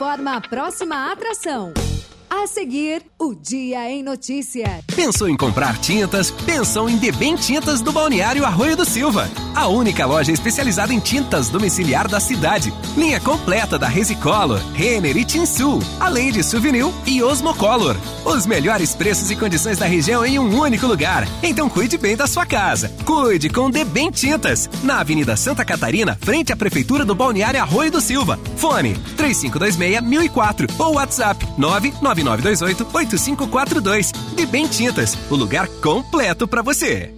Forma a próxima atração. A seguir, o Dia em Notícia. Pensou em comprar tintas? Pensou em Debem Tintas do Balneário Arroio do Silva. A única loja especializada em tintas domiciliar da cidade. Linha completa da Resicolor, Renner e Tinsul, além de Souvenir e Osmocolor. Os melhores preços e condições da região em um único lugar. Então cuide bem da sua casa. Cuide com Debem Tintas. Na Avenida Santa Catarina, frente à Prefeitura do Balneário Arroio do Silva. Fone 3526-1004 ou WhatsApp 999 9928-8542. De Bem Tintas, o lugar completo para você.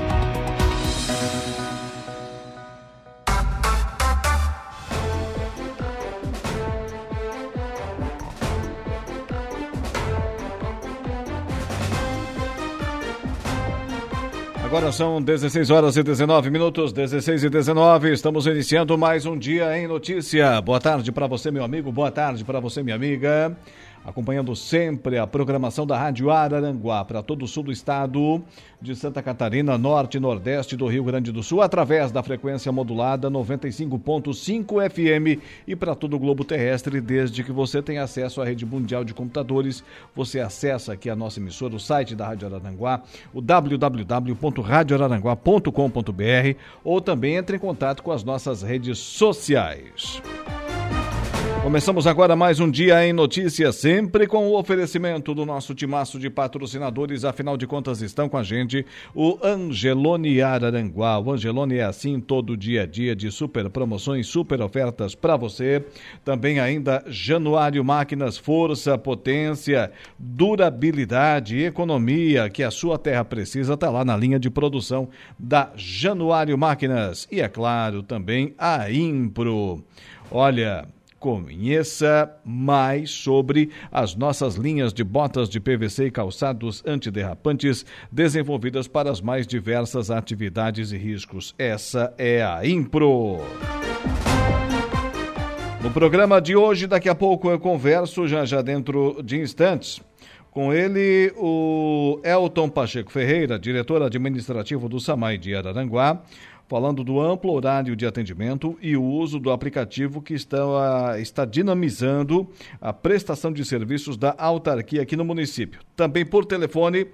São 16 horas e 19 minutos, 16 e 19. Estamos iniciando mais um dia em notícia. Boa tarde para você, meu amigo. Boa tarde para você, minha amiga acompanhando sempre a programação da Rádio Araranguá para todo o sul do estado de Santa Catarina, norte e nordeste do Rio Grande do Sul, através da frequência modulada 95.5 FM e para todo o globo terrestre, desde que você tenha acesso à rede mundial de computadores, você acessa aqui a nossa emissora, o site da Rádio Araranguá, o www.radioararanguá.com.br ou também entre em contato com as nossas redes sociais. Começamos agora mais um dia em notícias, sempre com o oferecimento do nosso timaço de patrocinadores. Afinal de contas, estão com a gente o Angelone Araranguá. O Angelone é assim todo dia a dia de super promoções, super ofertas para você. Também ainda Januário Máquinas, força, potência, durabilidade, economia que a sua terra precisa, está lá na linha de produção da Januário Máquinas. E é claro, também a Impro. Olha, Conheça mais sobre as nossas linhas de botas de PVC e calçados antiderrapantes desenvolvidas para as mais diversas atividades e riscos. Essa é a Impro. No programa de hoje, daqui a pouco eu converso já já dentro de instantes com ele, o Elton Pacheco Ferreira, diretor administrativo do SAMAI de Araranguá, falando do amplo horário de atendimento e o uso do aplicativo que está, está dinamizando a prestação de serviços da autarquia aqui no município. Também por telefone,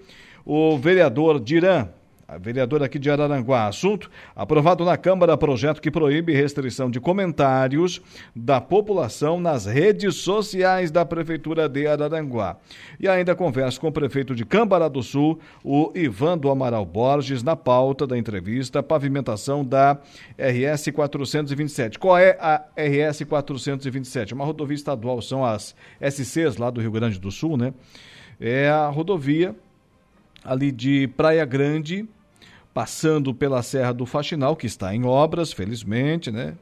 o vereador Diran a vereadora aqui de Araranguá. Assunto: aprovado na Câmara projeto que proíbe restrição de comentários da população nas redes sociais da Prefeitura de Araranguá. E ainda conversa com o prefeito de Câmara do Sul, o Ivan do Amaral Borges, na pauta da entrevista pavimentação da RS 427. Qual é a RS 427? Uma rodovia estadual, são as SCs lá do Rio Grande do Sul, né? É a rodovia ali de Praia Grande passando pela Serra do Faxinal, que está em obras, felizmente, né?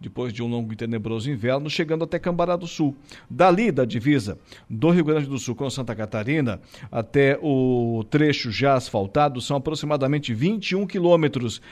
Depois de um longo e tenebroso inverno, chegando até Cambará do Sul. Dali da divisa do Rio Grande do Sul com Santa Catarina até o trecho já asfaltado são aproximadamente 21 quilômetros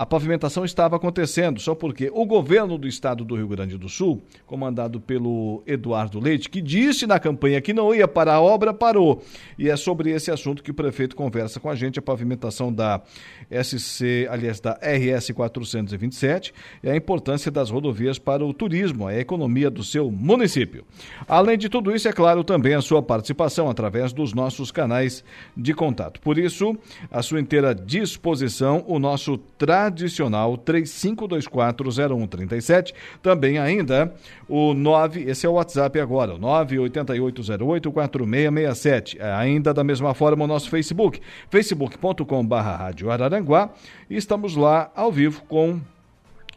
a pavimentação estava acontecendo, só porque o governo do estado do Rio Grande do Sul, comandado pelo Eduardo Leite, que disse na campanha que não ia parar a obra, parou. E é sobre esse assunto que o prefeito conversa com a gente, a pavimentação da SC, aliás, da RS 427 e a importância das rodovias para o turismo, a economia do seu município. Além de tudo isso, é claro, também a sua participação através dos nossos canais de contato. Por isso, a sua inteira disposição, o nosso tradicional tradicional 35240137. Também ainda o 9, esse é o WhatsApp agora, o 988084667. É ainda da mesma forma o nosso Facebook, facebook.com/barra Rádio Araranguá. E estamos lá ao vivo com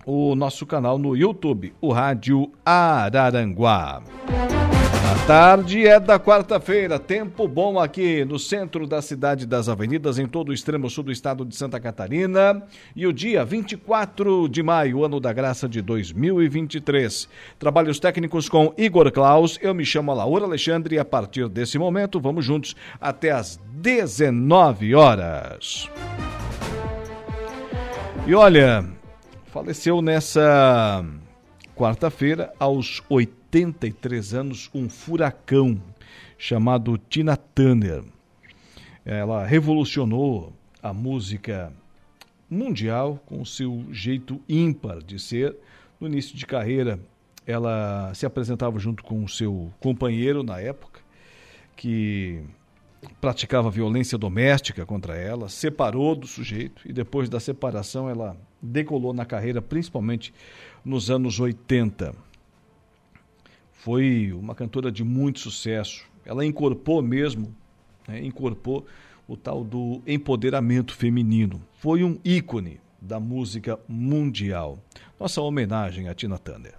o nosso canal no YouTube, o Rádio Araranguá. A tarde é da quarta-feira, tempo bom aqui no centro da cidade das avenidas, em todo o extremo sul do estado de Santa Catarina. E o dia 24 de maio, ano da graça de 2023. Trabalhos técnicos com Igor Klaus. Eu me chamo Laura Alexandre e a partir desse momento vamos juntos até às 19 horas. E olha, faleceu nessa quarta-feira aos 80 83 anos, um furacão chamado Tina Turner. Ela revolucionou a música mundial com seu jeito ímpar de ser. No início de carreira, ela se apresentava junto com o seu companheiro na época, que praticava violência doméstica contra ela, separou do sujeito e depois da separação ela decolou na carreira, principalmente nos anos 80. Foi uma cantora de muito sucesso. Ela incorporou mesmo, né, incorporou o tal do empoderamento feminino. Foi um ícone da música mundial. Nossa homenagem a Tina Turner.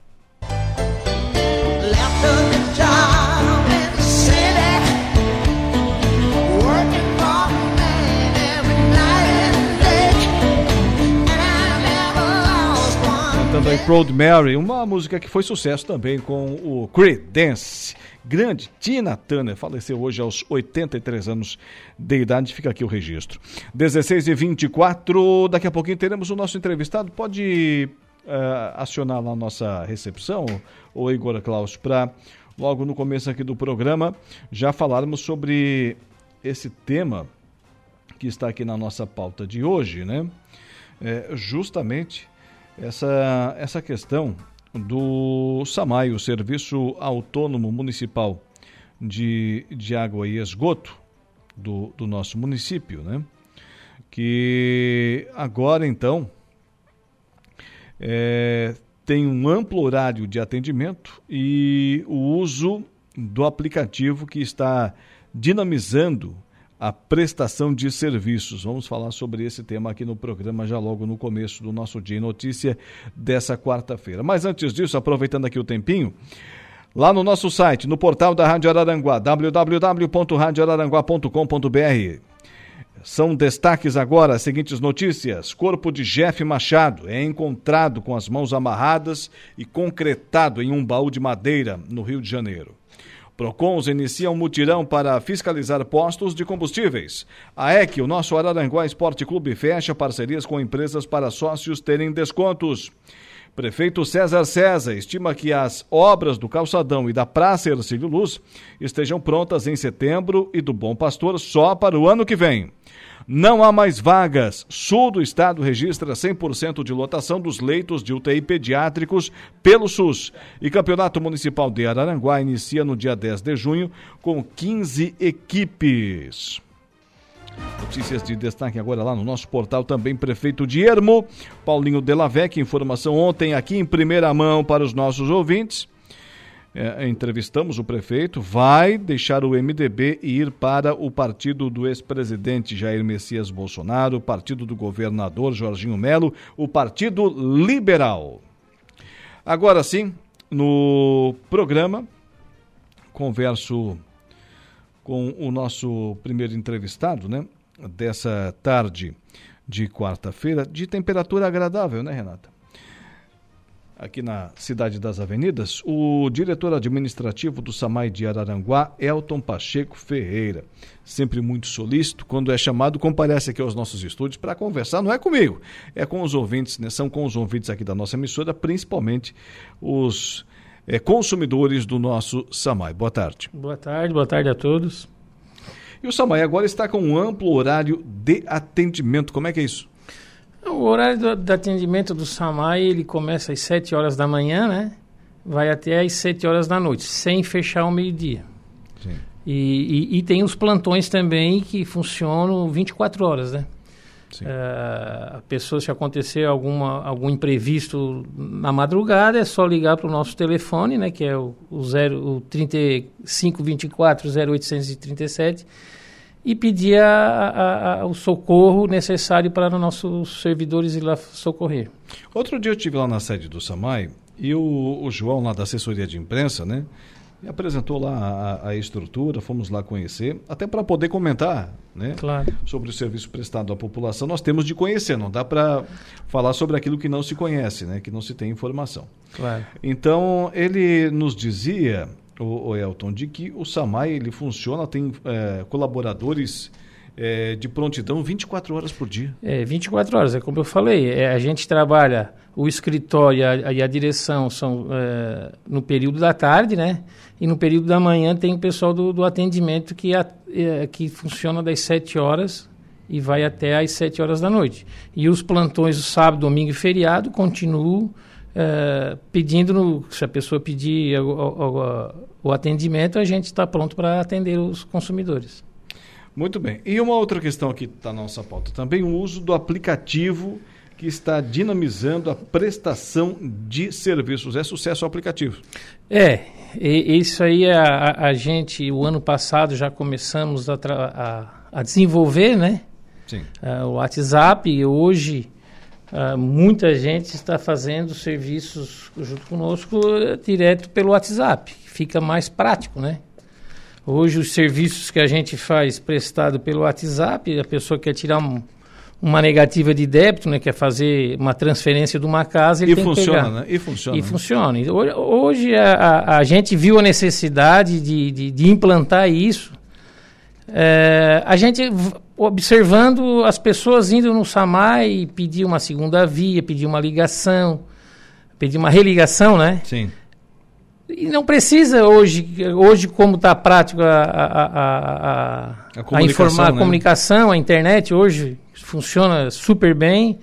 Cantando aí Proud Mary, uma música que foi sucesso também com o Creedence grande Tina Turner faleceu hoje aos 83 anos de idade. Fica aqui o registro. 16 e 24 daqui a pouquinho teremos o nosso entrevistado. Pode uh, acionar lá a nossa recepção, o Igor Klaus, para logo no começo aqui do programa já falarmos sobre esse tema que está aqui na nossa pauta de hoje, né? É justamente essa, essa questão do SAMAI, o Serviço Autônomo Municipal de, de Água e Esgoto do, do nosso município, né? Que agora então é, tem um amplo horário de atendimento e o uso do aplicativo que está dinamizando a prestação de serviços. Vamos falar sobre esse tema aqui no programa já logo no começo do nosso Dia em Notícia dessa quarta-feira. Mas antes disso, aproveitando aqui o tempinho, lá no nosso site, no portal da Rádio Araranguá, www.radioararanguá.com.br. São destaques agora as seguintes notícias. Corpo de Jeff Machado é encontrado com as mãos amarradas e concretado em um baú de madeira no Rio de Janeiro. Procons inicia um mutirão para fiscalizar postos de combustíveis. A EC, o nosso Araranguá Esporte Clube, fecha parcerias com empresas para sócios terem descontos. Prefeito César César estima que as obras do calçadão e da Praça Ercílio Luz estejam prontas em setembro e do Bom Pastor só para o ano que vem. Não há mais vagas. Sul do estado registra 100% de lotação dos leitos de UTI pediátricos pelo SUS. E Campeonato Municipal de Araranguá inicia no dia 10 de junho com 15 equipes. Notícias de destaque agora lá no nosso portal também, prefeito de Ermo, Paulinho Delavec, informação ontem aqui em primeira mão para os nossos ouvintes é, entrevistamos o prefeito, vai deixar o MDB e ir para o partido do ex-presidente Jair Messias Bolsonaro, o partido do governador Jorginho Melo, o Partido Liberal. Agora sim, no programa, converso com o nosso primeiro entrevistado, né? Dessa tarde de quarta-feira, de temperatura agradável, né, Renata? aqui na Cidade das Avenidas, o diretor administrativo do SAMAI de Araranguá, Elton Pacheco Ferreira. Sempre muito solícito, quando é chamado, comparece aqui aos nossos estúdios para conversar, não é comigo, é com os ouvintes, né? são com os ouvintes aqui da nossa emissora, principalmente os é, consumidores do nosso SAMAI. Boa tarde. Boa tarde, boa tarde a todos. E o SAMAI agora está com um amplo horário de atendimento, como é que é isso? O horário do, do, atendimento do SAMAI, ele começa às 7 horas da manhã, né? Vai até às 7 horas da noite, sem fechar ao meio-dia. E, e, e, tem os plantões também que funcionam 24 horas, né? Uh, a pessoa, se acontecer alguma, algum imprevisto na madrugada, é só ligar para o nosso telefone, né? Que é o, o, zero, o 3524 0837 e pedir a, a, a, o socorro necessário para os nossos servidores ir lá socorrer. Outro dia eu estive lá na sede do SAMAI e o, o João, lá da assessoria de imprensa, né? Me apresentou lá a, a, estrutura, fomos lá conhecer, até para poder comentar né, claro. sobre o serviço prestado à população. Nós temos de conhecer, não dá para falar sobre aquilo que não se conhece, né, que não se tem informação. Claro. Então, ele nos dizia o, o Elton, de que o SAMAI ele funciona, tem é, colaboradores é, de prontidão 24 horas por dia. É, 24 horas, é como eu falei, é, a gente trabalha, o escritório e a, a direção são é, no período da tarde, né? E no período da manhã tem o pessoal do, do atendimento que, a, é, que funciona das 7 horas e vai até às 7 horas da noite. E os plantões do sábado, domingo e feriado continuam é, pedindo, no, se a pessoa pedir o, o, o atendimento, a gente está pronto para atender os consumidores. Muito bem. E uma outra questão aqui está na nossa pauta também, o uso do aplicativo que está dinamizando a prestação de serviços. É sucesso o aplicativo. É, isso aí a, a, a gente, o ano passado já começamos a, a, a desenvolver, né? Sim. Uh, o WhatsApp e hoje uh, muita gente está fazendo serviços junto conosco uh, direto pelo WhatsApp. Fica mais prático, né? Hoje os serviços que a gente faz prestado pelo WhatsApp, a pessoa quer tirar um, uma negativa de débito, né, quer fazer uma transferência de uma casa, ele e tem funciona, que pegar. né? E funciona. E funciona. Hoje a, a, a gente viu a necessidade de, de, de implantar isso. É, a gente observando as pessoas indo no SAMAI pedir uma segunda via, pedir uma ligação, pedir uma religação, né? Sim. E não precisa hoje, hoje como está prático a, a, a, a, informar, a né? comunicação, a internet hoje funciona super bem.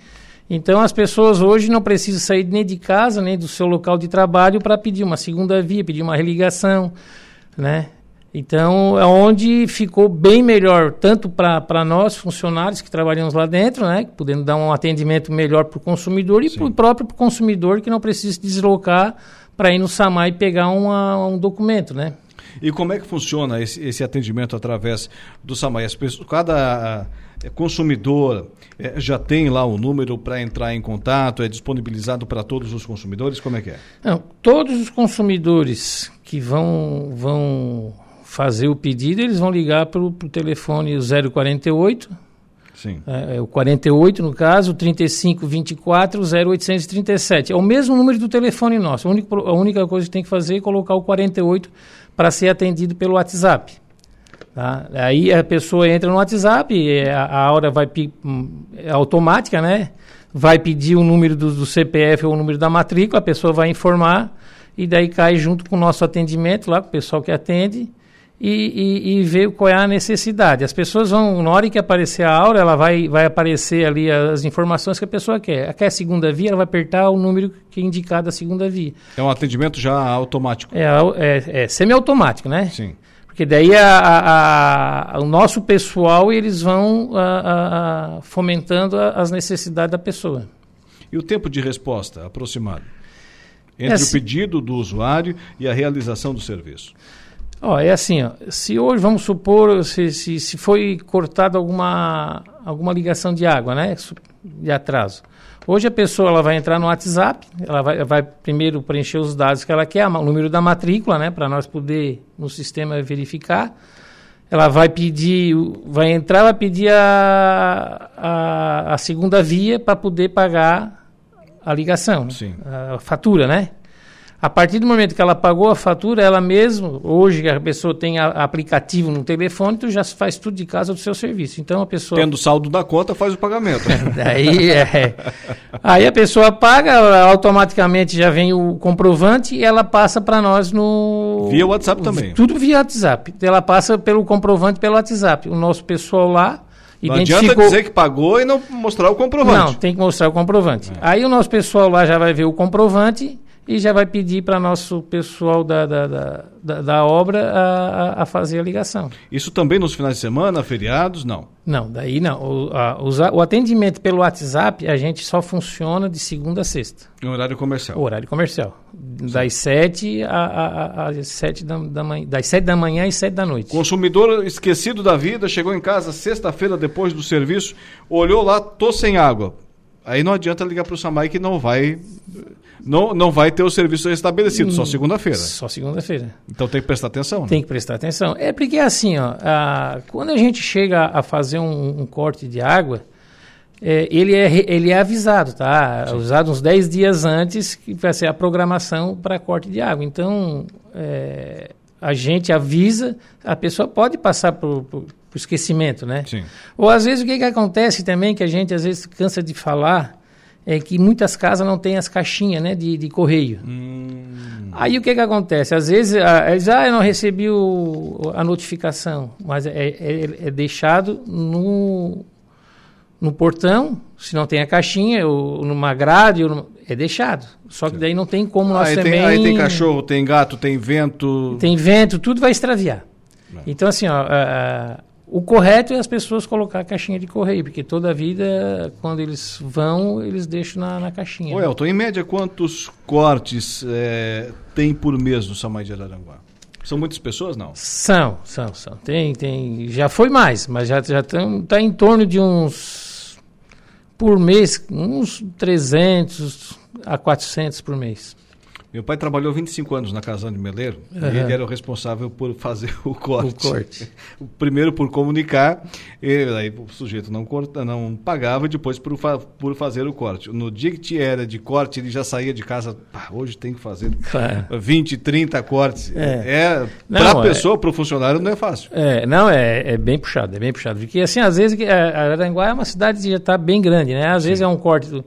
Então as pessoas hoje não precisam sair nem de casa, nem do seu local de trabalho para pedir uma segunda via, pedir uma religação, né? Então, é onde ficou bem melhor, tanto para nós, funcionários que trabalhamos lá dentro, né, podendo dar um atendimento melhor para o consumidor, e para o próprio consumidor que não precisa se deslocar para ir no SAMAI e pegar uma, um documento, né? E como é que funciona esse, esse atendimento através do SAMAI? As pessoas, cada é, consumidor é, já tem lá o número para entrar em contato? É disponibilizado para todos os consumidores? Como é que é? Não, todos os consumidores que vão, vão fazer o pedido, eles vão ligar para o telefone 048 Sim. É, é, o 48, no caso, 3524 0837. É o mesmo número do telefone nosso. A única, a única coisa que tem que fazer é colocar o 48 para ser atendido pelo WhatsApp. Tá? Aí a pessoa entra no WhatsApp, a, a hora vai hum, é automática, né? Vai pedir o número do, do CPF ou o número da matrícula, a pessoa vai informar e daí cai junto com o nosso atendimento lá, com o pessoal que atende e, e, e, ver qual é a necessidade. As pessoas vão, na hora que aparecer a aura, ela vai, vai aparecer ali as informações que a pessoa quer. Ela quer a segunda via, ela vai apertar o número que é indicado a segunda via. É um atendimento já automático? É, é, é semiautomático, né? Sim. Porque daí a, a, a, o nosso pessoal, eles vão fomentando as necessidades da pessoa. E o tempo de resposta aproximado? Entre é, o pedido do usuário e a realização do serviço? Ó, é assim, ó, se hoje, vamos supor, se, se, se foi cortada alguma, alguma ligação de água, né, de atraso. Hoje a pessoa ela vai entrar no WhatsApp, ela vai, vai primeiro preencher os dados que ela quer, o número da matrícula, né, para nós poder no sistema verificar. Ela vai pedir, vai entrar, vai pedir a, a, a segunda via para poder pagar a ligação, Sim. a fatura, né? A partir do momento que ela pagou a fatura, ela mesma, hoje a pessoa tem a, aplicativo no telefone, tu já faz tudo de casa do seu serviço. Então a pessoa. Tendo saldo da conta, faz o pagamento. Daí é. Aí a pessoa paga, automaticamente já vem o comprovante e ela passa para nós no. Via WhatsApp também. Tudo via WhatsApp. Ela passa pelo comprovante pelo WhatsApp. O nosso pessoal lá. Não adianta dizer que pagou e não mostrar o comprovante. Não, tem que mostrar o comprovante. É. Aí o nosso pessoal lá já vai ver o comprovante e já vai pedir para nosso pessoal da, da, da, da obra a, a, fazer a ligação. Isso também nos finais de semana, feriados? Não. Não, daí não. O, a, o atendimento pelo WhatsApp, a gente só funciona de segunda a sexta. Em horário comercial? O horário comercial. Sim. Das sete às sete da, da manhã, das sete da manhã e sete da noite. Consumidor esquecido da vida, chegou em casa sexta-feira depois do serviço, olhou lá, tô sem água. Aí não adianta ligar para o Samai que não vai não, não vai ter o serviço estabelecido, só hum, segunda-feira. Só segunda-feira. Então tem que prestar atenção, né? Tem que prestar atenção. É porque assim, ó, a, quando a gente chega a fazer um, um corte de água, é, ele, é, ele é avisado, tá? Sim. Avisado uns 10 dias antes que vai ser a programação para corte de água. Então, é, a gente avisa, a pessoa pode passar por, por, por esquecimento, né? Sim. Ou às vezes o que, que acontece também, que a gente às vezes cansa de falar, é que muitas casas não têm as caixinhas né, de, de correio. Hum. Aí o que, que acontece? Às vezes a, eles, ah, eu não recebi o, a notificação, mas é, é, é, deixado no, no portão, se não tem a caixinha, ou numa grade, ou é deixado. Só que daí não tem como nós aí também... Tem, aí tem cachorro, tem gato, tem vento... Tem vento, tudo vai extraviar. Não. Então assim, ó, a, o correto é as pessoas colocar a caixinha de correio, porque toda a vida, quando eles vão, eles deixam na, na caixinha. Ô, né? Elton, em média, quantos cortes é, tem por mês no Samai de Araranguá? São muitas pessoas, não? São, são, são. Tem, tem. Já foi mais, mas já já está em torno de uns por mês, uns 300 a 400 por mês. Meu pai trabalhou 25 anos na Casão de Meleiro uhum. e ele era o responsável por fazer o corte. O corte. Primeiro por comunicar, e aí o sujeito não, corta, não pagava e depois por, fa por fazer o corte. No dia que era de corte, ele já saía de casa, hoje tem que fazer claro. 20, 30 cortes. É, é para a é pessoa, é, para o funcionário, não é fácil. É, não, é, é bem puxado, é bem puxado. Porque assim, às vezes, a Aranguá é uma cidade que já está bem grande, né? Às Sim. vezes é um corte... Do,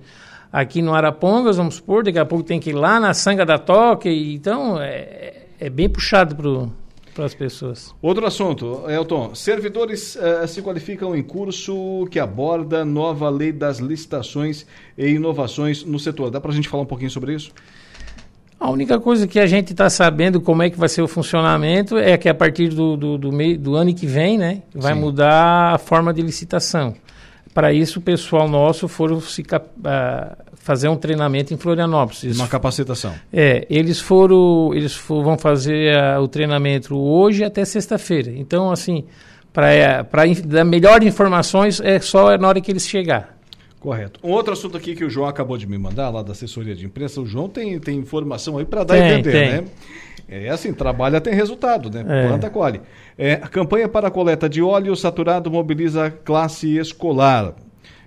aqui no Arapongas, vamos supor, daqui a pouco tem que ir lá na Sanga da Toque, então é, é bem puxado para as pessoas. Outro assunto, Elton. Servidores uh, se qualificam em curso que aborda nova lei das licitações e inovações no setor. Dá para a gente falar um pouquinho sobre isso? A única coisa que a gente está sabendo como é que vai ser o funcionamento é que a partir do, do, do, meio, do ano que vem, né, vai Sim. mudar a forma de licitação. Para isso, o pessoal nosso foram se, uh, fazer um treinamento em Florianópolis. Uma capacitação. É, eles foram, eles for, vão fazer uh, o treinamento hoje até sexta-feira. Então, assim, para dar melhor informações é só na hora que eles chegar. Correto. Um outro assunto aqui que o João acabou de me mandar, lá da assessoria de imprensa, o João tem, tem informação aí para dar tem, a entender, tem. né? É assim, trabalha tem resultado, né? É. Planta colhe. É, a campanha para a coleta de óleo saturado mobiliza a classe escolar.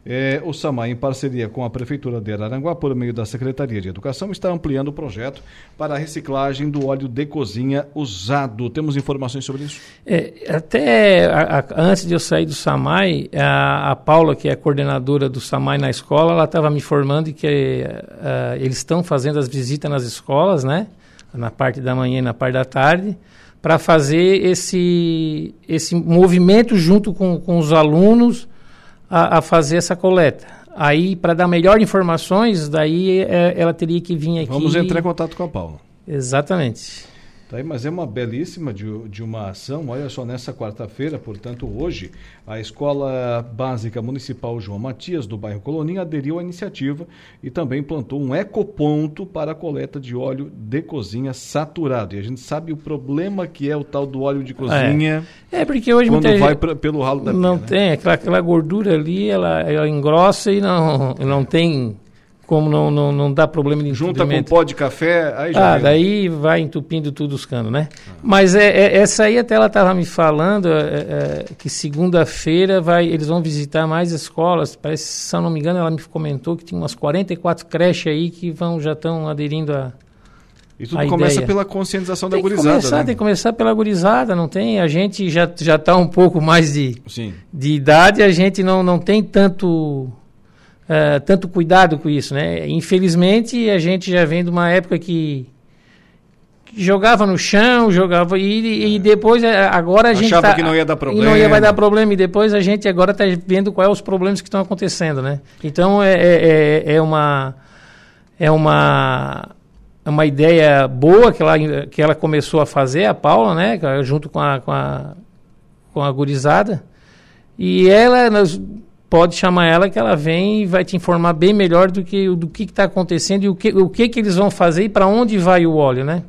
É, o SAMAI, em parceria com a Prefeitura de Araranguá, por meio da Secretaria de Educação, está ampliando o projeto para a reciclagem do óleo de cozinha usado. Temos informações sobre isso? É, até a, a, antes de eu sair do SAMAI, a, a, Paula, que é coordenadora do SAMAI na escola, ela estava me informando que uh, eles estão fazendo as visitas nas escolas, né? Na parte da manhã e na parte da tarde, para fazer esse, esse movimento junto com, com os alunos a, a fazer essa coleta. Aí, para dar melhor informações, daí é, ela teria que vir aqui. Vamos entrar em contato com a Paula. Exatamente. Tá aí, mas é uma belíssima de, de uma ação. Olha só, nessa quarta-feira, portanto, hoje, a Escola Básica Municipal João Matias, do bairro Coloninha, aderiu à iniciativa e também plantou um ecoponto para a coleta de óleo de cozinha saturado. E a gente sabe o problema que é o tal do óleo de cozinha. É, é porque hoje quando vai pra, pelo ralo da Não pia, né? tem, aquela, aquela gordura ali, ela, ela engrossa e não, não tem como não, não, não dá problema de Junta com pó de café, aí já. Ah, daí vai entupindo tudo os canos, né? Ah. Mas é, é, essa aí até ela estava me falando é, é, que segunda-feira vai, eles vão visitar mais escolas. Parece, se eu não me engano, ela me comentou que tinha umas 44 creches aí que vão, já estão aderindo a. E tudo começa ideia. pela conscientização tem da gurizada. Começar, né? Tem que começar pela gurizada, não tem? A gente já está um pouco mais de, Sim. de idade, a gente não, não tem tanto uh, tanto cuidado com isso, né? Infelizmente, a gente já vem de uma época que, que jogava no chão, jogava e, e depois eh, agora a Achava gente Achava tá, que não ia dar problema. E não ia vai dar problema e depois a gente agora está vendo quais os problemas que estão acontecendo, né? Então é, é, é, é uma é uma é uma ideia boa que ela, que ela começou a fazer, a Paula, né? Junto com a, com a, com a gurizada. E ela, nós, pode chamar ela que ela vem e vai te informar bem melhor do que do que está acontecendo e o que, o que, que eles vão fazer e para onde vai o óleo, né?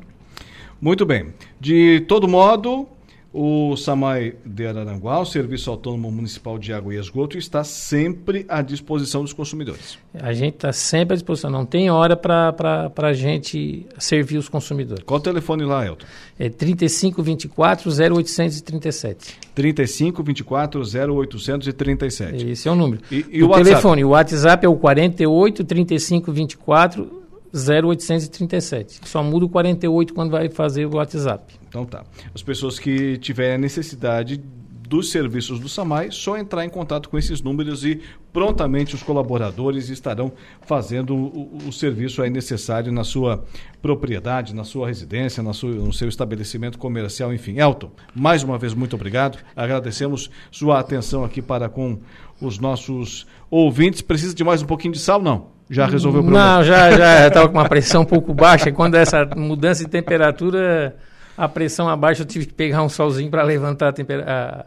Muito bem. De todo modo, o SAMAI de Araranguá, o Serviço Autônomo Municipal de Água e Esgoto, está sempre à disposição dos consumidores. A gente está sempre à disposição, não tem hora para a gente servir os consumidores. Qual o telefone lá, Elton? É 3524 0837. 3524 0837. Esse é o número. E, e o, o telefone, o WhatsApp é o 48 3524 0837. Só muda o 48 quando vai fazer o WhatsApp. Então tá. As pessoas que tiverem necessidade dos serviços do SAMAI, só entrar em contato com esses números e prontamente os colaboradores estarão fazendo o, o serviço aí necessário na sua propriedade, na sua residência, na sua, no seu estabelecimento comercial, enfim. Elton, mais uma vez, muito obrigado. Agradecemos sua atenção aqui para com os nossos ouvintes. Precisa de mais um pouquinho de sal? Não. Já resolveu o problema? Não, já já estava com uma pressão um pouco baixa. Quando essa mudança de temperatura, a pressão abaixo, eu tive que pegar um solzinho para levantar a temperatura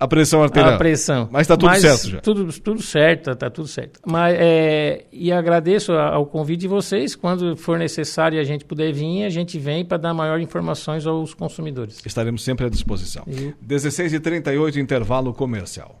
a pressão arterial. A pressão. Mas está tudo Mas certo já. Tudo, tudo certo, está tudo certo. Mas, é, e agradeço ao convite de vocês. Quando for necessário e a gente puder vir, a gente vem para dar maior informações aos consumidores. Estaremos sempre à disposição. E... 16h38, intervalo comercial.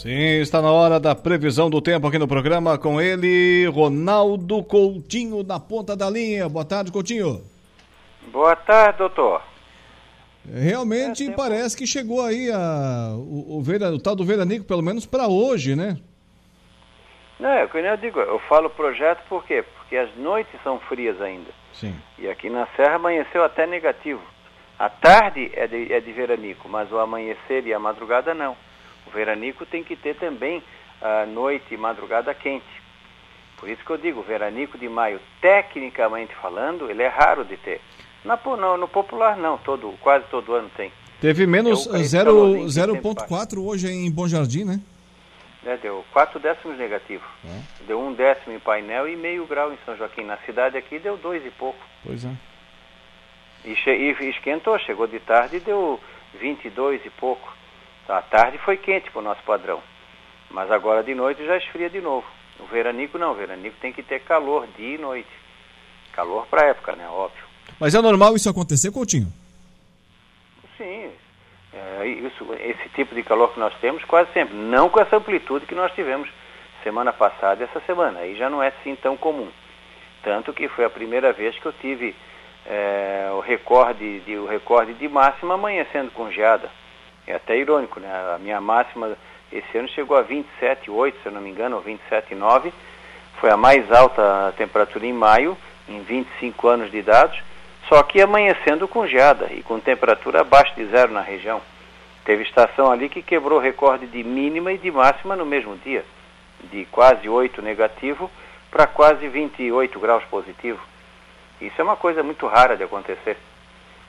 Sim, está na hora da previsão do tempo aqui no programa com ele, Ronaldo Coutinho, na ponta da linha. Boa tarde, Coutinho. Boa tarde, doutor. Realmente é, parece que chegou aí a, o, o, vera, o tal do veranico, pelo menos para hoje, né? Não, é o que eu digo, eu falo projeto por quê? Porque as noites são frias ainda. Sim. E aqui na Serra amanheceu até negativo. A tarde é de, é de veranico, mas o amanhecer e a madrugada não. O veranico tem que ter também a noite e madrugada quente. Por isso que eu digo, o veranico de maio, tecnicamente falando, ele é raro de ter. Na, no, no popular não, todo, quase todo ano tem. Teve menos é 0,4 hoje em Bom Jardim, né? É, deu 4 décimos negativo. É. Deu um décimo em painel e meio grau em São Joaquim. Na cidade aqui deu dois e pouco. Pois é. E, e esquentou, chegou de tarde e deu 22 e pouco. A tarde foi quente para o nosso padrão, mas agora de noite já esfria de novo. O veranico não, o veranico tem que ter calor dia e noite. Calor para época, né? Óbvio. Mas é normal isso acontecer, Coutinho? Sim. É, isso, esse tipo de calor que nós temos quase sempre. Não com essa amplitude que nós tivemos semana passada e essa semana. Aí já não é assim tão comum. Tanto que foi a primeira vez que eu tive é, o, recorde de, o recorde de máxima amanhecendo com geada. É até irônico, né? A minha máxima esse ano chegou a 27,8, se eu não me engano, ou 27,9. Foi a mais alta temperatura em maio, em 25 anos de dados, só que amanhecendo com geada e com temperatura abaixo de zero na região. Teve estação ali que quebrou recorde de mínima e de máxima no mesmo dia, de quase 8 negativo para quase 28 graus positivo. Isso é uma coisa muito rara de acontecer.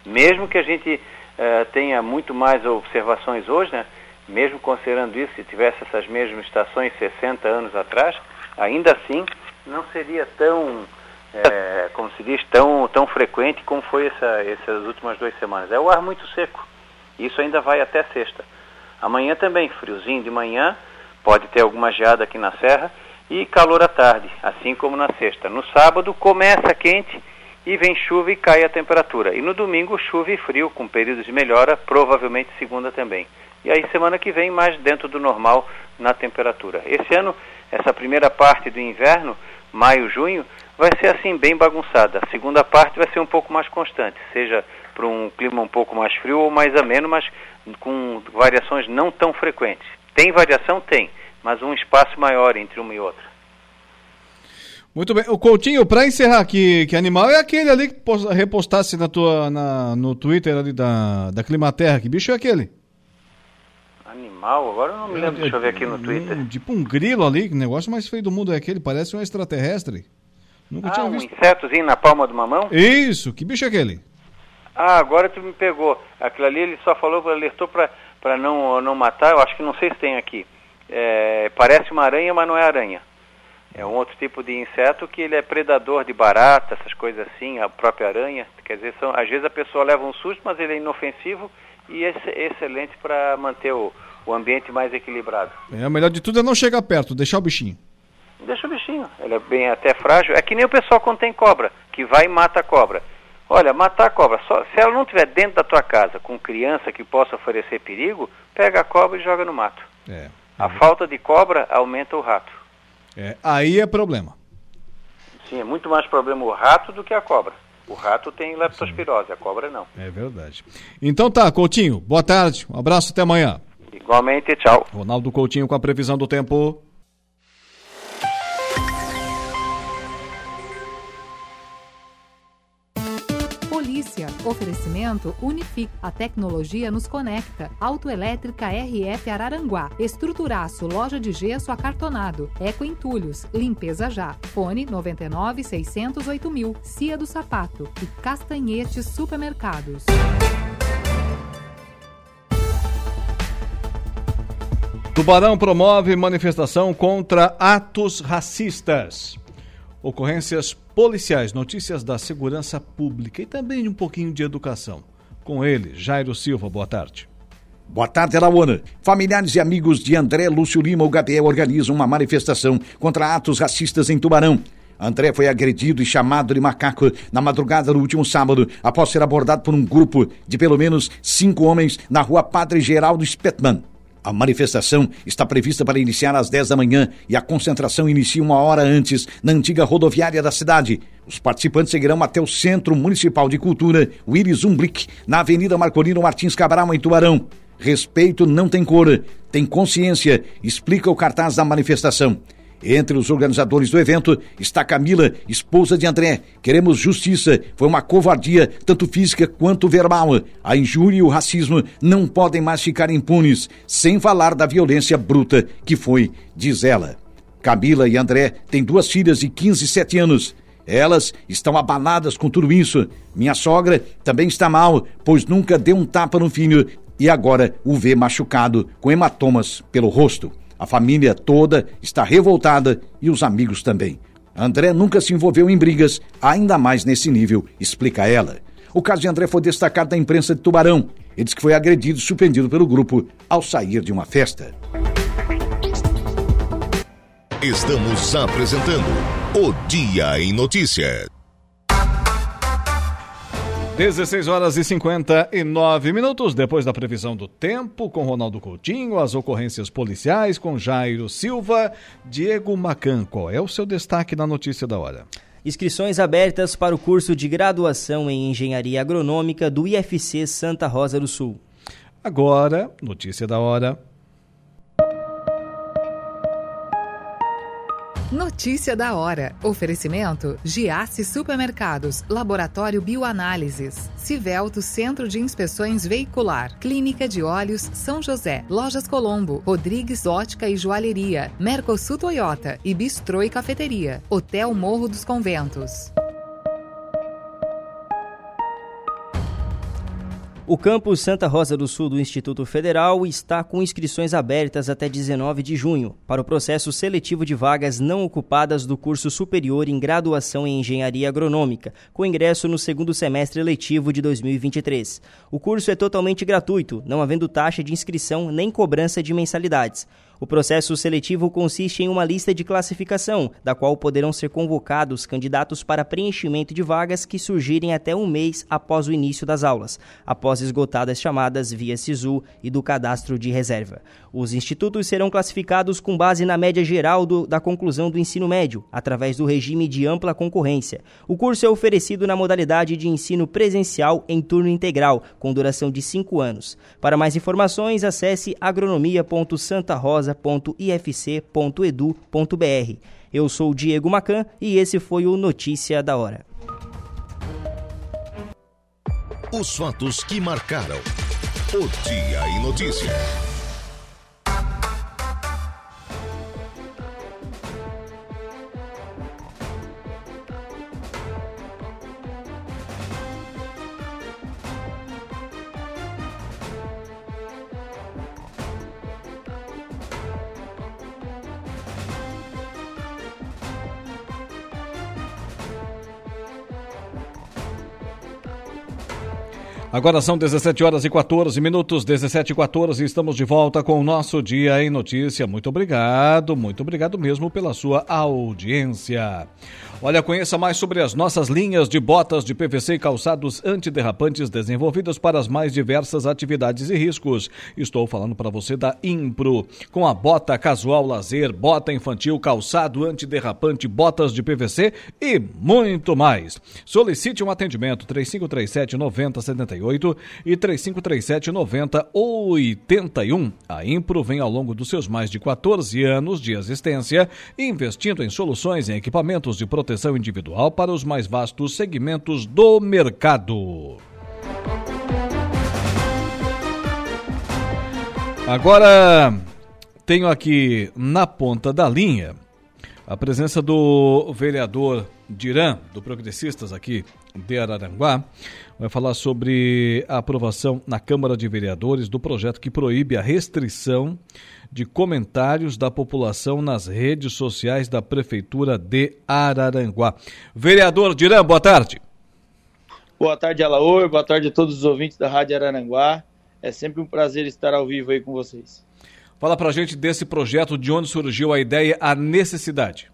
Mesmo que a gente uh, tenha muito mais observações hoje, né? mesmo considerando isso, se tivesse essas mesmas estações 60 anos atrás, ainda assim não seria tão, é, como se diz, tão, tão frequente como foi essa, essas últimas duas semanas. É o ar muito seco. Isso ainda vai até sexta. Amanhã também, friozinho de manhã, pode ter alguma geada aqui na serra e calor à tarde, assim como na sexta. No sábado começa quente e vem chuva e cai a temperatura. E no domingo, chuva e frio, com períodos de melhora, provavelmente segunda também. E aí, semana que vem, mais dentro do normal na temperatura. Esse ano, essa primeira parte do inverno, maio, junho, vai ser assim, bem bagunçada. A segunda parte vai ser um pouco mais constante, seja para um clima um pouco mais frio ou mais ameno, mas com variações não tão frequentes. Tem variação? Tem, mas um espaço maior entre uma e outra. Muito bem. O Coutinho, para encerrar aqui, que animal é aquele ali que repostasse na tua, na, no Twitter ali da, da Climaterra? Que bicho é aquele? Animal? Agora eu não me lembro. É, Deixa eu ver aqui no Twitter. Um, tipo um grilo ali, que negócio mais feio do mundo é aquele. Parece um extraterrestre. Nunca ah, tinha visto. um insetozinho na palma de uma mão? Isso. Que bicho é aquele? Ah, agora tu me pegou. Aquilo ali ele só falou, alertou para não, não matar. Eu acho que não sei se tem aqui. É, parece uma aranha, mas não é aranha. É um outro tipo de inseto que ele é predador de barata, essas coisas assim, a própria aranha. Quer dizer, são, às vezes a pessoa leva um susto, mas ele é inofensivo e é excelente para manter o, o ambiente mais equilibrado. É, o melhor de tudo é não chegar perto, deixar o bichinho. Deixa o bichinho, ele é bem até frágil. É que nem o pessoal quando tem cobra, que vai e mata a cobra. Olha, matar a cobra, só, se ela não estiver dentro da tua casa com criança que possa oferecer perigo, pega a cobra e joga no mato. É. A falta de cobra aumenta o rato. É, aí é problema. Sim, é muito mais problema o rato do que a cobra. O rato tem leptospirose, a cobra não. É verdade. Então tá, Coutinho, boa tarde, um abraço, até amanhã. Igualmente, tchau. Ronaldo Coutinho com a previsão do tempo. Oferecimento Unific. A tecnologia nos conecta. Autoelétrica RF Araranguá. Estruturaço. Loja de gesso acartonado. Eco Entulhos. Limpeza já. Fone 99 608 mil. Cia do Sapato. E Castanhetes Supermercados. Tubarão promove manifestação contra atos racistas. Ocorrências policiais, notícias da segurança pública e também um pouquinho de educação. Com ele, Jairo Silva, boa tarde. Boa tarde, Laona. Familiares e amigos de André Lúcio Lima, o Gabriel, organizam uma manifestação contra atos racistas em Tubarão. André foi agredido e chamado de macaco na madrugada do último sábado, após ser abordado por um grupo de pelo menos cinco homens na rua Padre Geraldo Spetman. A manifestação está prevista para iniciar às 10 da manhã e a concentração inicia uma hora antes na antiga rodoviária da cidade. Os participantes seguirão até o Centro Municipal de Cultura Willis Umblick, na Avenida Marcolino Martins Cabral, em Tubarão. Respeito não tem cor, tem consciência, explica o cartaz da manifestação. Entre os organizadores do evento está Camila, esposa de André. Queremos justiça. Foi uma covardia, tanto física quanto verbal. A injúria e o racismo não podem mais ficar impunes, sem falar da violência bruta que foi, diz ela. Camila e André têm duas filhas de 15 e 7 anos. Elas estão abaladas com tudo isso. Minha sogra também está mal, pois nunca deu um tapa no filho e agora o vê machucado com hematomas pelo rosto. A família toda está revoltada e os amigos também. André nunca se envolveu em brigas, ainda mais nesse nível, explica ela. O caso de André foi destacado na imprensa de Tubarão. Ele diz que foi agredido e surpreendido pelo grupo ao sair de uma festa. Estamos apresentando o Dia em Notícias. 16 horas e 59 minutos depois da previsão do tempo, com Ronaldo Coutinho, as ocorrências policiais com Jairo Silva, Diego Macan. Qual é o seu destaque na notícia da hora? Inscrições abertas para o curso de graduação em Engenharia Agronômica do IFC Santa Rosa do Sul. Agora, notícia da hora. Notícia da hora. Oferecimento: Giasse Supermercados, Laboratório Bioanálises, Civelto Centro de Inspeções Veicular, Clínica de Olhos São José, Lojas Colombo, Rodrigues Ótica e Joalheria, Mercosul Toyota e Bistrô e Cafeteria, Hotel Morro dos Conventos. O campus Santa Rosa do Sul do Instituto Federal está com inscrições abertas até 19 de junho para o processo seletivo de vagas não ocupadas do curso superior em graduação em Engenharia Agronômica, com ingresso no segundo semestre letivo de 2023. O curso é totalmente gratuito, não havendo taxa de inscrição nem cobrança de mensalidades. O processo seletivo consiste em uma lista de classificação, da qual poderão ser convocados candidatos para preenchimento de vagas que surgirem até um mês após o início das aulas, após esgotadas chamadas via SISU e do cadastro de reserva. Os institutos serão classificados com base na média geral do, da conclusão do ensino médio, através do regime de ampla concorrência. O curso é oferecido na modalidade de ensino presencial em turno integral, com duração de cinco anos. Para mais informações, acesse agronomia.santarosa casa.ifc.edu.br. Eu sou Diego Macan e esse foi o Notícia da Hora. Os fatos que marcaram o Dia em Notícia. Agora são 17 horas e 14 minutos, 17 e 14, estamos de volta com o nosso Dia em Notícia. Muito obrigado, muito obrigado mesmo pela sua audiência. Olha, conheça mais sobre as nossas linhas de botas de PVC e calçados antiderrapantes desenvolvidas para as mais diversas atividades e riscos. Estou falando para você da Impro, com a bota casual lazer, bota infantil, calçado antiderrapante, botas de PVC e muito mais. Solicite um atendimento 3537 9078 e 3537 9081. A Impro vem ao longo dos seus mais de 14 anos de existência investindo em soluções e equipamentos de proteção individual para os mais vastos segmentos do mercado. Agora tenho aqui na ponta da linha a presença do vereador Dirã, do Progressistas aqui de Araranguá, vai falar sobre a aprovação na Câmara de Vereadores do projeto que proíbe a restrição de comentários da população nas redes sociais da Prefeitura de Araranguá. Vereador Dirã, boa tarde. Boa tarde, Alaor. Boa tarde a todos os ouvintes da Rádio Araranguá. É sempre um prazer estar ao vivo aí com vocês. Fala pra gente desse projeto, de onde surgiu a ideia, a necessidade.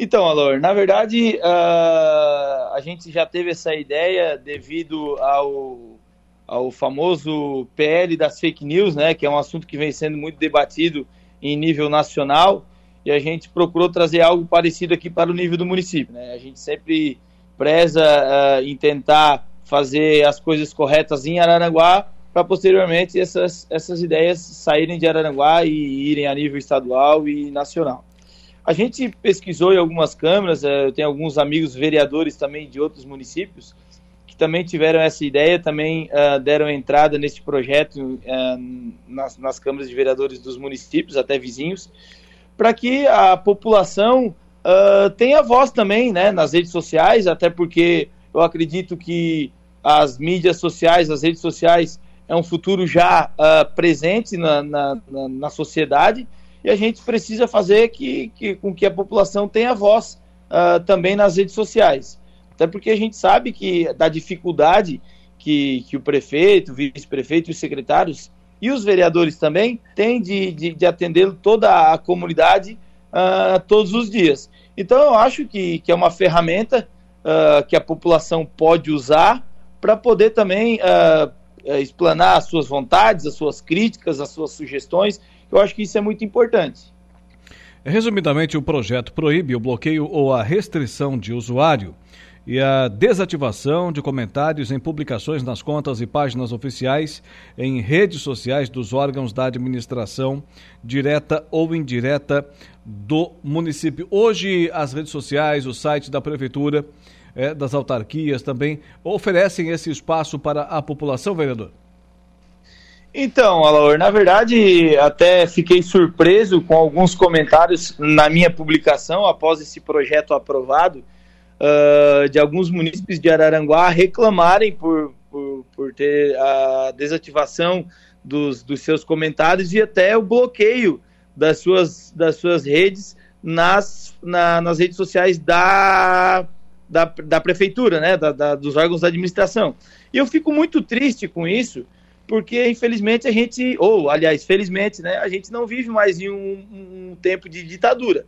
Então, Alor, na verdade, uh, a gente já teve essa ideia devido ao ao famoso PL das fake news, né, que é um assunto que vem sendo muito debatido em nível nacional, e a gente procurou trazer algo parecido aqui para o nível do município. Né? A gente sempre preza uh, em tentar fazer as coisas corretas em Araranguá, para posteriormente essas, essas ideias saírem de Araranguá e irem a nível estadual e nacional. A gente pesquisou em algumas câmaras, eh, eu tenho alguns amigos vereadores também de outros municípios, também tiveram essa ideia, também uh, deram entrada nesse projeto uh, nas, nas, câmaras de vereadores dos municípios, até vizinhos, para que a população uh, tenha voz também né, nas redes sociais, até porque eu acredito que as mídias sociais, as redes sociais, é um futuro já presente na, na, na, na, sociedade e a gente precisa fazer que, que, com que a população tenha voz também nas redes sociais. Até porque a gente sabe que da dificuldade que, que o prefeito, o vice-prefeito e os secretários e os vereadores também têm de, de, de atender toda a comunidade uh, todos os dias. Então eu acho que, que é uma ferramenta uh, que a população pode usar para poder também uh, explanar as suas vontades, as suas críticas, as suas sugestões. Eu acho que isso é muito importante. Resumidamente, o projeto proíbe o bloqueio ou a restrição de usuário e a desativação de comentários em publicações nas contas e páginas oficiais em redes sociais dos órgãos da administração direta ou indireta do município. Hoje, as redes sociais, o site da prefeitura, é, das autarquias também oferecem esse espaço para a população, vereador? Então, Alaor, na verdade, até fiquei surpreso com alguns comentários na minha publicação após esse projeto aprovado uh, de alguns munícipes de Araranguá reclamarem por, por, por ter a desativação dos, dos seus comentários e até o bloqueio das suas, das suas redes nas, na, nas redes sociais da, da, da prefeitura, né, da, da, dos órgãos da administração. E eu fico muito triste com isso, porque infelizmente a gente, ou aliás, felizmente, né, a gente não vive mais em um, um tempo de ditadura.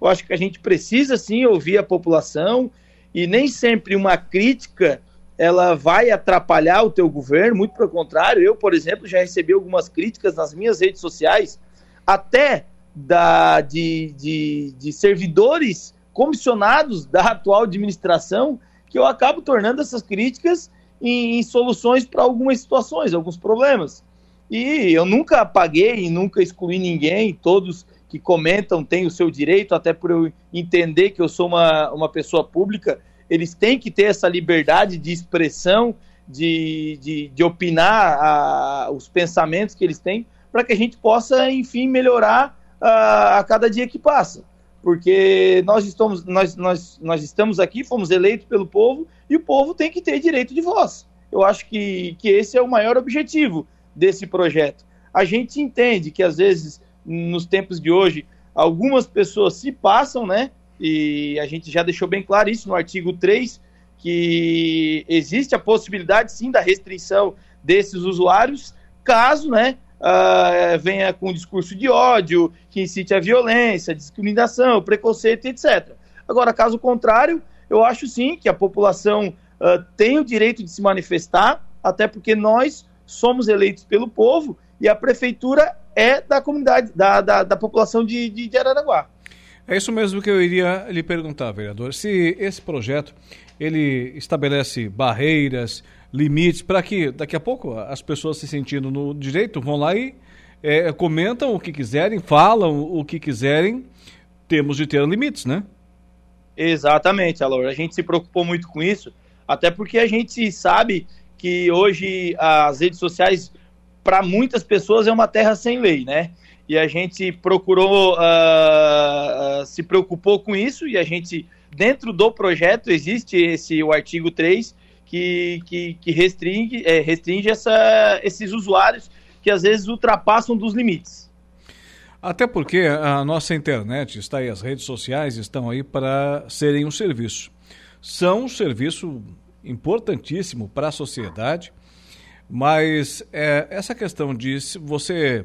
Eu acho que a gente precisa sim ouvir a população e nem sempre uma crítica ela vai atrapalhar o teu governo, muito pelo contrário. Eu, por exemplo, já recebi algumas críticas nas minhas redes sociais, até da, de, de, de servidores comissionados da atual administração, que eu acabo tornando essas críticas em, em soluções para algumas situações, alguns problemas. E eu nunca apaguei e nunca excluí ninguém, todos que comentam têm o seu direito, até por eu entender que eu sou uma, uma pessoa pública, eles têm que ter essa liberdade de expressão, de, de, de opinar a, os pensamentos que eles têm, para que a gente possa, enfim, melhorar a, a cada dia que passa. Porque nós estamos, nós, nós, nós estamos aqui, fomos eleitos pelo povo, e o povo tem que ter direito de voz. Eu acho que, que esse é o maior objetivo desse projeto. A gente entende que, às vezes, nos tempos de hoje, algumas pessoas se passam, né? E a gente já deixou bem claro isso no artigo 3, que existe a possibilidade sim da restrição desses usuários, caso né, uh, venha com discurso de ódio, que incite a violência, discriminação, preconceito, etc. Agora, caso contrário, eu acho sim que a população uh, tem o direito de se manifestar, até porque nós somos eleitos pelo povo e a prefeitura é da comunidade, da, da, da população de, de, de Araranguá. É isso mesmo que eu iria lhe perguntar, vereador. Se esse projeto ele estabelece barreiras, limites, para que daqui a pouco as pessoas se sentindo no direito vão lá e é, comentam o que quiserem, falam o que quiserem, temos de ter limites, né? Exatamente, Alor. A gente se preocupou muito com isso, até porque a gente sabe que hoje as redes sociais, para muitas pessoas, é uma terra sem lei, né? E a gente procurou, uh, se preocupou com isso e a gente dentro do projeto existe esse o artigo 3 que, que, que restringe, é, restringe essa, esses usuários que às vezes ultrapassam dos limites. Até porque a nossa internet está aí, as redes sociais estão aí para serem um serviço. São um serviço importantíssimo para a sociedade, mas é, essa questão de você,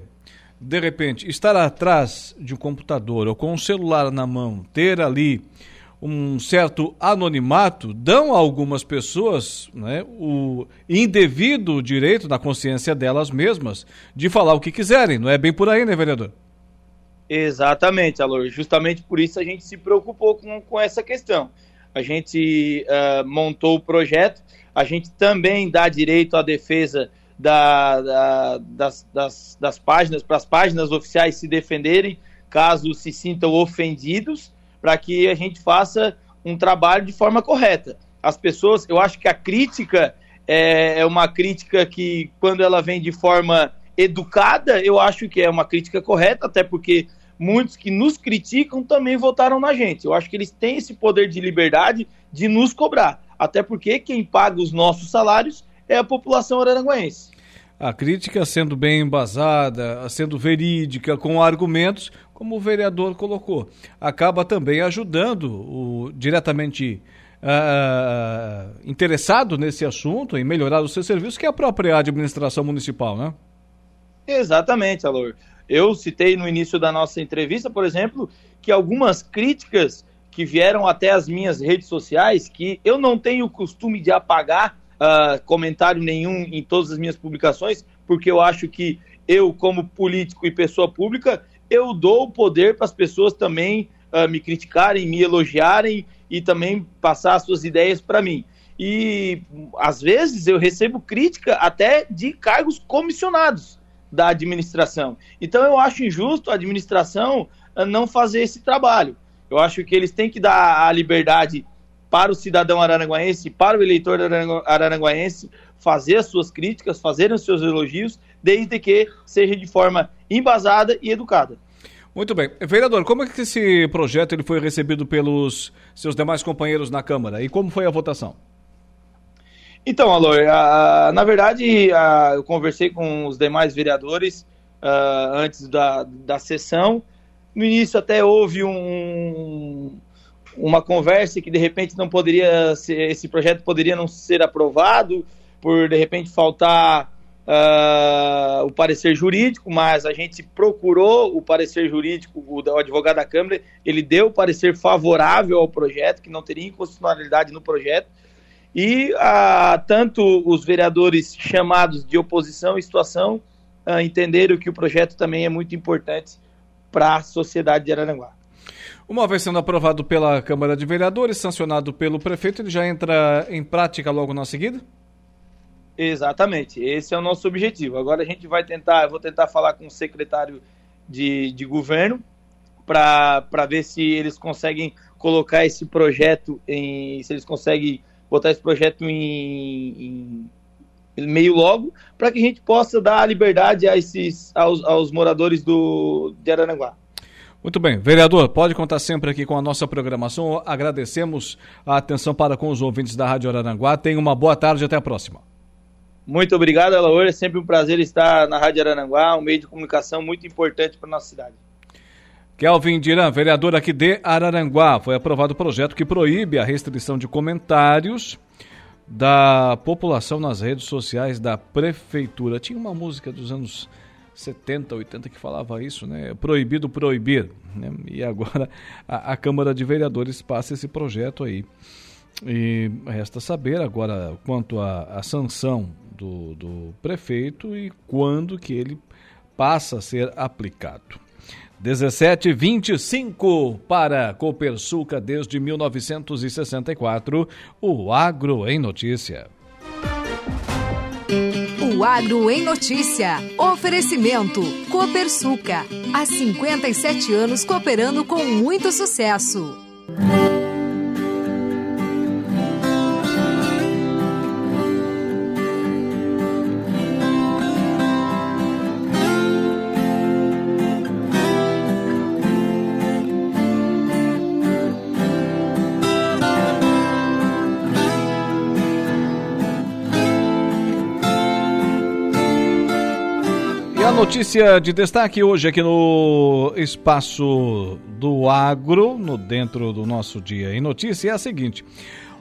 de repente, estar atrás de um computador ou com um celular na mão, ter ali um certo anonimato, dão a algumas pessoas né, o indevido direito da consciência delas mesmas de falar o que quiserem. Não é bem por aí, né, vereador? Exatamente, Alor. Justamente por isso a gente se preocupou com, com essa questão. A gente uh, montou o projeto, a gente também dá direito à defesa da, da, das, das, das páginas, para as páginas oficiais se defenderem, caso se sintam ofendidos para que a gente faça um trabalho de forma correta. As pessoas, eu acho que a crítica é, é uma crítica que, quando ela vem de forma educada, eu acho que é uma crítica correta, até porque muitos que nos criticam também votaram na gente. Eu acho que eles têm esse poder de liberdade de nos cobrar, até porque quem paga os nossos salários é a população araranguense a crítica sendo bem embasada, sendo verídica, com argumentos, como o vereador colocou, acaba também ajudando o diretamente uh, interessado nesse assunto, em melhorar o seu serviço, que é a própria administração municipal, né? Exatamente, Alor. Eu citei no início da nossa entrevista, por exemplo, que algumas críticas que vieram até as minhas redes sociais, que eu não tenho o costume de apagar uh, comentário nenhum em todas as minhas publicações, porque eu acho que eu, como político e pessoa pública, eu dou o poder para as pessoas também uh, me criticarem, me elogiarem e também passar as suas ideias para mim. E às vezes eu recebo crítica até de cargos comissionados da administração. Então eu acho injusto a administração uh, não fazer esse trabalho. Eu acho que eles têm que dar a liberdade para o cidadão araranguaense, para o eleitor araranguaense, fazer as suas críticas, fazer os seus elogios, desde que seja de forma embasada e educada. Muito bem. Vereador, como é que esse projeto ele foi recebido pelos seus demais companheiros na Câmara e como foi a votação? Então, Alor, na verdade, eu conversei com os demais vereadores uh, antes da, da sessão. No início até houve um, uma conversa que de repente não poderia ser, esse projeto poderia não ser aprovado por de repente faltar uh, o parecer jurídico, mas a gente procurou o parecer jurídico, o, o advogado da Câmara, ele deu o parecer favorável ao projeto, que não teria inconstitucionalidade no projeto, e uh, tanto os vereadores chamados de oposição e situação uh, entenderam que o projeto também é muito importante para a sociedade de Araranguá. Uma vez sendo aprovado pela Câmara de Vereadores, sancionado pelo prefeito, ele já entra em prática logo na seguida? Exatamente, esse é o nosso objetivo. Agora a gente vai tentar, eu vou tentar falar com o secretário de, de governo para ver se eles conseguem colocar esse projeto em. se eles conseguem botar esse projeto em, em meio logo, para que a gente possa dar liberdade a esses, aos, aos moradores do, de Araranguá. Muito bem. Vereador, pode contar sempre aqui com a nossa programação. Agradecemos a atenção para com os ouvintes da Rádio Araranguá. Tenha uma boa tarde e até a próxima. Muito obrigado, Alaor. É sempre um prazer estar na Rádio Araranguá, um meio de comunicação muito importante para a nossa cidade. Kelvin Diran, vereador aqui de Araranguá. Foi aprovado o projeto que proíbe a restrição de comentários da população nas redes sociais da prefeitura. Tinha uma música dos anos 70, 80 que falava isso, né? Proibido proibir. Né? E agora a, a, Câmara de Vereadores passa esse projeto aí. E resta saber agora quanto à sanção do, do prefeito e quando que ele passa a ser aplicado. 1725 para Copersuca desde 1964. O Agro em Notícia. O Agro em Notícia. Oferecimento. Copersuca. Há 57 anos cooperando com muito sucesso. Notícia de destaque hoje aqui no Espaço do Agro, no dentro do nosso dia em notícia, é a seguinte.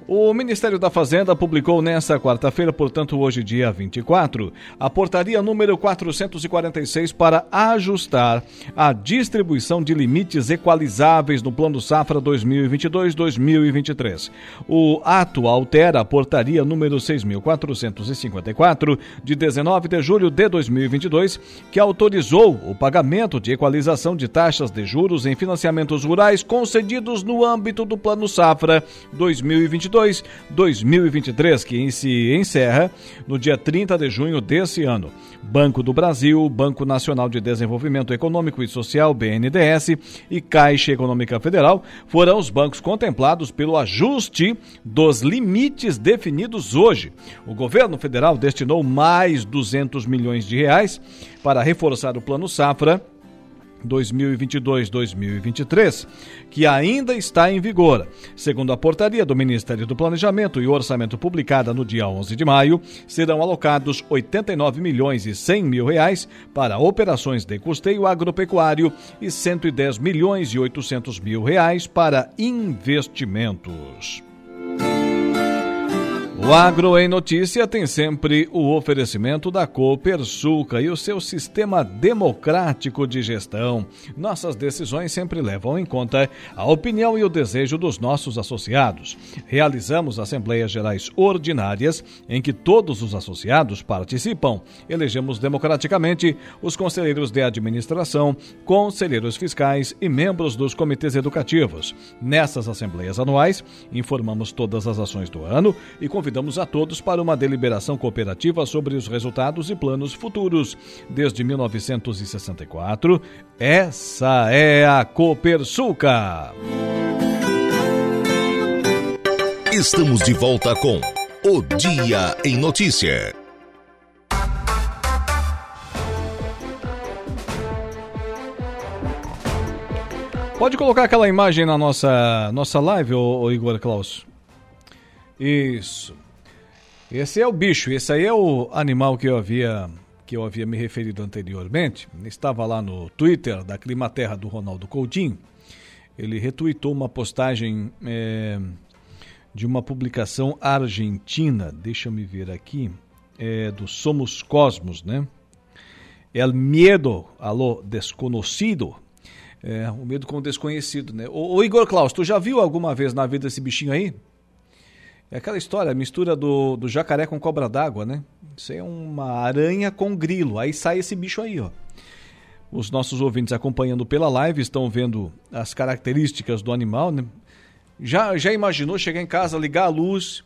O Ministério da Fazenda publicou nesta quarta-feira, portanto hoje dia 24, a portaria número 446 para ajustar a distribuição de limites equalizáveis no Plano Safra 2022-2023. O ato altera a portaria número 6454 de 19 de julho de 2022, que autorizou o pagamento de equalização de taxas de juros em financiamentos rurais concedidos no âmbito do Plano Safra 2022 2022-2023, que se encerra no dia 30 de junho desse ano. Banco do Brasil, Banco Nacional de Desenvolvimento Econômico e Social, BNDES, e Caixa Econômica Federal foram os bancos contemplados pelo ajuste dos limites definidos hoje. O governo federal destinou mais 200 milhões de reais para reforçar o Plano Safra 2022-2023, que ainda está em vigor. Segundo a portaria do Ministério do Planejamento e Orçamento publicada no dia 11 de maio, serão alocados 89 milhões e 100 mil reais para operações de custeio agropecuário e 110 milhões e 800 mil reais para investimentos. O Agro em Notícia tem sempre o oferecimento da Copersuca e o seu sistema democrático de gestão. Nossas decisões sempre levam em conta a opinião e o desejo dos nossos associados. Realizamos assembleias gerais ordinárias em que todos os associados participam. Elegemos democraticamente os conselheiros de administração, conselheiros fiscais e membros dos comitês educativos. Nessas assembleias anuais, informamos todas as ações do ano e convidamos convidamos a todos para uma deliberação cooperativa sobre os resultados e planos futuros. Desde 1964, essa é a Copersuca. Estamos de volta com O Dia em Notícia. Pode colocar aquela imagem na nossa, nossa live, ô, ô Igor Klaus? Isso. Esse é o bicho, esse aí é o animal que eu havia que eu havia me referido anteriormente. Estava lá no Twitter da Climaterra do Ronaldo Coutinho. Ele retuitou uma postagem é, de uma publicação argentina. Deixa me ver aqui. É, do Somos Cosmos, né? El miedo a lo desconocido. É, o medo com o desconhecido, né? Ô, ô Igor Klaus, tu já viu alguma vez na vida esse bichinho aí? É aquela história, a mistura do, do jacaré com cobra d'água, né? Isso é uma aranha com grilo. Aí sai esse bicho aí, ó. Os nossos ouvintes acompanhando pela live estão vendo as características do animal, né? Já, já imaginou chegar em casa, ligar a luz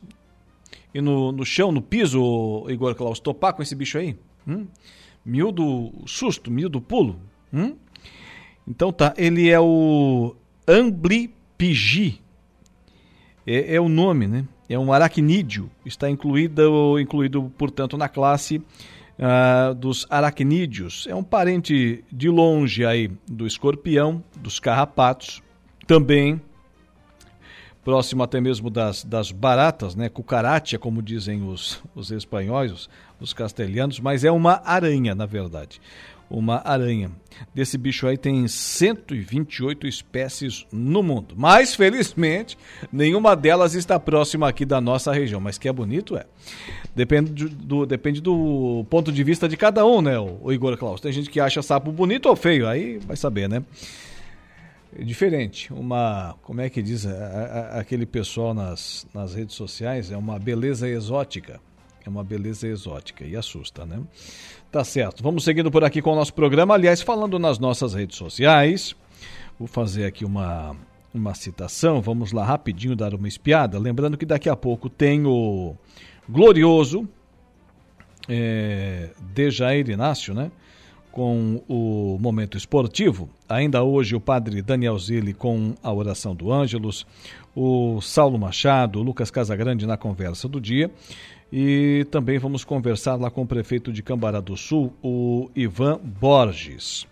e no, no chão, no piso, Igor Klaus, topar com esse bicho aí? Hum? Miúdo susto, miúdo pulo. Hum? Então tá, ele é o Amblipigi. É, é o nome, né? É um aracnídeo, está incluído, incluído portanto, na classe uh, dos aracnídeos. É um parente de longe aí do escorpião, dos carrapatos, também próximo até mesmo das, das baratas, né? Cucaracha, como dizem os, os espanhóis, os, os castelhanos, mas é uma aranha, na verdade. Uma aranha. Desse bicho aí tem 128 espécies no mundo. Mas, felizmente, nenhuma delas está próxima aqui da nossa região. Mas que é bonito, é. Depende do, depende do ponto de vista de cada um, né, o, Igor Klaus. Tem gente que acha sapo bonito ou feio, aí vai saber, né? É diferente. Uma, como é que diz a, a, aquele pessoal nas, nas redes sociais? É uma beleza exótica. É uma beleza exótica e assusta, né? Tá certo. Vamos seguindo por aqui com o nosso programa. Aliás, falando nas nossas redes sociais, vou fazer aqui uma, uma citação. Vamos lá rapidinho dar uma espiada. Lembrando que daqui a pouco tem o glorioso é, Dejair Inácio, né? Com o momento esportivo. Ainda hoje o padre Daniel Zilli com a oração do Ângelos, o Saulo Machado, o Lucas Casagrande na conversa do dia. E também vamos conversar lá com o prefeito de Cambará do Sul, o Ivan Borges.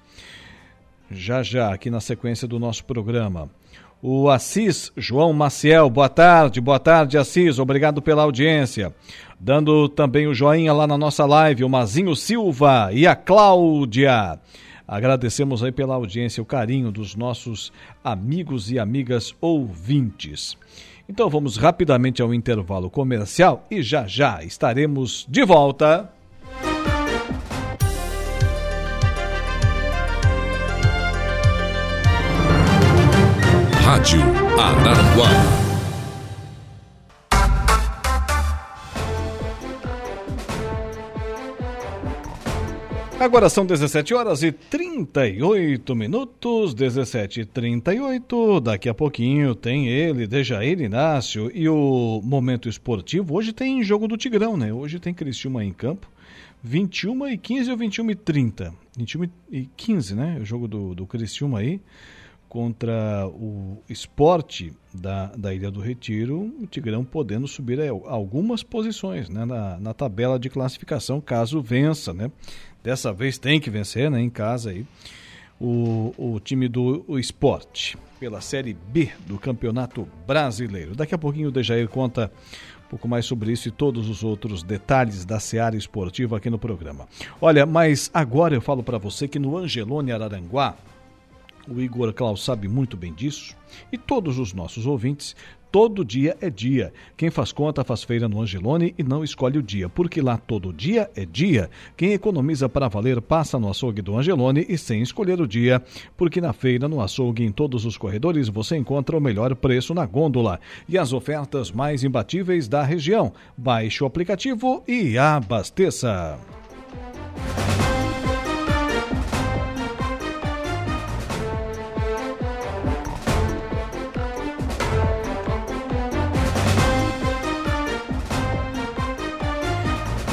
Já já, aqui na sequência do nosso programa. O Assis João Maciel, boa tarde, boa tarde, Assis, obrigado pela audiência. Dando também o joinha lá na nossa live, o Mazinho Silva e a Cláudia. Agradecemos aí pela audiência, o carinho dos nossos amigos e amigas ouvintes. Então vamos rapidamente ao intervalo comercial e já já estaremos de volta. Rádio Araranguá Agora são 17 horas e 38 minutos, 17 e 38. Daqui a pouquinho tem ele, Dejair Inácio e o Momento Esportivo. Hoje tem jogo do Tigrão, né? Hoje tem Cristiúma em campo. 21 e 15 ou 21 e 30? 21 e 15, né? O jogo do, do Cristiúma aí contra o esporte da, da Ilha do Retiro, o Tigrão podendo subir algumas posições né, na, na tabela de classificação, caso vença, né? Dessa vez tem que vencer, né, em casa aí, o, o time do o esporte, pela Série B do Campeonato Brasileiro. Daqui a pouquinho o Dejair conta um pouco mais sobre isso e todos os outros detalhes da Seara Esportiva aqui no programa. Olha, mas agora eu falo para você que no Angelone Araranguá, o Igor Klaus sabe muito bem disso, e todos os nossos ouvintes todo dia é dia. Quem faz conta faz feira no Angelone e não escolhe o dia, porque lá todo dia é dia. Quem economiza para valer passa no açougue do Angelone e sem escolher o dia, porque na feira, no açougue, em todos os corredores você encontra o melhor preço na gôndola e as ofertas mais imbatíveis da região. Baixe o aplicativo e abasteça.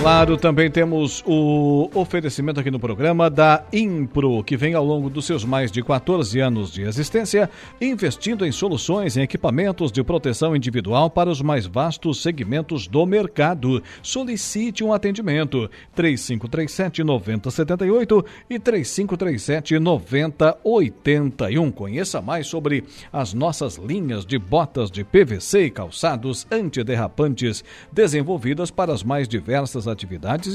Claro, também temos o oferecimento aqui no programa da Impro, que vem ao longo dos seus mais de 14 anos de existência, investindo em soluções e equipamentos de proteção individual para os mais vastos segmentos do mercado. Solicite um atendimento 3537 9078 e 3537 9081. Conheça mais sobre as nossas linhas de botas de PVC e calçados antiderrapantes desenvolvidas para as mais diversas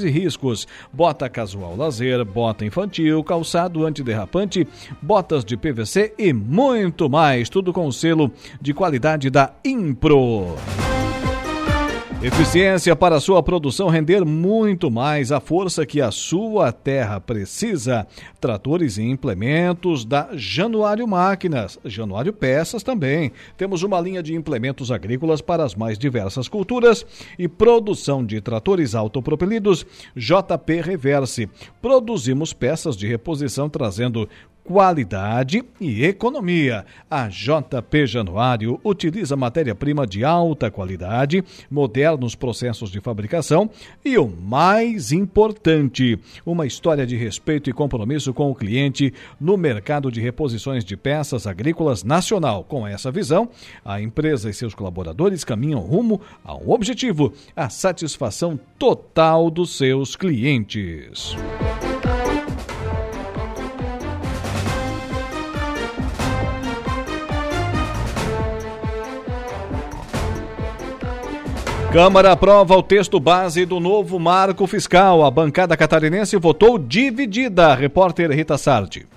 e riscos. Bota casual lazer, bota infantil, calçado antiderrapante, botas de PVC e muito mais. Tudo com o selo de qualidade da Impro. Eficiência para sua produção render muito mais a força que a sua terra precisa. Tratores e implementos da Januário Máquinas, Januário Peças também. Temos uma linha de implementos agrícolas para as mais diversas culturas e produção de tratores autopropelidos JP Reverse. Produzimos peças de reposição trazendo qualidade e economia. A JP Januário utiliza matéria-prima de alta qualidade, modernos processos de fabricação e o mais importante, uma história de respeito e compromisso com o cliente no mercado de reposições de peças agrícolas nacional. Com essa visão, a empresa e seus colaboradores caminham rumo a um objetivo: a satisfação total dos seus clientes. Câmara aprova o texto base do novo marco fiscal. A bancada catarinense votou dividida. Repórter Rita Sardi.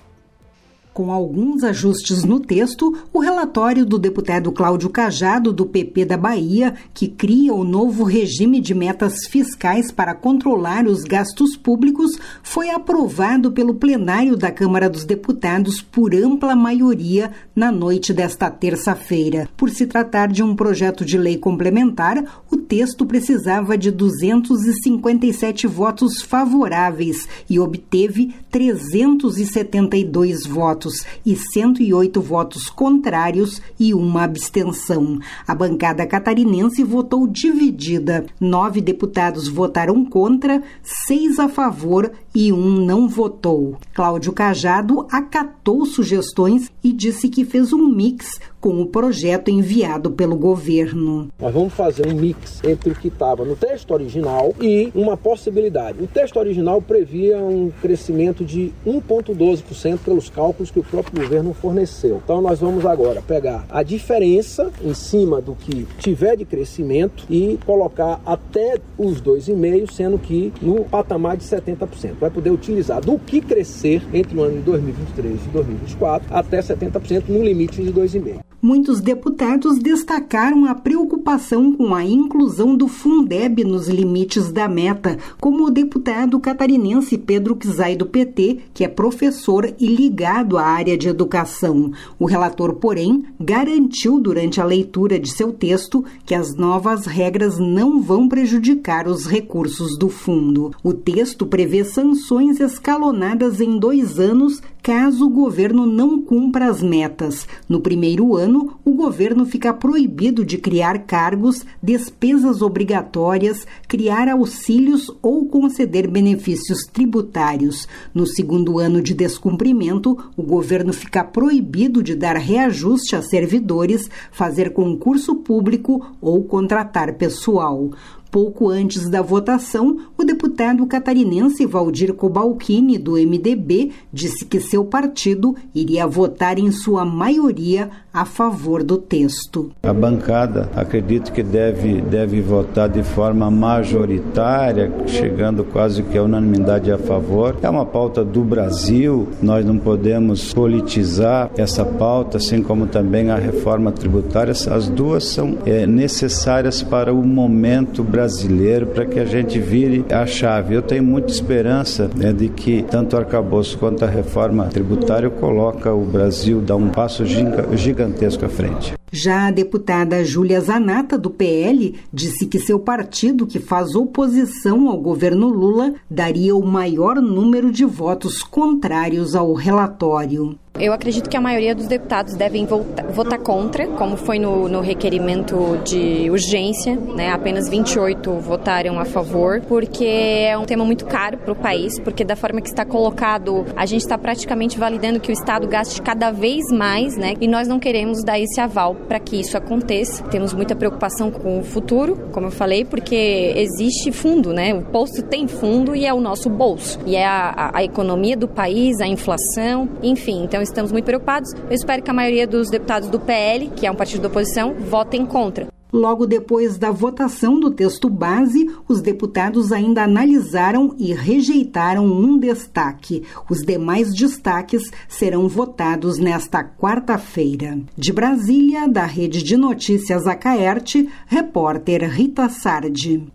Com alguns ajustes no texto, o relatório do deputado Cláudio Cajado, do PP da Bahia, que cria o novo regime de metas fiscais para controlar os gastos públicos, foi aprovado pelo plenário da Câmara dos Deputados por ampla maioria na noite desta terça-feira. Por se tratar de um projeto de lei complementar, o texto precisava de 257 votos favoráveis e obteve 372 votos votos e 108 votos contrários e uma abstenção. A bancada catarinense votou dividida. Nove deputados votaram contra, seis a favor e um não votou. Cláudio Cajado acatou sugestões e disse que fez um mix com o projeto enviado pelo governo. Nós vamos fazer um mix entre o que estava no texto original e uma possibilidade. O texto original previa um crescimento de 1,12% pelos cálculos que o próprio governo forneceu. Então nós vamos agora pegar a diferença em cima do que tiver de crescimento e colocar até os 2,5%, sendo que no patamar de 70%. Vai poder utilizar do que crescer entre o ano de 2023 e 2024 até 70% no limite de 2,5% muitos deputados destacaram a preocupação com a inclusão do Fundeb nos limites da meta, como o deputado catarinense Pedro Kizai do PT, que é professor e ligado à área de educação. O relator, porém, garantiu durante a leitura de seu texto que as novas regras não vão prejudicar os recursos do fundo. O texto prevê sanções escalonadas em dois anos caso o governo não cumpra as metas. No primeiro ano, o governo fica proibido de criar cargos, despesas obrigatórias, criar auxílios ou conceder benefícios tributários. No segundo ano de descumprimento, o governo fica proibido de dar reajuste a servidores, fazer concurso público ou contratar pessoal. Pouco antes da votação, o deputado catarinense Valdir Cobalcini, do MDB, disse que seu partido iria votar em sua maioria a favor do texto. A bancada acredito que deve, deve votar de forma majoritária, chegando quase que a unanimidade a favor. É uma pauta do Brasil, nós não podemos politizar essa pauta, assim como também a reforma tributária. As duas são é, necessárias para o momento brasileiro brasileiro para que a gente vire a chave. Eu tenho muita esperança né, de que tanto o arcabouço quanto a reforma tributária coloca o Brasil dar um passo gigantesco à frente. Já a deputada Júlia Zanata, do PL, disse que seu partido, que faz oposição ao governo Lula, daria o maior número de votos contrários ao relatório. Eu acredito que a maioria dos deputados devem votar, contra, como foi no, no, requerimento de urgência, né? Apenas 28 votaram a favor, porque é um tema muito caro para o país, porque da forma que está colocado, a gente está praticamente validando que o Estado gaste cada vez mais, né? E nós não queremos dar esse aval para que isso aconteça. Temos muita preocupação com o futuro, como eu falei, porque existe fundo, né? O posto tem fundo e é o nosso bolso. E é a, a, economia do país, a inflação, enfim. Então estamos muito preocupados. Eu espero que a maioria dos deputados do PL, que é um partido da oposição, votem contra. Logo depois da votação do texto base, os deputados ainda analisaram e rejeitaram um destaque. Os demais destaques serão votados nesta quarta-feira. De Brasília, da Rede de Notícias Acaerte, repórter Rita Sardi.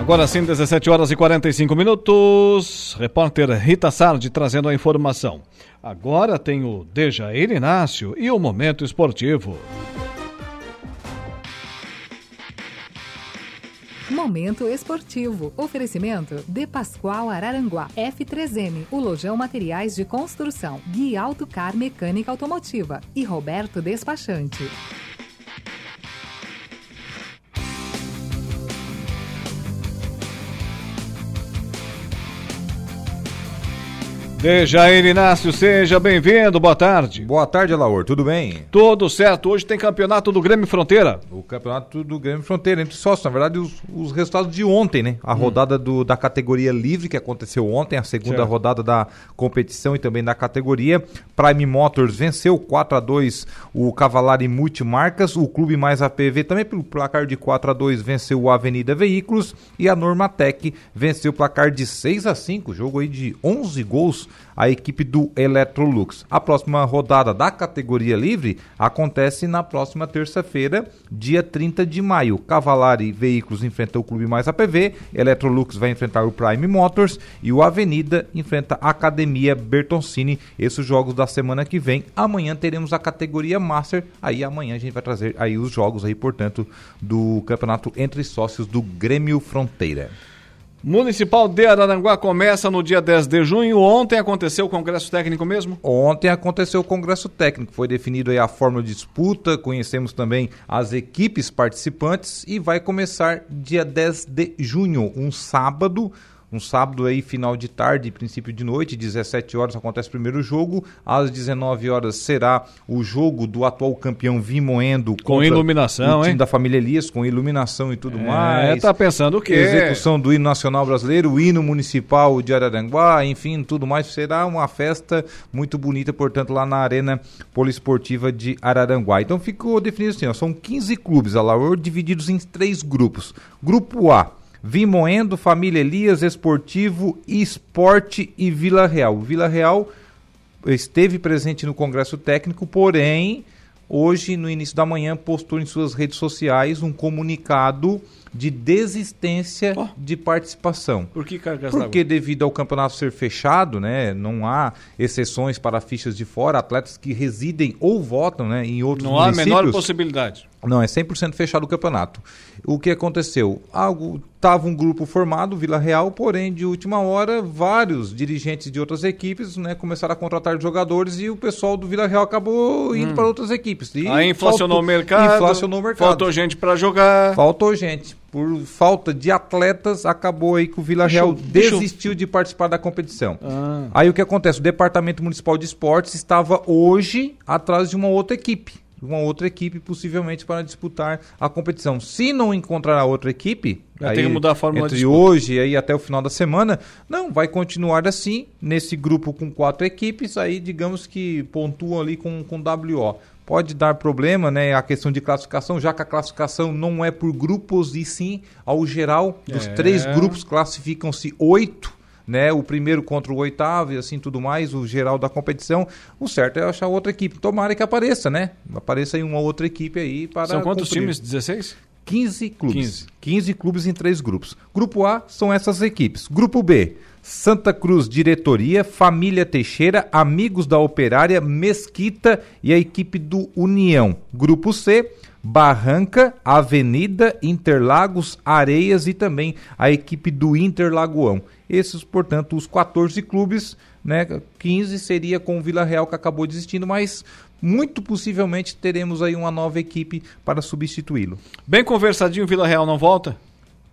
Agora sim, 17 horas e 45 minutos. Repórter Rita Sardi trazendo a informação. Agora tem o Dejair Inácio e o Momento Esportivo. Momento esportivo. Oferecimento de Pascoal Araranguá. F3M, o Lojão Materiais de Construção. Gui Autocar Mecânica Automotiva. E Roberto Despachante. Dejair Inácio, seja bem-vindo, boa tarde. Boa tarde, Alaor, tudo bem? Tudo certo, hoje tem campeonato do Grêmio Fronteira. O campeonato do Grêmio Fronteira, entre sócios, na verdade, os, os resultados de ontem, né? A hum. rodada do, da categoria livre que aconteceu ontem, a segunda certo. rodada da competição e também da categoria. Prime Motors venceu 4 a 2 o Cavalari Multimarcas, o Clube Mais APV também pelo placar de 4 a 2 venceu o Avenida Veículos e a Normatec venceu o placar de 6 a 5, jogo aí de 11 gols a equipe do Electrolux. A próxima rodada da categoria livre acontece na próxima terça-feira, dia 30 de maio. Cavalari Veículos enfrenta o Clube Mais APV, Electrolux vai enfrentar o Prime Motors e o Avenida enfrenta a Academia Bertoncini. Esses jogos da semana que vem. Amanhã teremos a categoria Master. Aí amanhã a gente vai trazer aí os jogos aí, portanto, do campeonato entre sócios do Grêmio Fronteira. Municipal de Araranguá começa no dia 10 de junho. Ontem aconteceu o Congresso Técnico mesmo? Ontem aconteceu o Congresso Técnico. Foi definido aí a fórmula de disputa, conhecemos também as equipes participantes e vai começar dia 10 de junho, um sábado um sábado aí, final de tarde, princípio de noite, 17 horas acontece o primeiro jogo. Às 19 horas será o jogo do atual campeão Vimoendo com iluminação, o time hein? da família Elias, com iluminação e tudo é, mais. tá pensando o quê? Execução do hino nacional brasileiro, o hino municipal de Araranguá, enfim, tudo mais. Será uma festa muito bonita, portanto, lá na Arena Poliesportiva de Araranguá. Então ficou definido assim, ó, são 15 clubes, a Laur, divididos em três grupos. Grupo A, Vimoendo, Família Elias, Esportivo, Esporte e Vila Real. Vila Real esteve presente no Congresso Técnico, porém, hoje, no início da manhã, postou em suas redes sociais um comunicado de desistência oh. de participação. Por que Cargas Porque devido ao campeonato ser fechado, né, não há exceções para fichas de fora, atletas que residem ou votam, né, em outros não municípios. Não há a menor possibilidade. Não, é 100% fechado o campeonato. O que aconteceu? Algo estava um grupo formado, Vila Real, porém de última hora vários dirigentes de outras equipes, né, começaram a contratar jogadores e o pessoal do Vila Real acabou indo hum. para outras equipes. E Aí inflacionou faltou, o mercado. Inflacionou o mercado. Faltou gente para jogar. Faltou gente por falta de atletas, acabou aí que o Vila Real deixa, desistiu de participar da competição. Ah. Aí o que acontece? O Departamento Municipal de Esportes estava hoje atrás de uma outra equipe. Uma outra equipe, possivelmente, para disputar a competição. Se não encontrar a outra equipe, vai ter que mudar a fórmula entre hoje e aí até o final da semana, não, vai continuar assim, nesse grupo com quatro equipes, aí digamos que pontuam ali com, com WO pode dar problema, né? A questão de classificação, já que a classificação não é por grupos e sim ao geral. Dos é. três grupos classificam-se oito. Né, o primeiro contra o oitavo e assim tudo mais, o geral da competição. O certo é achar outra equipe. Tomara que apareça, né? Apareça aí uma outra equipe aí para. São quantos cumprir. times? 16? 15 clubes. 15. 15 clubes em três grupos. Grupo A são essas equipes. Grupo B, Santa Cruz Diretoria, Família Teixeira, Amigos da Operária, Mesquita e a equipe do União. Grupo C, Barranca, Avenida, Interlagos, Areias e também a equipe do Interlagoão. Esses, portanto, os 14 clubes, né? 15 seria com o Vila Real que acabou desistindo, mas muito possivelmente teremos aí uma nova equipe para substituí-lo. Bem conversadinho, Vila Real não volta?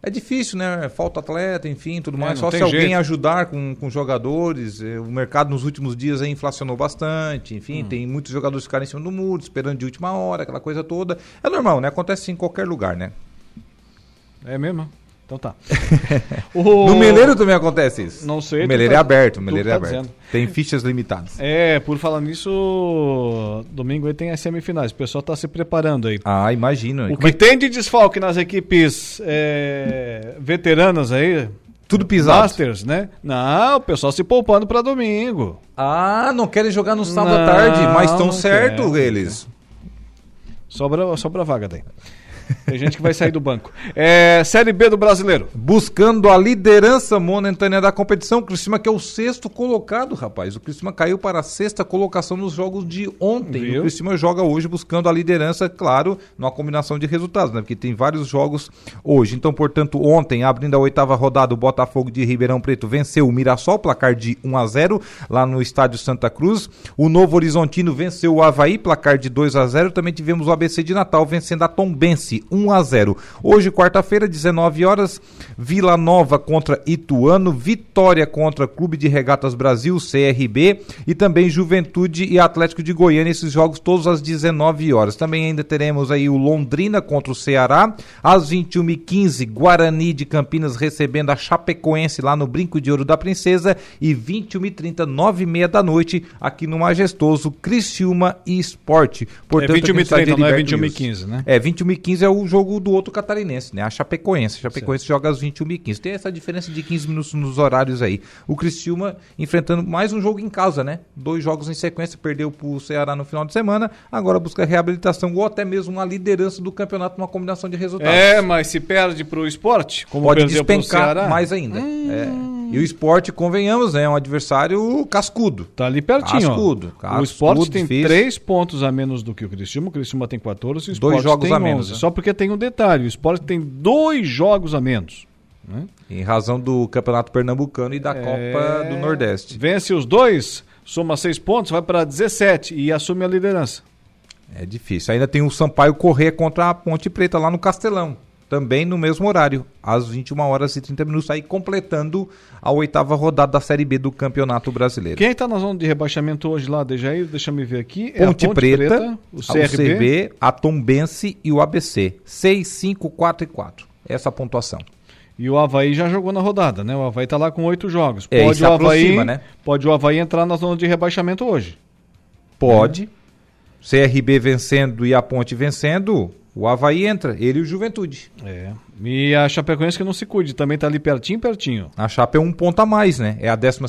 É difícil, né? Falta atleta, enfim, tudo é, mais. Só se alguém jeito. ajudar com, com jogadores. Eh, o mercado nos últimos dias aí inflacionou bastante. Enfim, hum. tem muitos jogadores que ficaram em cima do muro, esperando de última hora, aquela coisa toda. É normal, né? Acontece em qualquer lugar, né? É mesmo? Então tá. o... No Meleiro também acontece isso. Não sei. O Meleiro tá, é aberto, o Meleiro é tá aberto. Dizendo. Tem fichas limitadas. É, por falar nisso, domingo aí tem as semifinais. O pessoal tá se preparando aí. Ah, imagino. O que é... tem de desfalque nas equipes é, veteranas aí, tudo pisado. Masters, né? Não, o pessoal se poupando para domingo. Ah, não querem jogar no sábado à tarde, mas estão certo quer. eles. Sobra, sobra vaga daí. Tem gente que vai sair do banco. É, série B do brasileiro. Buscando a liderança momentânea da competição, o Criciúma que é o sexto colocado, rapaz. O Criciúma caiu para a sexta colocação nos jogos de ontem. Viu? O Criciúma joga hoje buscando a liderança, claro, numa combinação de resultados, né? Porque tem vários jogos hoje. Então, portanto, ontem, abrindo a oitava rodada, o Botafogo de Ribeirão Preto venceu o Mirassol, placar de 1 a 0 lá no estádio Santa Cruz. O Novo Horizontino venceu o Havaí, placar de 2 a 0 Também tivemos o ABC de Natal vencendo a Tombense Tombense 1 a 0. Hoje, quarta-feira, 19 horas, Vila Nova contra Ituano, Vitória contra Clube de Regatas Brasil, CRB, e também Juventude e Atlético de Goiânia, esses jogos todos às 19 horas. Também ainda teremos aí o Londrina contra o Ceará, às 21h15, Guarani de Campinas recebendo a Chapecoense lá no Brinco de Ouro da Princesa, e 21h30, 9h30 da noite, aqui no Majestoso, Criciúma e Esporte. Portanto, é 21h30, não é 21h15, né? É, 21h15 é o jogo do outro catarinense, né? A Chapecoense. A Chapecoense joga às 21h15. Tem essa diferença de 15 minutos nos horários aí. O Criciúma enfrentando mais um jogo em casa, né? Dois jogos em sequência, perdeu pro Ceará no final de semana, agora busca reabilitação ou até mesmo uma liderança do campeonato, uma combinação de resultados. É, mas se perde pro esporte, como pode despencar mais ainda. Hum. É. E o esporte, convenhamos, né, é um adversário cascudo. Tá ali pertinho. Cascudo. cascudo o esporte tem difícil. três pontos a menos do que o Criciúma. O Criciúma tem 14 e o esporte Dois jogos tem a menos. Né? Só porque tem um detalhe: o esporte tem dois jogos a menos. Né? Em razão do Campeonato Pernambucano e da é... Copa do Nordeste. Vence os dois, soma seis pontos, vai para 17 e assume a liderança. É difícil. Ainda tem o Sampaio correr contra a Ponte Preta lá no Castelão também no mesmo horário, às 21 horas e 30 minutos, aí completando a oitava rodada da Série B do Campeonato Brasileiro. Quem está na zona de rebaixamento hoje lá, Dejair? Deixa me ver aqui. É Ponte, Ponte Preta, Preta, o CRB, o CB, a Tombense e o ABC. 6, 5, 4 e 4. Essa pontuação. E o Havaí já jogou na rodada, né? O Havaí está lá com oito jogos. É, pode, é, o Havaí, aproxima, né? pode o Havaí entrar na zona de rebaixamento hoje? Pode. Né? CRB vencendo e a Ponte vencendo, o Havaí entra, ele e o Juventude. É. E a Chapecoense que não se cuide, também tá ali pertinho, pertinho. A Chape é um ponto a mais, né? É a 12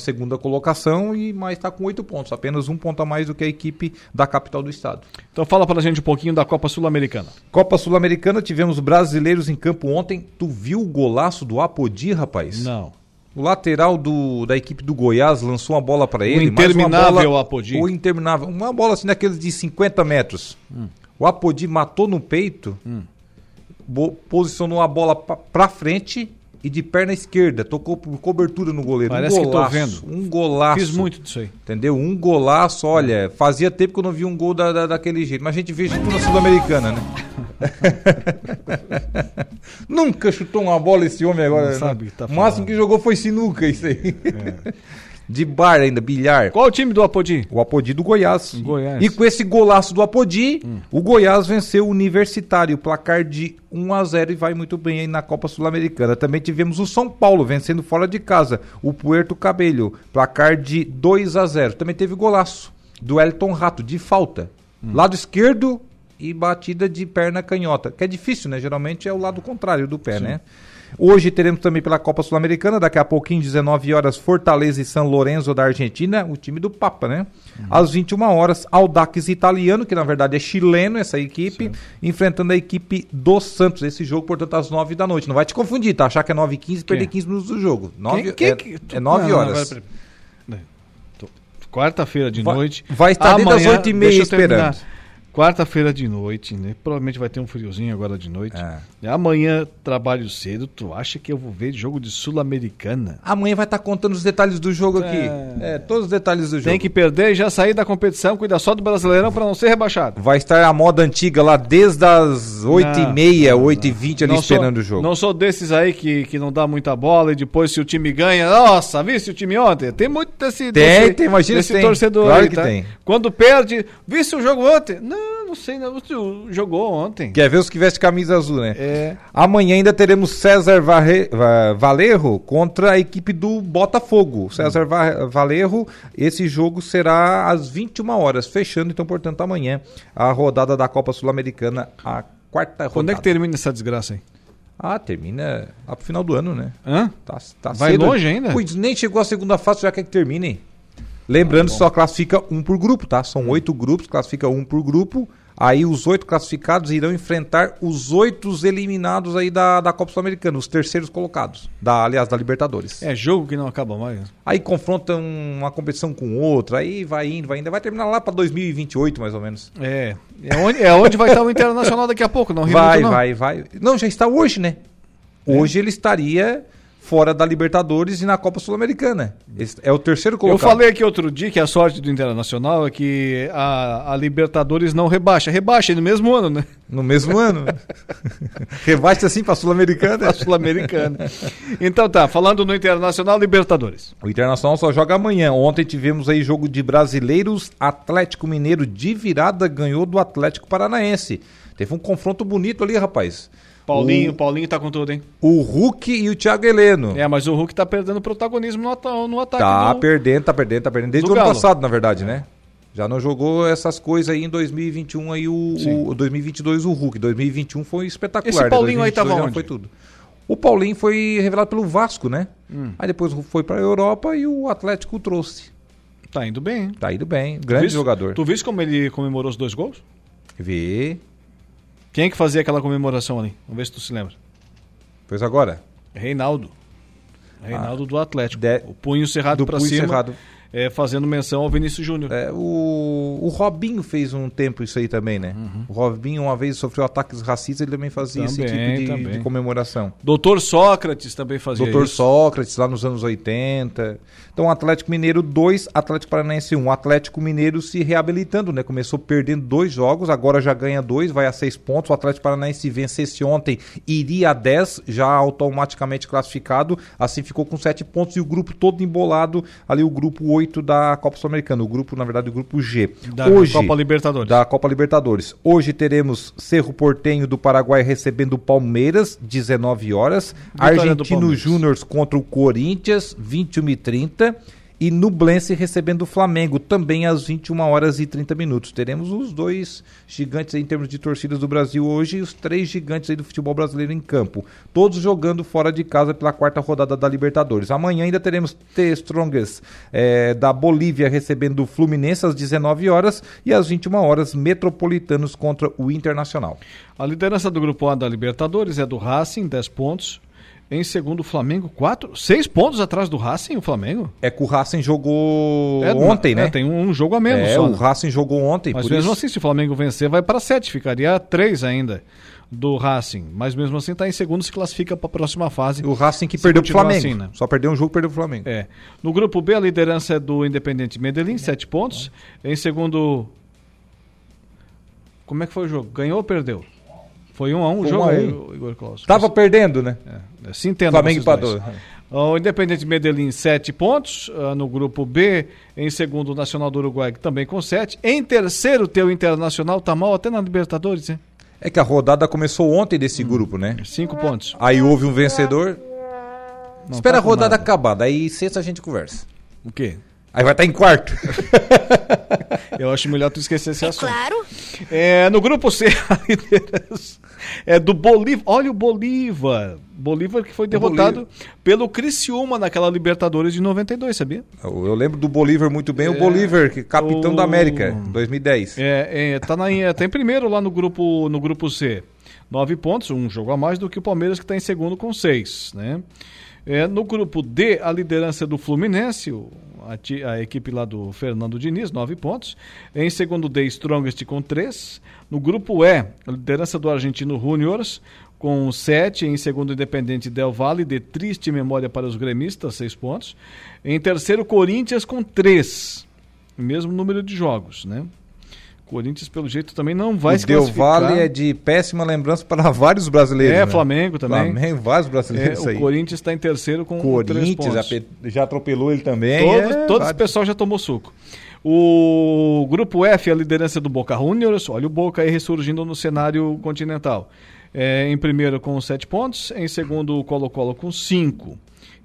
colocação, e mas está com oito pontos, apenas um ponto a mais do que a equipe da capital do estado. Então fala pra gente um pouquinho da Copa Sul-Americana. Copa Sul-Americana, tivemos brasileiros em campo ontem. Tu viu o golaço do Apodi, rapaz? Não. O lateral do, da equipe do Goiás lançou uma bola para ele. O interminável bola, Apodi. O interminável. Uma bola assim daqueles de 50 metros. Hum. O Apodi matou no peito, hum. posicionou a bola para frente e de perna esquerda, tocou por cobertura no goleiro. Parece um golaço, que tô vendo. Um golaço. Fiz muito disso aí. Entendeu? Um golaço, olha, fazia tempo que eu não vi um gol da, da daquele jeito. Mas a gente vê tudo na Sul-Americana, né? Nunca chutou uma bola esse homem agora. Não né? sabe, tá o máximo que jogou foi sinuca, isso aí. É. de bar ainda, bilhar. Qual o time do Apodi? O Apodi do Goiás. Goiás. E com esse golaço do Apodi, hum. o Goiás venceu o Universitário, placar de 1 a 0 e vai muito bem aí na Copa Sul-Americana. Também tivemos o São Paulo vencendo fora de casa, o Puerto Cabello, placar de 2 a 0. Também teve golaço do Elton Rato de falta. Hum. Lado esquerdo e batida de perna canhota, que é difícil, né? Geralmente é o lado contrário do pé, Sim. né? Hoje teremos também pela Copa Sul-Americana, daqui a pouquinho, 19 horas, Fortaleza e São Lourenço da Argentina, o time do Papa, né? Uhum. Às 21 horas, Aldax italiano, que na verdade é chileno essa equipe, Sim. enfrentando a equipe do Santos. Esse jogo, portanto, às 9 da noite. Não vai te confundir, tá? Achar que é 9 e 15 e perder 15 minutos do jogo. 9, quem, quem, é, é 9 horas. Quarta-feira de vai, noite. Vai estar Amanhã, desde as 8h30 esperando. Terminar. Quarta-feira de noite, né? Provavelmente vai ter um friozinho agora de noite. É. Amanhã trabalho cedo. Tu acha que eu vou ver jogo de Sul-Americana? Amanhã vai estar tá contando os detalhes do jogo é. aqui. É, todos os detalhes do jogo. Tem que perder e já sair da competição, cuidar só do Brasileirão para não ser rebaixado. Vai estar a moda antiga lá desde as 8h30, 8h20 ali não esperando sou, o jogo. Não sou desses aí que, que não dá muita bola e depois se o time ganha, nossa, viste o time ontem? Tem muito desse, tem, desse, tem, imagina desse tem. torcedor claro aí, que tá? tem. Quando perde, viste o jogo ontem? Não não sei, não. Você jogou ontem. Quer ver os que vestem camisa azul, né? É. Amanhã ainda teremos César Varre... Valerro contra a equipe do Botafogo. César hum. Valerro, esse jogo será às 21 horas, fechando, então, portanto, amanhã a rodada da Copa Sul-Americana, a quarta rodada. Quando é que termina essa desgraça aí? Ah, termina lá pro final do ano, né? Hã? Tá, tá Vai cedo. longe ainda? Pois nem chegou a segunda fase, já quer que termine. Lembrando, ah, só classifica um por grupo, tá? São oito grupos, classifica um por grupo. Aí os oito classificados irão enfrentar os oito eliminados aí da, da Copa Sul-Americana, os terceiros colocados, da, aliás, da Libertadores. É jogo que não acaba mais. Aí confrontam uma competição com outra, aí vai indo, vai indo, vai terminar lá para 2028 mais ou menos. É, é onde, é onde vai estar o Internacional daqui a pouco, não Vai, muito, não. vai, vai. Não, já está hoje, né? É. Hoje ele estaria fora da Libertadores e na Copa Sul-Americana. É o terceiro colocado. Eu falei aqui outro dia que a sorte do Internacional é que a, a Libertadores não rebaixa. Rebaixa no mesmo ano, né? No mesmo ano. rebaixa assim para a Sul-Americana. Sul-Americana. Então tá, falando no Internacional, Libertadores. O Internacional só joga amanhã. Ontem tivemos aí jogo de brasileiros. Atlético Mineiro de virada ganhou do Atlético Paranaense. Teve um confronto bonito ali, rapaz. Paulinho, o Paulinho tá com tudo, hein? O Hulk e o Thiago Heleno. É, mas o Hulk tá perdendo protagonismo no, no ataque. Tá do... perdendo, tá perdendo, tá perdendo. Desde o ano passado, na verdade, né? Já não jogou essas coisas aí em 2021 aí o, o 2022 o Hulk. 2021 foi espetacular. Esse Paulinho né? aí tava onde? Foi tudo. O Paulinho foi revelado pelo Vasco, né? Hum. Aí depois foi pra Europa e o Atlético o trouxe. Tá indo bem. Tá indo bem. Grande tu jogador. Tu viste como ele comemorou os dois gols? Vi. Quem é que fazia aquela comemoração ali? Vamos ver se tu se lembra. Pois agora? Reinaldo. Reinaldo ah, do Atlético. De... O punho cerrado para cima. Cerrado. É, fazendo menção ao Vinícius Júnior. É, o, o Robinho fez um tempo isso aí também, né? Uhum. O Robinho uma vez sofreu ataques racistas, ele também fazia também, esse tipo de, de, comemoração. Doutor Sócrates também fazia Doutor isso. Sócrates, lá nos anos 80. Então, Atlético Mineiro 2, Atlético Paranaense 1. Um. Atlético Mineiro se reabilitando, né? Começou perdendo dois jogos, agora já ganha dois, vai a seis pontos. O Atlético Paranaense vencesse ontem, iria a 10, já automaticamente classificado. Assim ficou com sete pontos e o grupo todo embolado, ali o grupo 8 da Copa Sul-Americana. O grupo, na verdade, o grupo G. Da Hoje, Copa Libertadores. Da Copa Libertadores. Hoje teremos Cerro Portenho do Paraguai recebendo o Palmeiras, 19 horas. Vitória Argentino Júnior contra o Corinthians, 21 e 30 Nublense recebendo o Flamengo também às 21 horas e 30 minutos. Teremos os dois gigantes em termos de torcidas do Brasil hoje e os três gigantes do futebol brasileiro em campo, todos jogando fora de casa pela quarta rodada da Libertadores. Amanhã ainda teremos The Strongest é, da Bolívia recebendo o Fluminense às 19 horas e às 21 horas Metropolitanos contra o Internacional. A liderança do grupo A da Libertadores é do Racing, 10 pontos. Em segundo, o Flamengo, quatro, seis pontos atrás do Racing, o Flamengo. É que o Racing jogou é, ontem, né? É, tem um, jogo a menos. É, só, o né? Racing jogou ontem. Mas mesmo isso... assim, se o Flamengo vencer, vai para sete, ficaria três ainda do Racing. Mas mesmo assim está em segundo, se classifica para a próxima fase. O Racing que perdeu o Flamengo. Assim, né? Só perdeu um jogo, perdeu o Flamengo. É. No grupo B, a liderança é do Independente Medellín, sete pontos. Em segundo. Como é que foi o jogo? Ganhou ou perdeu? Foi um a um o jogo, um. Aí, Igor Claus. Tava perdendo, né? É, se entenda. Flamengo empatou. O Independente Medellín, 7 pontos. Uh, no grupo B, em segundo, o Nacional do Uruguai, também com 7. Em terceiro, teu Internacional tá mal até na Libertadores, hein? É que a rodada começou ontem desse hum, grupo, né? Cinco pontos. Aí houve um vencedor. Não Espera tá a rodada nada. acabar, daí sexta a gente conversa. O quê? Aí vai estar tá em quarto. Eu acho melhor tu esquecer esse é assunto. Claro. É, no grupo C, a liderança é do Bolívar. Olha o Bolívar. Bolívar que foi derrotado Bolívar. pelo Criciúma naquela Libertadores de 92, sabia? Eu, eu lembro do Bolívar muito bem, é, o Bolívar, que capitão o... da América, 2010. É, é tá, na, tá em primeiro lá no grupo, no grupo C. Nove pontos, um jogo a mais do que o Palmeiras que está em segundo com seis, né? É, no grupo D, a liderança é do Fluminense, a, a, equipe lá do Fernando Diniz, nove pontos. Em segundo D, Strongest com três. No grupo E, a liderança do argentino Juniors com sete. Em segundo, Independente Del Valle, de triste memória para os gremistas, seis pontos. Em terceiro, Corinthians com três. Mesmo número de jogos, né? Corinthians, pelo jeito, também não vai o se Del Valle é de péssima lembrança para vários brasileiros. É, né? Flamengo também. Flamengo, vários brasileiros é, aí. O Corinthians está em terceiro com Corinthians já, já, atropelou ele também. Todo, é, todo esse pessoal já tomou suco. O grupo F, a liderança do Boca Juniors. Olha o Boca aí ressurgindo no cenário continental. É, em primeiro com sete pontos, em segundo o Colo-Colo com cinco.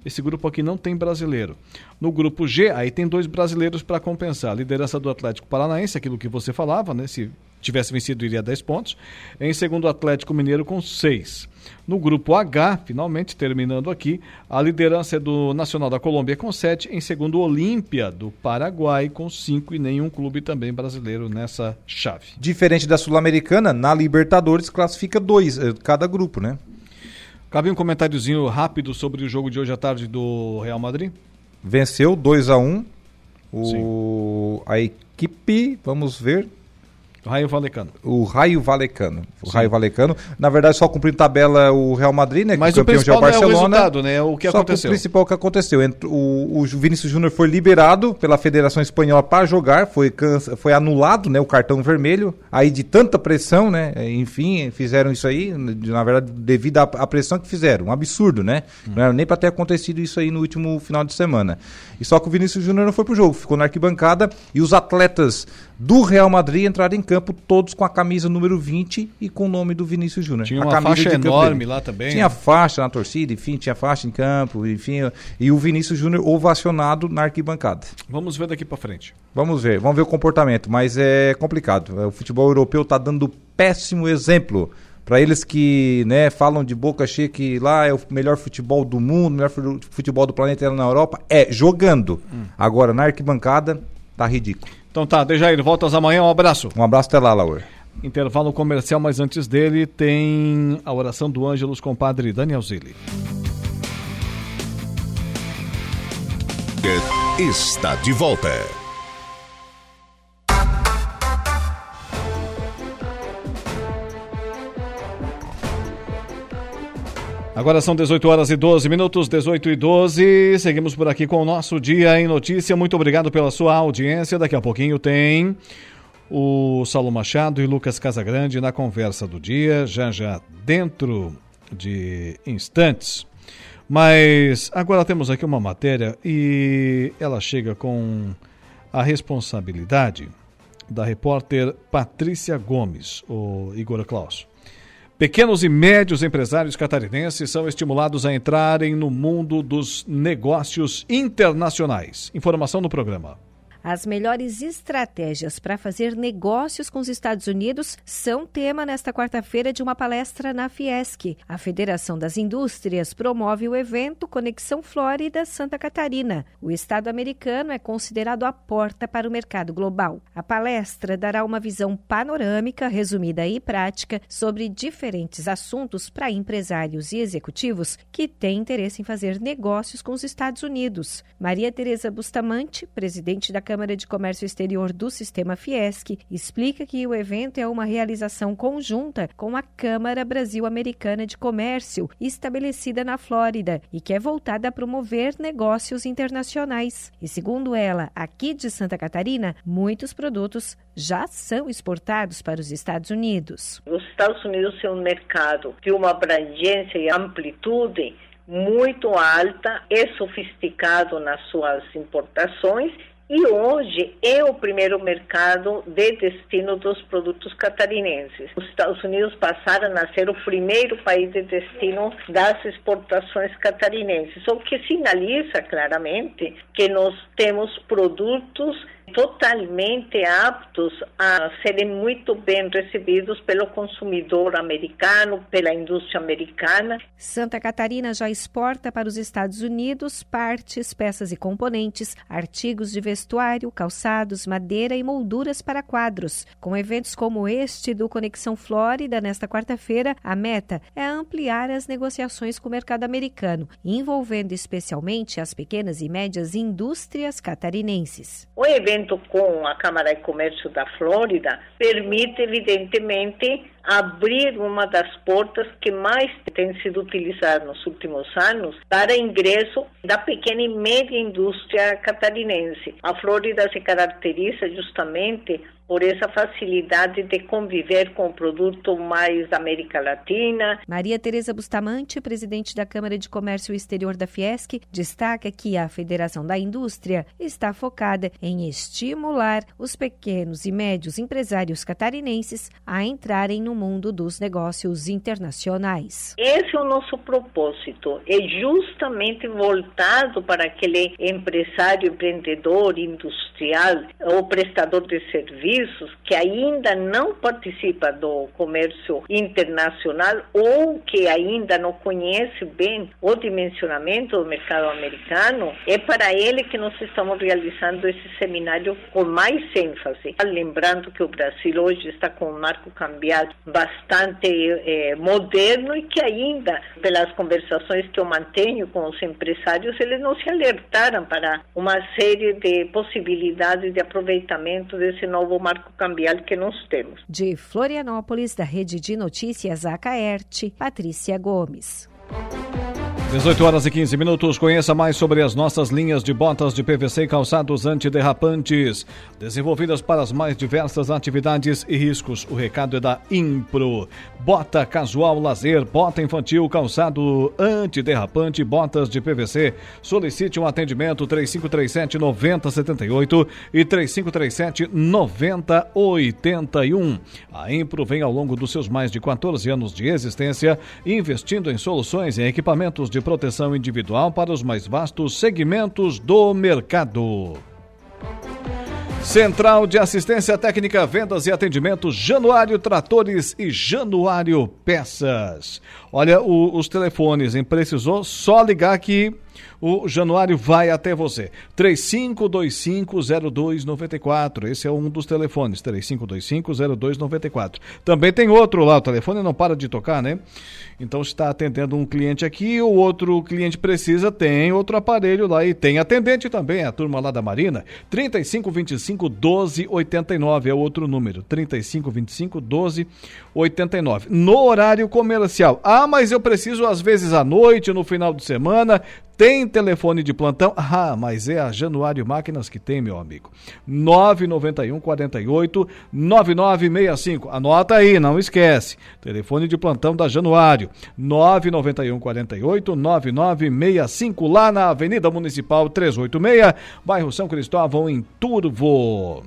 Esse grupo aqui não tem brasileiro. No grupo G, aí tem dois brasileiros para compensar. A liderança do Atlético Paranaense, aquilo que você falava, né? Se tivesse vencido, iria 10 pontos. Em segundo, o Atlético Mineiro com 6. No grupo H, finalmente terminando aqui, a liderança é do Nacional da Colômbia com 7. Em segundo, Olímpia do Paraguai com 5 e nenhum clube também brasileiro nessa chave. Diferente da Sul-Americana, na Libertadores classifica dois, eh, cada grupo, né? Cabe um comentáriozinho rápido sobre o jogo de hoje à tarde do Real Madrid? Venceu 2 a 1 um. o... a equipe, vamos ver. Raio Valecano. O Raio Valecano. O Sim. Raio Valecano. Na verdade, só cumprindo tabela o Real Madrid, né? Mas o campeão já é o Barcelona. É o resultado, né? O que só aconteceu. o principal que aconteceu. O, o Vinícius Júnior foi liberado pela Federação Espanhola para jogar, foi, foi anulado, né? O cartão vermelho. Aí de tanta pressão, né? Enfim, fizeram isso aí, na verdade, devido à pressão que fizeram. Um absurdo, né? Hum. Não era nem para ter acontecido isso aí no último final de semana. E só que o Vinícius Júnior não foi pro jogo, ficou na arquibancada e os atletas do Real Madrid entraram em campo todos com a camisa número 20 e com o nome do Vinícius Júnior. Tinha uma faixa enorme lá também. Tinha né? faixa na torcida, enfim, tinha faixa em campo, enfim, e o Vinícius Júnior ovacionado na arquibancada. Vamos ver daqui para frente. Vamos ver, vamos ver o comportamento, mas é complicado. O futebol europeu está dando péssimo exemplo para eles que né, falam de boca cheia que lá é o melhor futebol do mundo, o melhor futebol do planeta é na Europa, é jogando. Hum. Agora, na arquibancada, tá ridículo. Então tá, Dejair, voltas amanhã, um abraço. Um abraço até lá, Laura. Intervalo comercial, mas antes dele tem a oração do Ângelos com o padre Daniel Zilli. Está de volta. Agora são 18 horas e 12 minutos, 18 e 12. Seguimos por aqui com o nosso Dia em Notícia. Muito obrigado pela sua audiência. Daqui a pouquinho tem o Saulo Machado e Lucas Casagrande na conversa do dia, já já dentro de instantes. Mas agora temos aqui uma matéria e ela chega com a responsabilidade da repórter Patrícia Gomes, o Igor Klaus. Pequenos e médios empresários catarinenses são estimulados a entrarem no mundo dos negócios internacionais. Informação no programa. As melhores estratégias para fazer negócios com os Estados Unidos são tema nesta quarta-feira de uma palestra na Fiesc. A Federação das Indústrias promove o evento Conexão Flórida Santa Catarina. O estado americano é considerado a porta para o mercado global. A palestra dará uma visão panorâmica, resumida e prática sobre diferentes assuntos para empresários e executivos que têm interesse em fazer negócios com os Estados Unidos. Maria Tereza Bustamante, presidente da Câmara de Comércio Exterior do Sistema Fiesc, explica que o evento é uma realização conjunta com a Câmara Brasil-Americana de Comércio, estabelecida na Flórida, e que é voltada a promover negócios internacionais. E segundo ela, aqui de Santa Catarina, muitos produtos já são exportados para os Estados Unidos. Os Estados Unidos é um mercado de uma abrangência e amplitude muito alta, é sofisticado nas suas importações e hoje é o primeiro mercado de destino dos produtos catarinenses. Os Estados Unidos passaram a ser o primeiro país de destino das exportações catarinenses, o que sinaliza claramente que nós temos produtos totalmente aptos a serem muito bem recebidos pelo consumidor americano, pela indústria americana. Santa Catarina já exporta para os Estados Unidos partes, peças e componentes, artigos de vestuário, calçados, madeira e molduras para quadros. Com eventos como este do Conexão Flórida nesta quarta-feira, a meta é ampliar as negociações com o mercado americano, envolvendo especialmente as pequenas e médias indústrias catarinenses. O evento com a Câmara de Comércio da Flórida permite, evidentemente, abrir uma das portas que mais tem sido utilizada nos últimos anos para ingresso da pequena e média indústria catarinense. A Flórida se caracteriza justamente por essa facilidade de conviver com o produto mais da América Latina. Maria Tereza Bustamante, presidente da Câmara de Comércio Exterior da Fiesc, destaca que a Federação da Indústria está focada em estimular os pequenos e médios empresários catarinenses a entrarem no mundo dos negócios internacionais. Esse é o nosso propósito, é justamente voltado para aquele empresário, empreendedor, industrial ou prestador de serviços que ainda não participa do comércio internacional ou que ainda não conhece bem o dimensionamento do mercado americano, é para ele que nós estamos realizando esse seminário com mais ênfase. Lembrando que o Brasil hoje está com um marco cambial bastante eh, moderno e que ainda, pelas conversações que eu mantenho com os empresários, eles não se alertaram para uma série de possibilidades de aproveitamento desse novo marco cambial que nós temos. De Florianópolis, da Rede de Notícias Acaerte, Patrícia Gomes. 18 horas e 15 minutos. Conheça mais sobre as nossas linhas de botas de PVC e calçados antiderrapantes, desenvolvidas para as mais diversas atividades e riscos. O recado é da Impro. Bota casual lazer, bota infantil, calçado antiderrapante, botas de PVC. Solicite um atendimento 3537 9078 e 3537 9081. A Impro vem ao longo dos seus mais de 14 anos de existência investindo em soluções e equipamentos de proteção individual para os mais vastos segmentos do mercado. Central de Assistência Técnica, Vendas e Atendimento, Januário Tratores e Januário Peças. Olha o, os telefones, hein? Precisou só ligar que o Januário vai até você. 35250294. Esse é um dos telefones, 35250294. Também tem outro lá, o telefone não para de tocar, né? Então está atendendo um cliente aqui, o outro cliente precisa, tem outro aparelho lá e tem atendente também, a turma lá da Marina. 3525 1289 é outro número, 3525 1289. No horário comercial. Ah, mas eu preciso às vezes à noite, no final de semana. Tem telefone de plantão? Ah, mas é a Januário Máquinas que tem, meu amigo. 991 48 9965. Anota aí, não esquece. Telefone de plantão da Januário. 991 48 9965 lá na Avenida Municipal 386, bairro São Cristóvão em Turvo.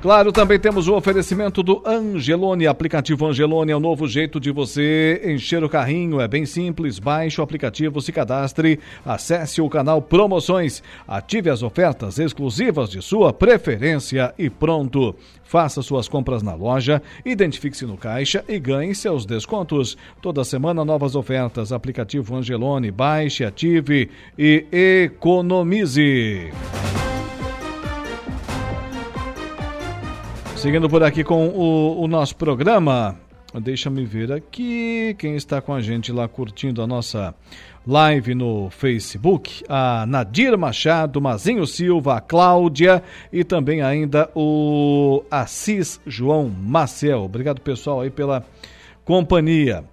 Claro, também temos o oferecimento do Angelone. Aplicativo Angelone é o novo jeito de você encher o carrinho. É bem simples. Baixe o aplicativo, se cadastre, acesse o canal Promoções, ative as ofertas exclusivas de sua preferência e pronto. Faça suas compras na loja, identifique-se no caixa e ganhe seus descontos. Toda semana novas ofertas. Aplicativo Angelone. Baixe, ative e economize. Seguindo por aqui com o, o nosso programa, deixa-me ver aqui quem está com a gente lá curtindo a nossa live no Facebook, a Nadir Machado, Mazinho Silva, a Cláudia e também ainda o Assis João Maciel. Obrigado pessoal aí pela companhia.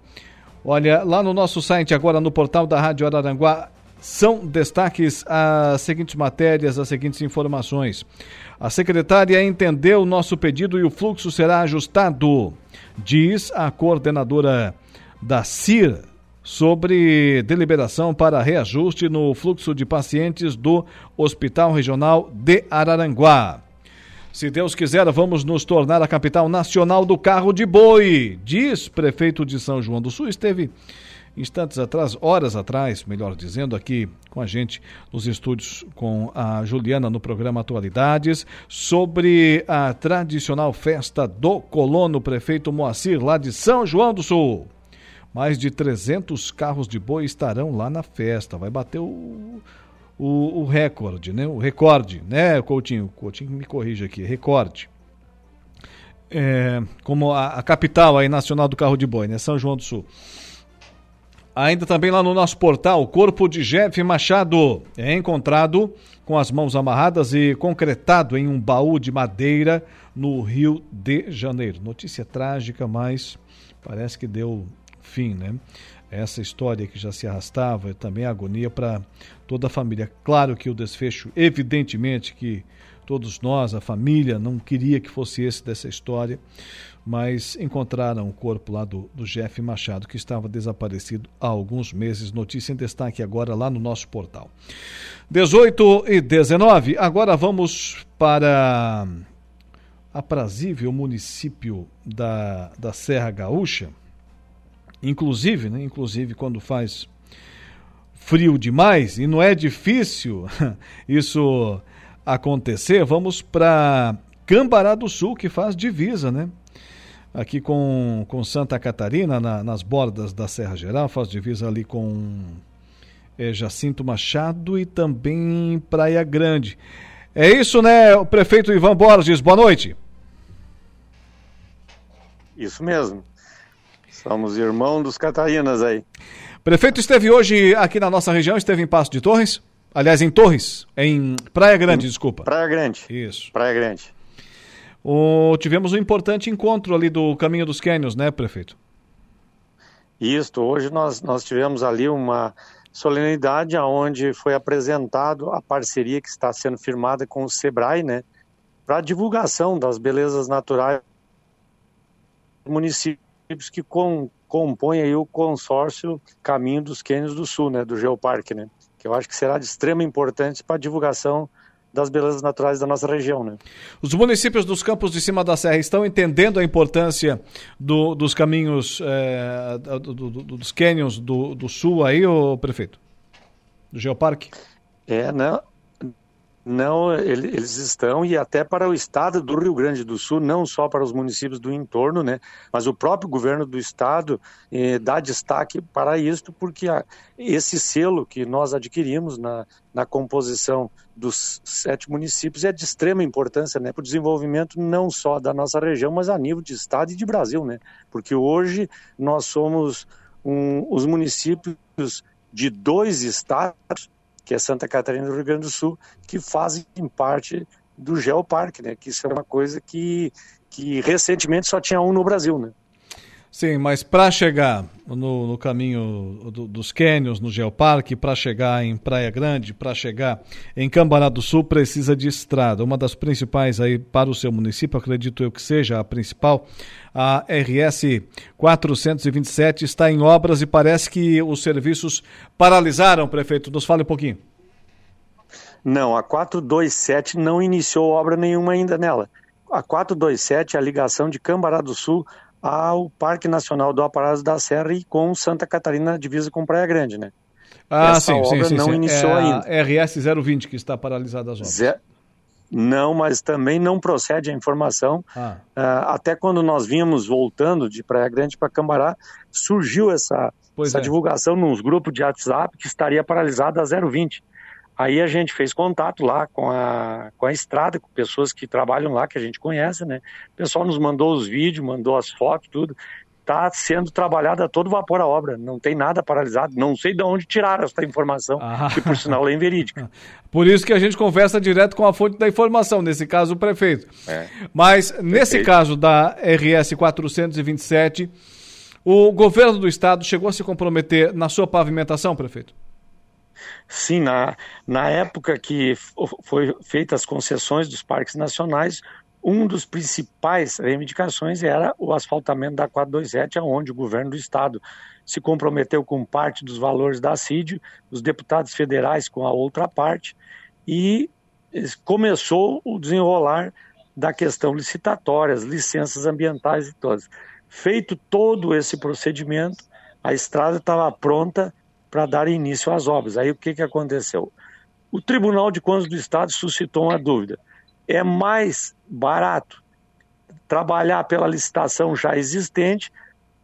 Olha, lá no nosso site agora no portal da Rádio Araranguá são destaques as seguintes matérias, as seguintes informações. A secretária entendeu o nosso pedido e o fluxo será ajustado, diz a coordenadora da CIR sobre deliberação para reajuste no fluxo de pacientes do Hospital Regional de Araranguá. Se Deus quiser, vamos nos tornar a capital nacional do carro de boi, diz prefeito de São João do Sul. Esteve instantes atrás, horas atrás, melhor dizendo, aqui com a gente nos estúdios com a Juliana no programa Atualidades, sobre a tradicional festa do colono prefeito Moacir, lá de São João do Sul. Mais de 300 carros de boi estarão lá na festa. Vai bater o, o, o recorde, né? O recorde, né, Coutinho? Coutinho me corrija aqui, recorde. É, como a, a capital aí nacional do carro de boi, né? São João do Sul. Ainda também lá no nosso portal, o corpo de Jeff Machado é encontrado com as mãos amarradas e concretado em um baú de madeira no Rio de Janeiro. Notícia trágica, mas parece que deu fim, né? Essa história que já se arrastava, também agonia para toda a família. Claro que o desfecho, evidentemente que todos nós, a família, não queria que fosse esse dessa história, mas encontraram o corpo lá do, do Jeff Machado, que estava desaparecido há alguns meses. Notícia em destaque agora lá no nosso portal. 18 e 19. Agora vamos para aprazível município da, da Serra Gaúcha. Inclusive, né, inclusive quando faz frio demais, e não é difícil isso acontecer, vamos para Cambará do Sul, que faz divisa, né? Aqui com, com Santa Catarina, na, nas bordas da Serra Geral, faz divisa ali com é, Jacinto Machado e também Praia Grande. É isso, né, o prefeito Ivan Borges, boa noite. Isso mesmo. Somos irmãos dos Catarinas aí. Prefeito esteve hoje aqui na nossa região, esteve em Passo de Torres? Aliás, em Torres, em Praia Grande, em desculpa. Praia Grande. Isso. Praia Grande. O, tivemos um importante encontro ali do Caminho dos Quênios, né, prefeito? Isso, hoje nós, nós tivemos ali uma solenidade onde foi apresentado a parceria que está sendo firmada com o SEBRAE, né, para divulgação das belezas naturais municípios que com, compõem aí o consórcio Caminho dos Quênios do Sul, né, do Geoparque, né, que eu acho que será de extrema importância para a divulgação das belezas naturais da nossa região. Né? Os municípios dos campos de cima da serra estão entendendo a importância do, dos caminhos, é, do, do, dos cânions do, sul aí, o prefeito? Do Geoparque? É, não, não, eles estão, e até para o estado do Rio Grande do Sul, não só para os municípios do entorno, né, mas o próprio governo do estado eh, dá destaque para isto, porque esse selo que nós adquirimos na, na composição dos sete municípios é de extrema importância né, para o desenvolvimento não só da nossa região, mas a nível de estado e de Brasil, né, porque hoje nós somos um, os municípios de dois estados que é Santa Catarina do Rio Grande do Sul, que fazem parte do Geoparque, né? Que isso é uma coisa que, que recentemente só tinha um no Brasil, né? Sim, mas para chegar no, no caminho do, dos cânions, no Geoparque, para chegar em Praia Grande, para chegar em Cambará do Sul, precisa de estrada. Uma das principais aí para o seu município, acredito eu que seja a principal, a RS 427 está em obras e parece que os serviços paralisaram, prefeito. Nos fale um pouquinho. Não, a 427 não iniciou obra nenhuma ainda nela. A 427 é a ligação de Cambará do Sul ao Parque Nacional do Aparados da Serra e com Santa Catarina, divisa com Praia Grande, né? Ah, Essa sim, obra sim, sim, não sim. iniciou é ainda. RS 020 que está paralisada as obras. Zé... Não, mas também não procede a informação. Ah. Uh, até quando nós vínhamos voltando de Praia Grande para Cambará, surgiu essa, essa é. divulgação nos grupos de WhatsApp que estaria paralisada a 020. Aí a gente fez contato lá com a, com a estrada, com pessoas que trabalham lá, que a gente conhece, né? O pessoal nos mandou os vídeos, mandou as fotos, tudo. Está sendo trabalhada a todo vapor a obra, não tem nada paralisado. Não sei de onde tiraram essa informação, ah. que por sinal é inverídica. Por isso que a gente conversa direto com a fonte da informação, nesse caso o prefeito. É. Mas nesse caso da RS 427, o governo do estado chegou a se comprometer na sua pavimentação, prefeito? Sim, na, na época que foi feitas as concessões dos parques nacionais, um dos principais reivindicações era o asfaltamento da 427, onde o governo do estado se comprometeu com parte dos valores da CID, os deputados federais com a outra parte, e começou o desenrolar da questão licitatória, as licenças ambientais e todas. Feito todo esse procedimento, a estrada estava pronta para dar início às obras. Aí o que, que aconteceu? O Tribunal de Contas do Estado suscitou uma dúvida. É mais barato trabalhar pela licitação já existente,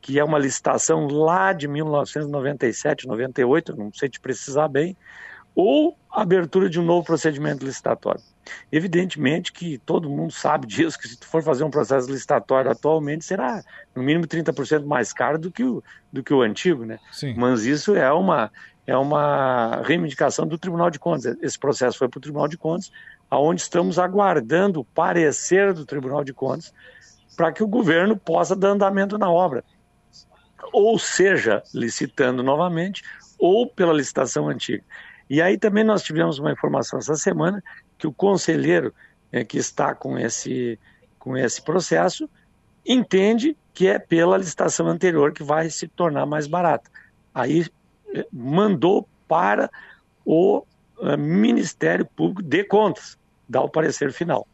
que é uma licitação lá de 1997, 98, não sei te precisar bem, ou abertura de um novo procedimento licitatório. Evidentemente que todo mundo sabe disso, que se tu for fazer um processo licitatório atualmente, será no mínimo 30% mais caro do que o, do que o antigo, né? Sim. Mas isso é uma, é uma reivindicação do Tribunal de Contas. Esse processo foi para o Tribunal de Contas, aonde estamos aguardando o parecer do Tribunal de Contas para que o governo possa dar andamento na obra. Ou seja, licitando novamente, ou pela licitação antiga. E aí também nós tivemos uma informação essa semana que o conselheiro é, que está com esse, com esse processo entende que é pela licitação anterior que vai se tornar mais barata. Aí é, mandou para o é, Ministério Público de Contas dar o parecer final,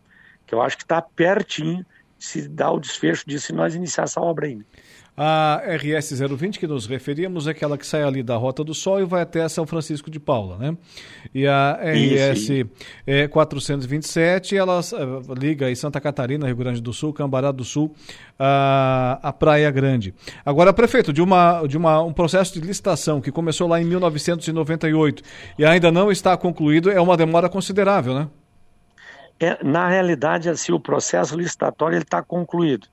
que eu acho que está pertinho se dar o desfecho disso se nós iniciar essa obra ainda. A RS 020 que nos referimos é aquela que sai ali da Rota do Sol e vai até São Francisco de Paula, né? E a RS é, 427, ela uh, liga aí Santa Catarina, Rio Grande do Sul, Cambará do Sul, a, a Praia Grande. Agora, prefeito, de, uma, de uma, um processo de licitação que começou lá em 1998 e ainda não está concluído, é uma demora considerável, né? É, na realidade, assim, o processo licitatório está concluído.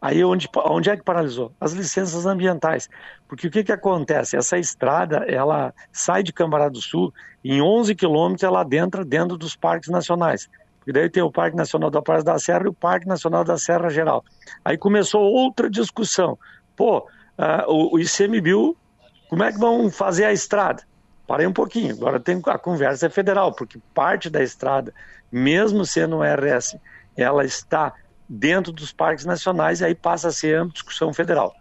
Aí onde, onde é que paralisou? As licenças ambientais. Porque o que, que acontece? Essa estrada, ela sai de Cambará do Sul, em 11 quilômetros ela adentra dentro dos parques nacionais. Porque daí tem o Parque Nacional da Praia da Serra e o Parque Nacional da Serra Geral. Aí começou outra discussão. Pô, uh, o, o ICMBio, como é que vão fazer a estrada? Parei um pouquinho, agora tem a conversa é federal, porque parte da estrada, mesmo sendo um RS, ela está dentro dos parques nacionais e aí passa a ser discussão federal.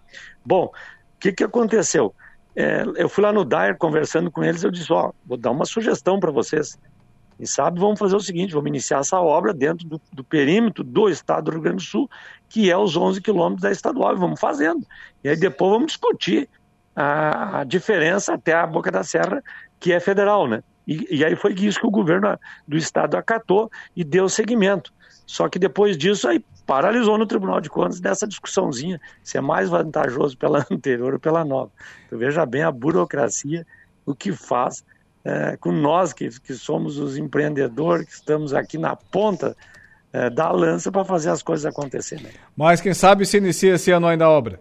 Bom, o que, que aconteceu? É, eu fui lá no DAIR conversando com eles, eu disse, ó, vou dar uma sugestão para vocês. E sabe, vamos fazer o seguinte, vamos iniciar essa obra dentro do, do, perímetro do estado do Rio Grande do Sul, que é os 11 quilômetros da estadual, e vamos fazendo. E aí depois vamos discutir a, a diferença até a Boca da Serra, que é federal, né? E, e aí foi isso que o governo do estado acatou e deu seguimento. Só que depois disso aí paralisou no Tribunal de Contas dessa discussãozinha se é mais vantajoso pela anterior ou pela nova. Então veja bem a burocracia, o que faz é, com nós que, que somos os empreendedores, que estamos aqui na ponta é, da lança para fazer as coisas acontecerem. Né? Mas quem sabe se inicia esse ano ainda a obra?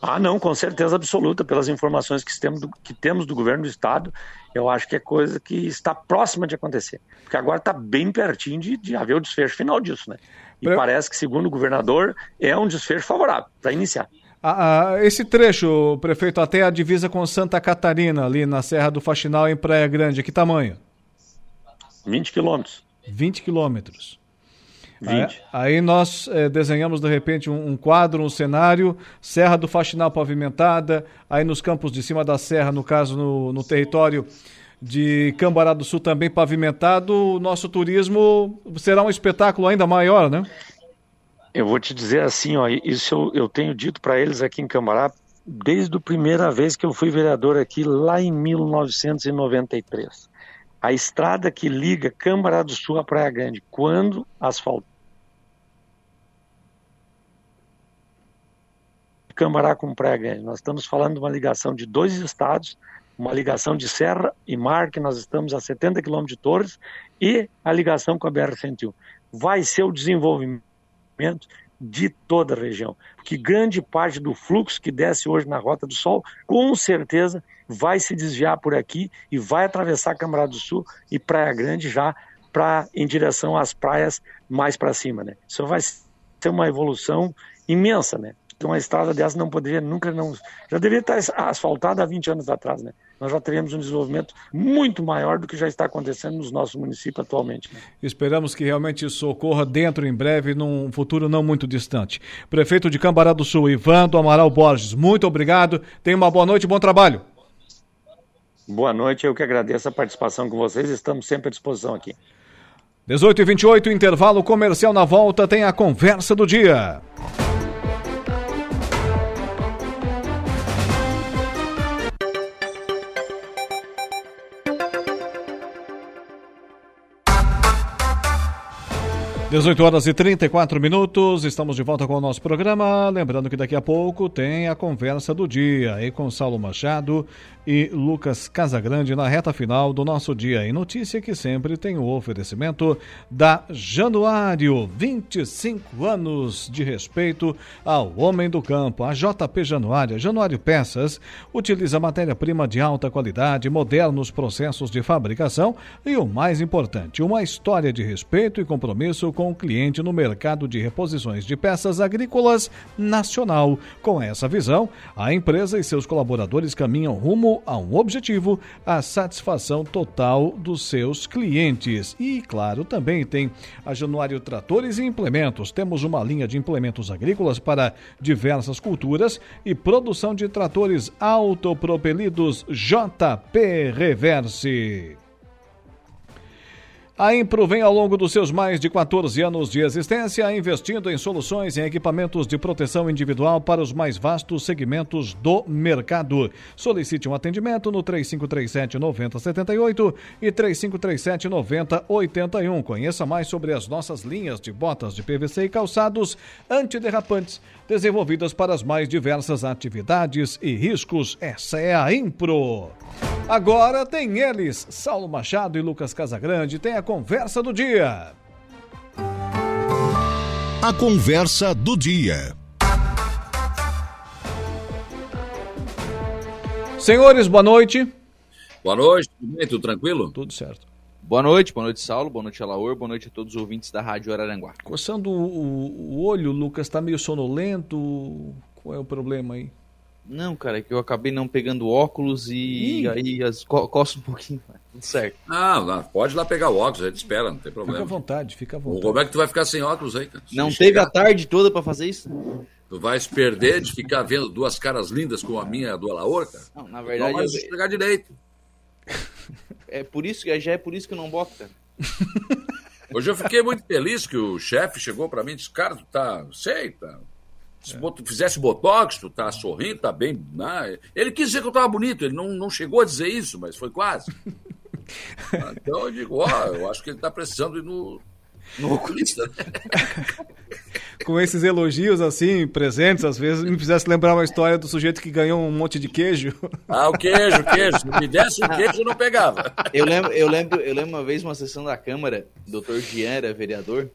Ah, não, com certeza absoluta, pelas informações que temos, do, que temos do governo do estado, eu acho que é coisa que está próxima de acontecer. Porque agora está bem pertinho de, de haver o desfecho final disso, né? E parece que, segundo o governador, é um desfecho favorável para iniciar. Ah, ah, esse trecho, prefeito, até a divisa com Santa Catarina, ali na Serra do Faxinal, em Praia Grande, que tamanho? 20 quilômetros. 20 quilômetros. 20. Aí, aí nós é, desenhamos de repente um, um, quadro, um cenário, Serra do Faxinal pavimentada, aí nos campos de cima da serra, no caso no, no território de Cambará do Sul também pavimentado, o nosso turismo será um espetáculo ainda maior, né? Eu vou te dizer assim, ó, isso eu, eu tenho dito para eles aqui em Cambará desde a primeira vez que eu fui vereador aqui, lá em 1993 a estrada que liga Câmara do Sul a Praia Grande, quando asfaltada, Câmara com Praia Grande. Nós estamos falando de uma ligação de dois estados, uma ligação de Serra e Mar, que nós estamos a 70 quilômetros de Torres, e a ligação com a BR-101. Vai ser o desenvolvimento de toda a região, porque grande parte do fluxo que desce hoje na Rota do Sol, com certeza vai se desviar por aqui e vai atravessar Câmara do Sul e Praia Grande já para em direção às praias mais para cima, né? Isso vai ser uma evolução imensa, né? Então, uma estrada dessa não poderia nunca não já deveria estar asfaltada há 20 anos atrás, né? Nós já teríamos um desenvolvimento muito maior do que já está acontecendo nos nossos municípios atualmente. Né? Esperamos que realmente isso ocorra dentro em breve, num futuro não muito distante. Prefeito de Cambará do Sul, Ivan do Amaral Borges, muito obrigado. Tenha uma boa noite e bom trabalho. Boa noite, eu que agradeço a participação com vocês, estamos sempre à disposição aqui. 18 e 28 intervalo comercial na volta, tem a conversa do dia. 18 horas e 34 minutos, estamos de volta com o nosso programa. Lembrando que daqui a pouco tem a conversa do dia aí com Saulo Machado e Lucas Casagrande na reta final do nosso dia. E notícia que sempre tem o oferecimento da Januário, 25 anos de respeito ao homem do campo. A JP Januário, Januário Peças, utiliza matéria-prima de alta qualidade, modernos processos de fabricação e o mais importante, uma história de respeito e compromisso com o cliente no mercado de reposições de peças agrícolas nacional. Com essa visão, a empresa e seus colaboradores caminham rumo a um objetivo: a satisfação total dos seus clientes. E, claro, também tem a Januário Tratores e Implementos. Temos uma linha de implementos agrícolas para diversas culturas e produção de tratores autopropelidos JP Reverse. A Impro vem ao longo dos seus mais de 14 anos de existência investindo em soluções e equipamentos de proteção individual para os mais vastos segmentos do mercado. Solicite um atendimento no 3537 9078 e 3537 9081. Conheça mais sobre as nossas linhas de botas de PVC e calçados antiderrapantes desenvolvidas para as mais diversas atividades e riscos. Essa é a Impro. Agora tem eles, Saulo Machado e Lucas Casagrande, tem a conversa do dia. A conversa do dia. Senhores, boa noite. Boa noite, tudo bem? Tudo tranquilo? Tudo certo. Boa noite, boa noite, Saulo, boa noite, Alaor, boa noite a todos os ouvintes da Rádio Araranguá. Coçando o, o olho, Lucas, está meio sonolento. Qual é o problema aí? Não, cara, é que eu acabei não pegando óculos e Ih. aí as, co coço um pouquinho, tudo certo. Não, não, pode ir lá pegar o óculos, a gente espera, não tem problema. Fica à vontade, fica à vontade. Como é que tu vai ficar sem óculos aí, cara? Não teve chegar... a tarde toda para fazer isso? Tu vais perder de ficar vendo duas caras lindas como a minha e a do Alaor, cara? Não, na verdade. Não vai eu... chegar direito. É por isso que já é por isso que eu não boto, cara. Hoje eu fiquei muito feliz que o chefe chegou para mim e disse: Cara, tu tá. Sei, tá. Se é. tu fizesse botox, tu tá sorrindo, tá bem. Né? Ele quis dizer que eu tava bonito, ele não, não chegou a dizer isso, mas foi quase. então eu digo: Ó, oh, eu acho que ele tá precisando ir no, no oculista. Com esses elogios assim, presentes, às vezes me fizesse lembrar uma história do sujeito que ganhou um monte de queijo. Ah, o queijo, o queijo. Se me desse o queijo, eu não pegava. Eu lembro, eu lembro, eu lembro uma vez uma sessão da Câmara, o doutor Jean era vereador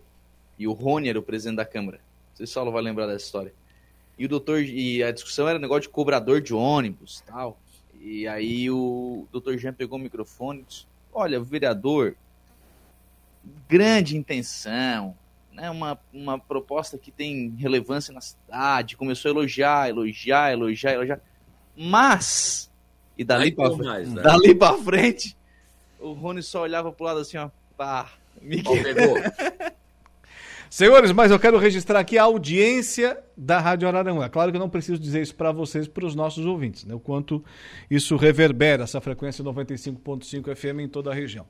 e o Rony era o presidente da Câmara. Não sei se o Saulo vai lembrar dessa história. E o doutor, e a discussão era negócio de cobrador de ônibus tal. E aí o doutor Jean pegou o microfone e disse: Olha, vereador, grande intenção, né, uma, uma proposta que tem relevância na cidade, começou a elogiar, elogiar, elogiar, elogiar. Mas, e dali para né? dali pra frente, o Rony só olhava pro lado assim, ó, pá, me pegou. Senhores, mas eu quero registrar aqui a audiência da Rádio Araranguá. Claro que eu não preciso dizer isso para vocês, para os nossos ouvintes, né? o quanto isso reverbera, essa frequência 95.5 FM em toda a região.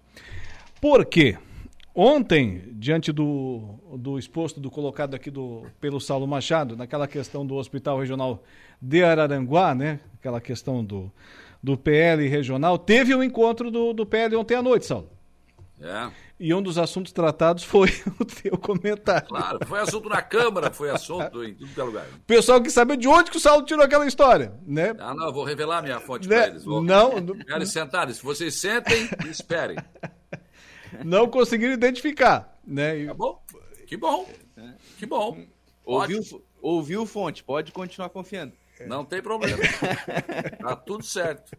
Por quê? Ontem, diante do, do exposto, do colocado aqui do, pelo Saulo Machado, naquela questão do Hospital Regional de Araranguá, né? Aquela questão do, do PL regional, teve o um encontro do, do PL ontem à noite, Saulo. É. E um dos assuntos tratados foi o teu comentário. Claro, foi assunto na Câmara, foi assunto em tudo que é lugar. Pessoal que sabe de onde que o Saulo tirou aquela história, né? Ah, não, vou revelar minha fonte né? para eles. Vou... Não. Querem sentar, se vocês sentem, esperem não conseguiram identificar, né? E... Tá bom? Que bom. Que bom. Ouviu, ouviu fonte, pode continuar confiando. Não tem problema. tá tudo certo.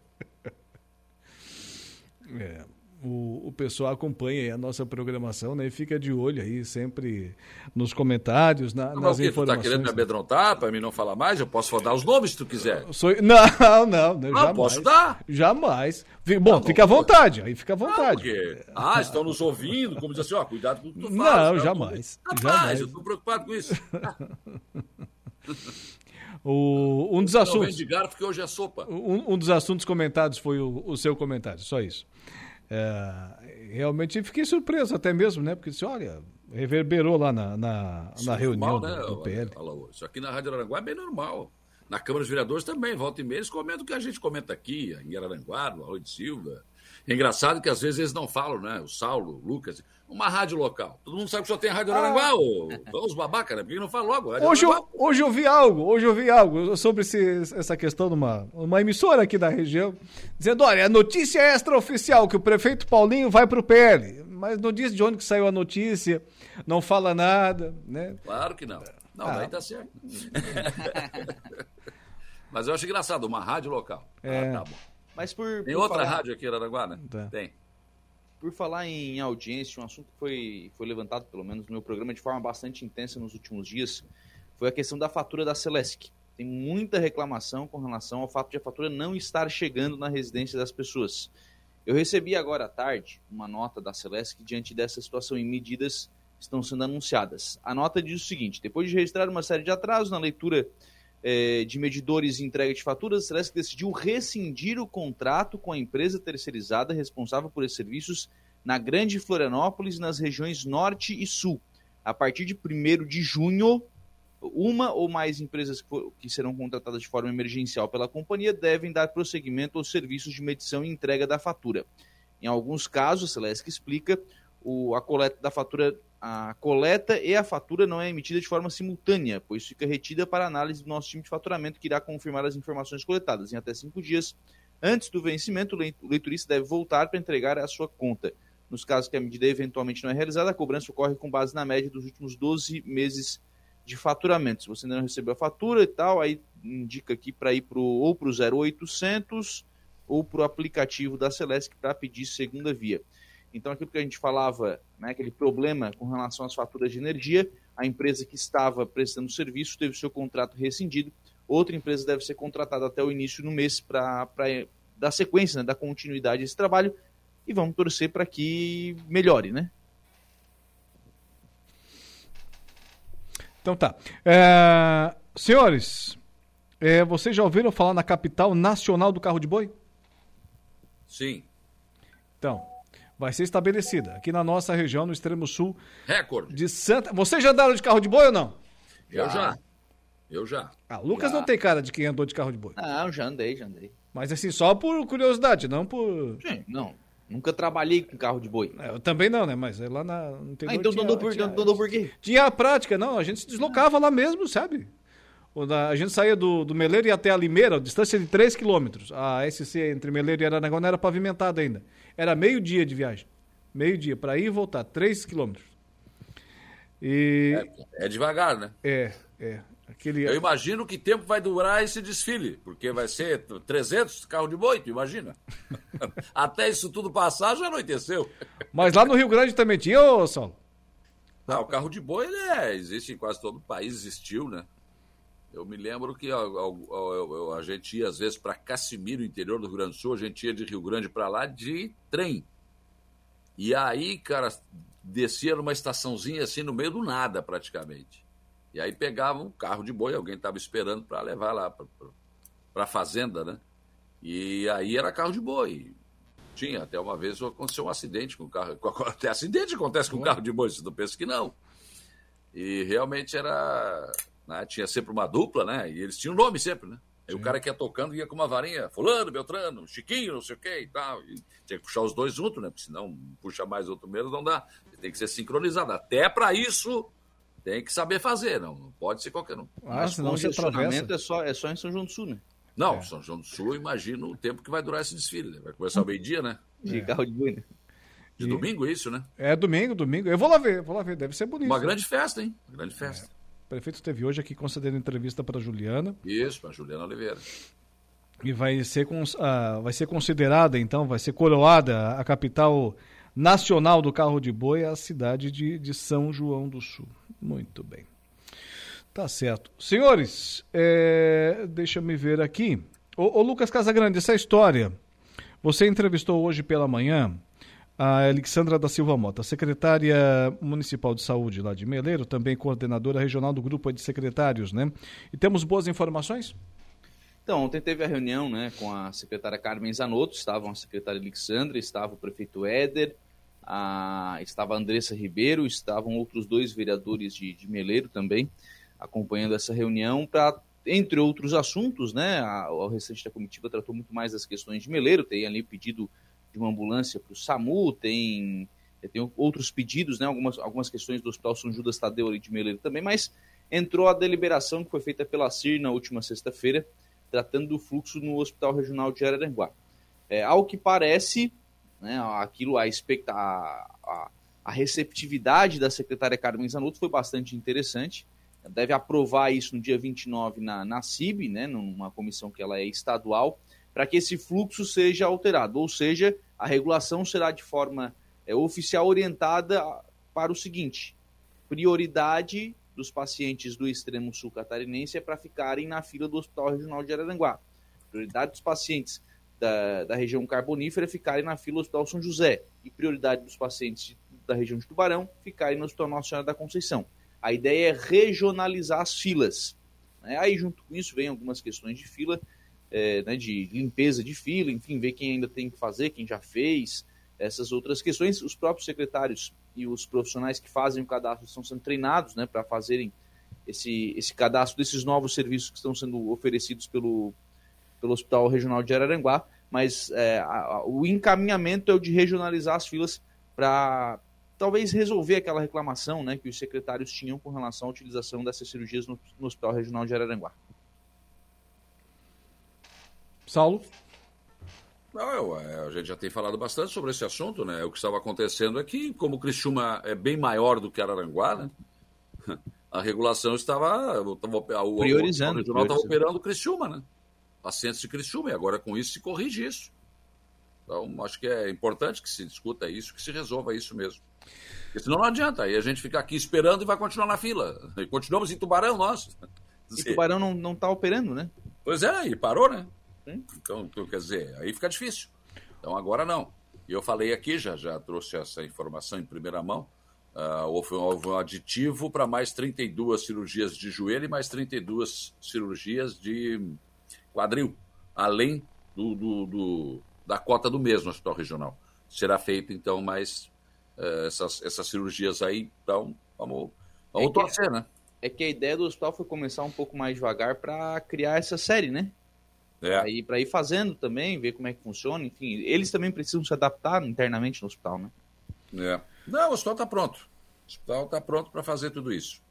É o, o pessoal acompanha a nossa programação né, e fica de olho aí sempre nos comentários, na, não, nas informações. Tu tá querendo me amedrontar para mim não falar mais? Eu posso dar os nomes se tu quiser. Sou... Não, não, não, não jamais. posso dar? Jamais. Bom, tá fica à vontade, aí fica à vontade. Ah, estão nos ouvindo, como diz assim, ó, cuidado com o que tu faz. Não, jamais. Rapaz, jamais. eu estou preocupado com isso. O, um dos assuntos. Não de garfo porque hoje é sopa. Um, um, dos assuntos comentados foi o, o seu comentário, só isso. É, realmente fiquei surpreso até mesmo, né? Porque disse, olha, reverberou lá na, na, na reunião normal, do, né? do PL. Isso aqui na Rádio Aranguá é bem normal. Na Câmara dos Vereadores também, volta e meia, eles comentam o que a gente comenta aqui, em Araranguá, no Arroio de Silva. É engraçado que às vezes eles não falam, né? O Saulo, o Lucas, uma rádio local. Todo mundo sabe que só tem a Rádio Aranguá, ah. ou, os babacas, né? Por que não fala logo? Hoje eu, hoje eu vi algo, hoje eu vi algo sobre esse, essa questão de uma, uma emissora aqui da região, dizendo, olha, a notícia é extraoficial que o prefeito Paulinho vai para o PL, mas não diz de onde que saiu a notícia, não fala nada, né? Claro que não. Não, ah. daí tá certo. mas eu acho engraçado, uma rádio local. É. Ah, tá bom. Mas por. Tem por outra falar... rádio aqui em Araraguá, né? Tá. Tem. Por falar em audiência, um assunto que foi, foi levantado, pelo menos no meu programa, de forma bastante intensa nos últimos dias, foi a questão da fatura da Celesc. Tem muita reclamação com relação ao fato de a fatura não estar chegando na residência das pessoas. Eu recebi agora à tarde uma nota da Celesc diante dessa situação e medidas estão sendo anunciadas. A nota diz o seguinte: depois de registrar uma série de atrasos na leitura eh, de medidores e entrega de faturas, a Celesc decidiu rescindir o contrato com a empresa terceirizada responsável por esses serviços na Grande Florianópolis, nas regiões Norte e Sul. A partir de 1 de junho, uma ou mais empresas que serão contratadas de forma emergencial pela companhia devem dar prosseguimento aos serviços de medição e entrega da fatura. Em alguns casos, a Celesc explica, a coleta da fatura a coleta e a fatura não é emitida de forma simultânea, pois fica retida para análise do nosso time de faturamento, que irá confirmar as informações coletadas. Em até cinco dias antes do vencimento, o leiturista deve voltar para entregar a sua conta. Nos casos que a medida eventualmente não é realizada, a cobrança ocorre com base na média dos últimos 12 meses de faturamento. Se você ainda não recebeu a fatura e tal, aí indica aqui para ir pro, ou para o 0800 ou para o aplicativo da Celeste para pedir segunda via. Então, aquilo que a gente falava, né, aquele problema com relação às faturas de energia, a empresa que estava prestando serviço teve seu contrato rescindido, outra empresa deve ser contratada até o início do mês para dar sequência, né, dar continuidade a esse trabalho, e vamos torcer para que melhore, né? Então tá. É, senhores, é, vocês já ouviram falar na capital nacional do carro de boi? Sim. Então, vai ser estabelecida aqui na nossa região, no extremo sul. Recorde. De Santa. Vocês já andaram de carro de boi ou não? Eu já. Eu já. Ah, o Lucas Já. não tem cara de quem andou de carro de boi. Não, já andei, já andei. Mas assim, só por curiosidade, não por. Sim, não. Nunca trabalhei com carro de boi. Eu também não, né? Mas é lá na, no interior. Ah, então tinha- andou por, tinha- andou por quê? Tinha a prática, não. A gente se deslocava lá mesmo, sabe? A gente saía do, do Meleiro e até a Limeira, distância de 3 quilômetros. A SC entre Meleiro e Araranguá não era pavimentada ainda. Era meio dia de viagem. Meio dia, para ir e voltar, 3 quilômetros. E. É devagar, né? É, é. Aquele... Eu imagino que tempo vai durar esse desfile, porque vai ser 300 carros de boi, tu imagina? Até isso tudo passar, já anoiteceu. Mas lá no Rio Grande também tinha, ô Saulo? Ah, o carro de boi, ele é, existe em quase todo o país, existiu, né? Eu me lembro que a, a- a- a gente ia, às vezes, para Casimiro, interior do Rio Grande do Sul, a gente ia de Rio Grande para lá de trem. E aí, cara, descia numa estaçãozinha assim, no meio do nada, praticamente. E aí pegava um carro de boi, alguém estava esperando para levar lá para a fazenda, né? E aí era carro de boi. Tinha, até uma vez aconteceu um acidente com o carro. Até acidente acontece com o carro de boi, você não pensa que não. E realmente era. Né, tinha sempre uma dupla, né? E eles tinham nome sempre, né? Aí o cara que ia tocando ia com uma varinha, fulano, Beltrano, Chiquinho, não sei o quê e tal. E tinha que puxar os dois juntos, né? Porque senão puxa mais outro menos, não dá. Tem que ser sincronizado. Até para isso tem que saber fazer, não, não pode ser qualquer um. Mas congestionamento é só, é só em São João do Sul, né? Não, São João do Sul, eu imagino o tempo que vai durar esse desfile. Né? Vai começar ao meio-dia, né? De carro de boi, né? De domingo, isso, né? É domingo, domingo. Eu vou lá ver, vou lá ver. Deve ser bonito. Uma grande festa, hein? Uma grande festa. O prefeito esteve hoje aqui concedendo entrevista para Juliana. Isso, para Juliana Oliveira. E vai ser, ah, vai ser considerada, então, vai ser coroada a capital nacional do carro de boi, a cidade de, de São João do Sul. Muito bem. Tá certo. Senhores, é, deixa me ver aqui. Ô, ô Lucas Casagrande, essa história, você entrevistou hoje pela manhã a Alexandra da Silva Mota, secretária municipal de saúde lá de Meleiro, também coordenadora regional do grupo de secretários, né? E temos boas informações? Então, ontem teve a reunião né, com a secretária Carmen Zanotto, estavam a secretária Alexandra, estava o prefeito Éder, a, estava a Andressa Ribeiro, estavam outros dois vereadores de, de Meleiro também, acompanhando essa reunião para, entre outros assuntos, né, a, o restante da comitiva tratou muito mais das questões de Meleiro, tem ali pedido de uma ambulância para o SAMU, tem, tem outros pedidos, né, algumas, algumas questões do Hospital São Judas Tadeu ali de Meleiro também, mas entrou a deliberação que foi feita pela CIR na última sexta-feira, tratando do fluxo no Hospital Regional de Araranguá. É, ao que parece, né, aquilo, a, expecta, a, a, a receptividade da secretária Carmen Zanotto foi bastante interessante. Deve aprovar isso no dia 29 na, na CIB, né, numa comissão que ela é estadual, para que esse fluxo seja alterado. Ou seja, a regulação será de forma é, oficial orientada para o seguinte: prioridade dos pacientes do extremo sul catarinense é para ficarem na fila do Hospital Regional de Araranguá. Prioridade dos pacientes da, da região carbonífera ficarem na fila do Hospital São José. E prioridade dos pacientes da região de Tubarão ficarem no Hospital Nossa Senhora da Conceição. A ideia é regionalizar as filas. Né? Aí, junto com isso, vem algumas questões de fila, é, né, de limpeza de fila, enfim, ver quem ainda tem que fazer, quem já fez, essas outras questões. Os próprios secretários e os profissionais que fazem o cadastro estão sendo treinados né, para fazerem esse, esse cadastro desses novos serviços que estão sendo oferecidos pelo, pelo Hospital Regional de Araranguá, mas é, a, a, o encaminhamento é o de regionalizar as filas para talvez resolver aquela reclamação né, que os secretários tinham com relação à utilização dessas cirurgias no, no Hospital Regional de Araranguá. Saulo? Não, eu, é, a gente já tem falado bastante sobre esse assunto, né? O que estava acontecendo aqui, como Criciúma é bem maior do que Araranguá, né? A regulação estava. O, o, Priorizando. O, o regional estava operando Criciúma, né? Pacientes de Criciúma, e agora com isso se corrige isso. Então, acho que é importante que se discuta isso, que se resolva isso mesmo. Porque senão não adianta, aí a gente ficar aqui esperando e vai continuar na fila. E continuamos em Tubarão, nós. E Tubarão não, não tá operando, né? Pois é, e parou, né? Então, quer dizer, aí fica difícil. Então agora não. E eu falei aqui, já, já trouxe essa informação em primeira mão. Uh, houve, houve um aditivo para mais 32 cirurgias de joelho e mais 32 cirurgias de quadril, além do, do, do da cota do mesmo hospital regional. Será feito, então, mais uh, essas, essas cirurgias aí. Então, vamos, vamos É que- torcer, né? É que a ideia do hospital foi começar um pouco mais devagar para criar essa série, né? É. Aí para ir fazendo também, ver como é que funciona, enfim, eles também precisam se adaptar internamente no hospital, né? É. Não, o hospital está pronto. O hospital está pronto para fazer tudo isso.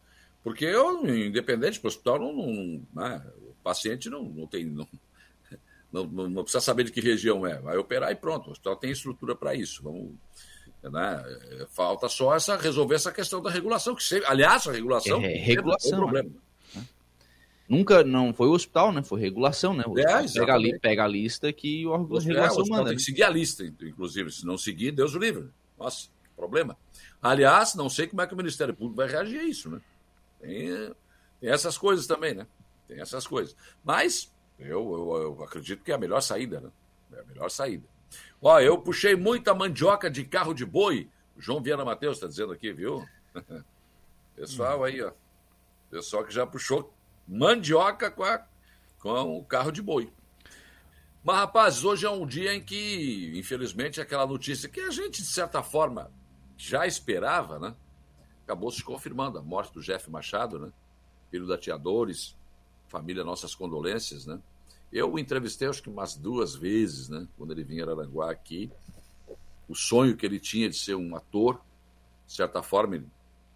Porque eu, independente do hospital, não, não- né, o paciente não, não tem. Não, não, não- precisa saber de que região é. Vai operar e pronto. O hospital tem estrutura para isso. Vamos, né, é, falta só essa, resolver essa questão da regulação. Que sempre, aliás, a regulação É, regulação, foi um problema. Nunca, não foi o hospital, né? Foi regulação, né? O É, pega, a exatamente. li- pega a lista que o órgão O de é, o regulação hospital manda. tem né? que seguir a lista, inclusive. Se não seguir, Deus o livre. Nossa, problema. Aliás, não sei como é que o Ministério Público vai reagir a isso, né? Tem, tem essas coisas também, né? Tem essas coisas. Mas eu, eu, eu acredito que é a melhor saída, né? É a melhor saída. Ó, eu puxei muita mandioca de carro de boi. O João Viana Matheus está dizendo aqui, viu? Pessoal aí, ó. Pessoal que já puxou mandioca com, a- com o carro de boi. Mas, rapaz, hoje é um dia em que, infelizmente, aquela notícia que a gente, de certa forma, já esperava, né? Acabou se confirmando. A morte do Jeff Machado, né? Filho da Tia Dores, família, nossas condolências, né? Eu o entrevistei, acho que umas duas vezes, né? Quando ele vinha a Aranguá aqui. O sonho que ele tinha de ser um ator, de certa forma, ele,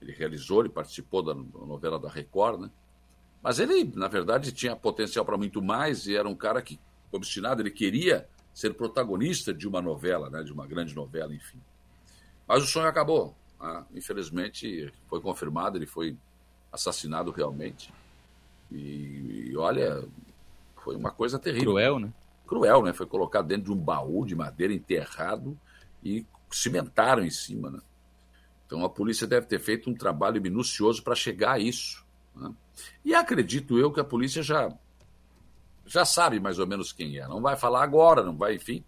ele realizou, ele participou da novela da Record, né? Mas ele, na verdade, tinha potencial para muito mais e era um cara que, obstinado, ele queria ser protagonista de uma novela, né? De uma grande novela, enfim. Mas o sonho acabou. né? Infelizmente, foi confirmado, ele foi assassinado realmente. E, e olha, foi uma coisa terrível. Cruel, né? Cruel, né? Foi colocado dentro de um baú de madeira enterrado e cimentaram em cima, né? Então a polícia deve ter feito um trabalho minucioso para chegar a isso. né? E acredito eu que a polícia já já sabe mais ou menos quem é. Não vai falar agora, não vai, enfim,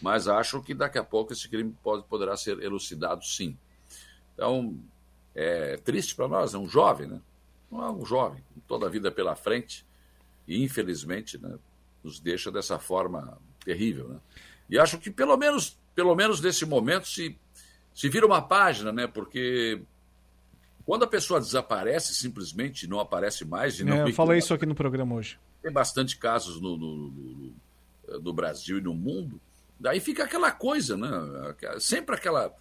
mas acho que daqui a pouco esse crime pode, poderá ser elucidado, sim. Então é triste para nós, é um jovem, né? É um jovem, toda a vida pela frente e infelizmente, né, nos deixa dessa forma terrível, né? E acho que pelo menos, pelo menos nesse momento se se vira uma página, né? Porque quando a pessoa desaparece simplesmente não aparece mais e não É, eu falei isso aqui no programa hoje. tem bastante casos no, no- no- no- no Brasil e no mundo. Daí fica aquela coisa, né? Sempre aquela,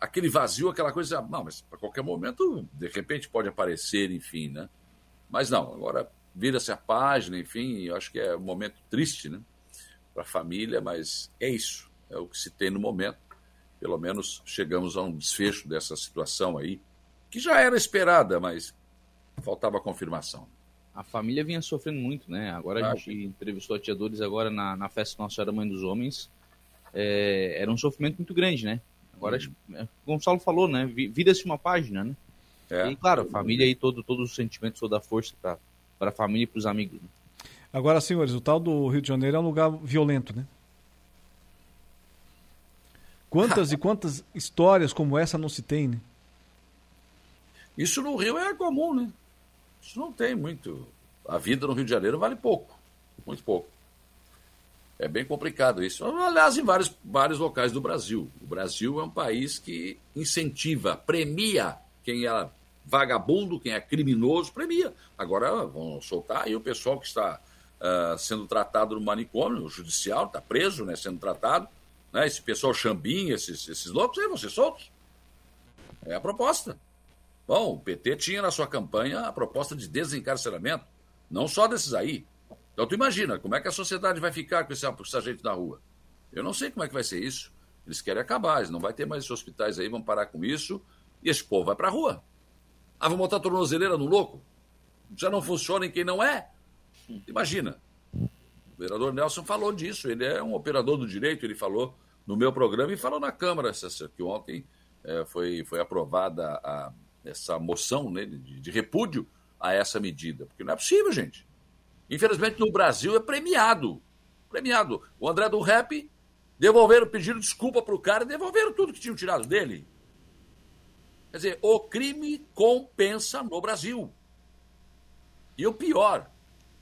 aquele vazio, aquela coisa. Não, mas a qualquer momento, de repente, pode aparecer, enfim, né? Mas não, agora vira-se a página, enfim, eu acho que é um momento triste, né? Para a família, mas é isso, é o que se tem no momento. Pelo menos chegamos a um desfecho dessa situação aí, que já era esperada, mas faltava confirmação. A família vinha sofrendo muito, né? Agora a Ah, gente entrevistou a tia Dores agora na, na festa Nossa Senhora Mãe dos Homens. É, era um sofrimento muito grande, né? Agora, é, o Gonçalo falou, né? vi- Vira-se uma página, né? E claro, a família aí, todo, todos os sentimentos, toda a força para a família e para os amigos. Né? Agora, senhores, o tal do Rio de Janeiro é um lugar violento, né? Quantas e quantas histórias como essa não se tem, né? Isso no Rio é comum, né? Isso não tem muito. A vida no Rio de Janeiro vale pouco, muito pouco. É bem complicado isso. Aliás, em vários, vários locais do Brasil. O Brasil é um país que incentiva, premia quem é vagabundo, quem é criminoso, premia. Agora vão soltar aí o pessoal que está ah, sendo tratado no manicômio, no judicial, está preso, né, sendo tratado. Né, esse pessoal chambinha, esses, esses loucos, aí vão ser soltos. É a proposta. Bom, o PT tinha na sua campanha a proposta de desencarceramento, não só desses aí. Então tu imagina, como é que a sociedade vai ficar com esse, com na rua? Eu não sei como é que vai ser isso. Eles querem acabar, eles não vai ter mais esses hospitais aí, vão parar com isso, e esse povo vai pra rua. Ah, vão botar tornozeleira no louco? Já não funciona em quem não é? Imagina. O vereador Nelson falou disso, ele é um operador do direito, ele falou no meu programa e falou na Câmara que ontem é, foi, foi aprovada a, essa moção né, de, de repúdio a essa medida. Porque não é possível, gente. Infelizmente, no Brasil é premiado. Premiado. O André do Rap devolveram, pediram desculpa para o cara e devolveram tudo que tinham tirado dele. Quer dizer, o crime compensa no Brasil. E o pior,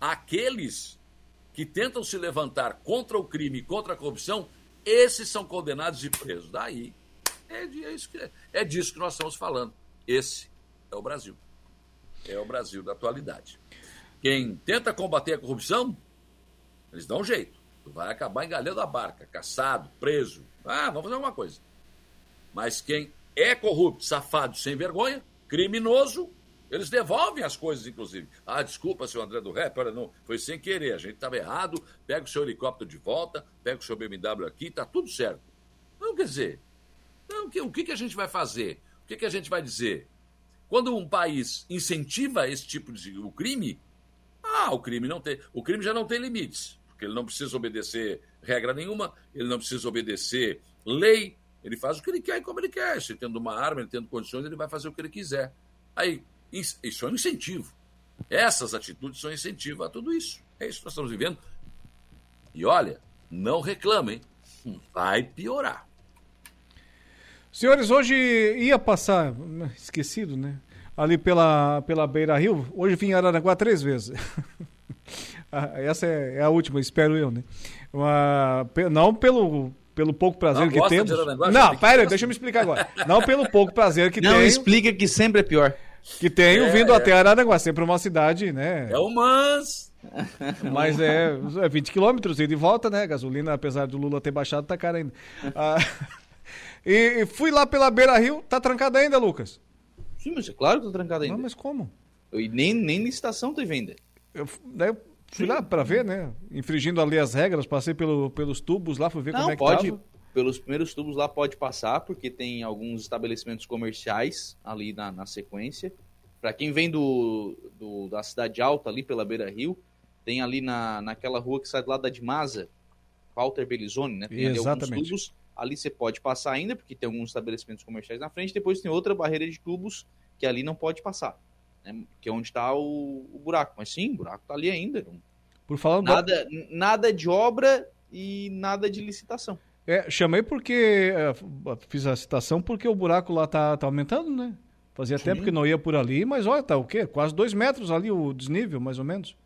aqueles que tentam se levantar contra o crime, contra a corrupção, esses são condenados e presos. Daí, é, é, isso que, é disso que nós estamos falando. Esse é o Brasil. É o Brasil da atualidade. Quem tenta combater a corrupção, eles dão um jeito. Vai acabar engalhando a barca, caçado, preso. Ah, vamos fazer alguma coisa. Mas quem é corrupto, safado, sem vergonha, criminoso, eles devolvem as coisas, inclusive. Ah, desculpa, seu André do Rap, olha, não, foi sem querer, a gente estava errado, pega o seu helicóptero de volta, pega o seu BMW aqui, tá tudo certo. Não quer dizer, não, que, o que, a gente vai fazer? O que, que a gente vai dizer? Quando um país incentiva esse tipo de o crime, ah, o crime não tem, o crime já não tem limites, porque ele não precisa obedecer regra nenhuma, ele não precisa obedecer lei, ele faz o que ele quer e como ele quer. Se tendo uma arma, ele tendo condições, ele vai fazer o que ele quiser. Aí, isso é um incentivo. Essas atitudes são incentivo a tudo isso. É isso que nós estamos vivendo. E olha, não reclamem, vai piorar. Senhores, hoje ia passar, esquecido, né? Ali pela, pela Beira Rio, hoje vim em Araranguá três vezes. Ah, essa é, é, a última, espero eu, né? Uma, não pelo, pelo pouco prazer não, que temos. De não, pera, deixa eu me explicar agora. Não pelo pouco prazer que não tenho. Não explica que sempre é pior. Que tenho é, vindo é. até Araranguá, sempre uma cidade, né? É o Mans. Mas é, é 20 quilômetros, ida e volta, né? Gasolina, apesar do Lula ter baixado, tá cara ainda. Ah, e, e, fui lá pela Beira Rio, tá trancado ainda, Lucas? Sim, mas é claro que tá trancado ainda. Não, mas como? E nem, nem licitação tem venda. Eu, daí eu fui Sim. lá para ver, né? Infringindo ali as regras, passei pelo, pelos tubos lá, fui ver Não, como é que pode, tava. Pelos primeiros tubos lá pode passar, porque tem alguns estabelecimentos comerciais ali na, na sequência. Para quem vem do, do, da Cidade Alta, ali pela Beira Rio, tem ali na, naquela rua que sai do lado da Dimasa, Walter Belizone, né? Tem Exatamente. ali alguns tubos. Ali você pode passar ainda, porque tem alguns estabelecimentos comerciais na frente. Depois tem outra barreira de tubos que ali não pode passar. Né? Que é onde está o, o, buraco. Mas sim, o buraco está ali ainda. Por falar nada, nada de obra e nada de licitação. É, chamei porque. É, fiz a citação porque o buraco lá tá, tá aumentando, né? Fazia Sim. tempo que não ia por ali, mas olha, tá o quê? Quase dois metros ali o desnível, mais ou menos.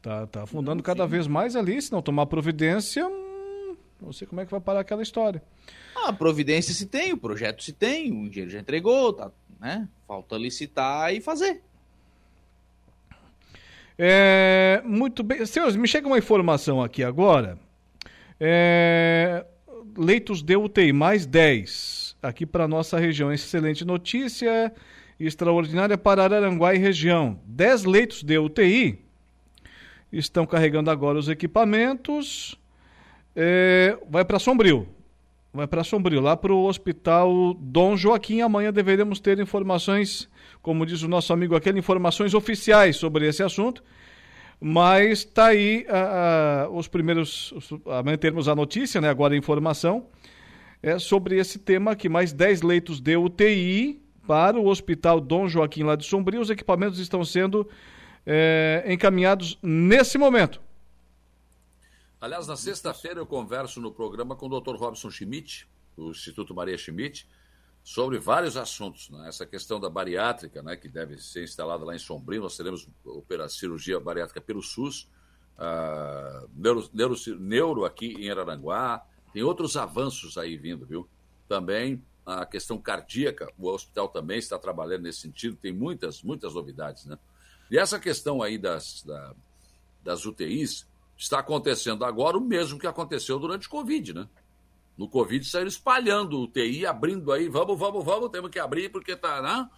Tá, tá afundando não, cada vez mais ali, se não tomar providência, não sei como é que vai parar aquela história. Ah, providência se tem, o projeto se tem, o dinheiro já entregou, tá, né? Falta licitar e fazer. É, muito bem. Senhores, me chega uma informação aqui agora. É, leitos de UTI, mais 10 aqui para nossa região. Excelente notícia, extraordinária para Araranguá e região. 10 leitos de UTI estão carregando agora os equipamentos. É, vai para Sombrio. Vai para Sombrio, lá para o Hospital Dom Joaquim. Amanhã deveremos ter informações, como diz o nosso amigo aqui, informações oficiais sobre esse assunto. Mas está aí os primeiros. Amanhã teremos a notícia, né? agora a informação é, sobre esse tema aqui. Mais 10 leitos de UTI para o Hospital Dom Joaquim lá de Sombrio. Os equipamentos estão sendo é, encaminhados nesse momento. Aliás, na sexta-feira eu converso no programa com o Dr. Robson Schmidt, do Instituto Maria Schmidt, sobre vários assuntos. Né? Essa questão da bariátrica, né, que deve ser instalada lá em Sombrio, nós teremos operar cirurgia bariátrica pelo SUS, uh, neuro, neuro, neuro aqui em Araranguá, tem outros avanços aí vindo, viu? Também a questão cardíaca, o hospital também está trabalhando nesse sentido, tem muitas, muitas novidades, né? E essa questão aí das, da, das UTIs está acontecendo agora o mesmo que aconteceu durante o Covid, né? No Covid saíram espalhando UTI, abrindo aí, vamos, vamos, vamos, temos que abrir porque tá, né?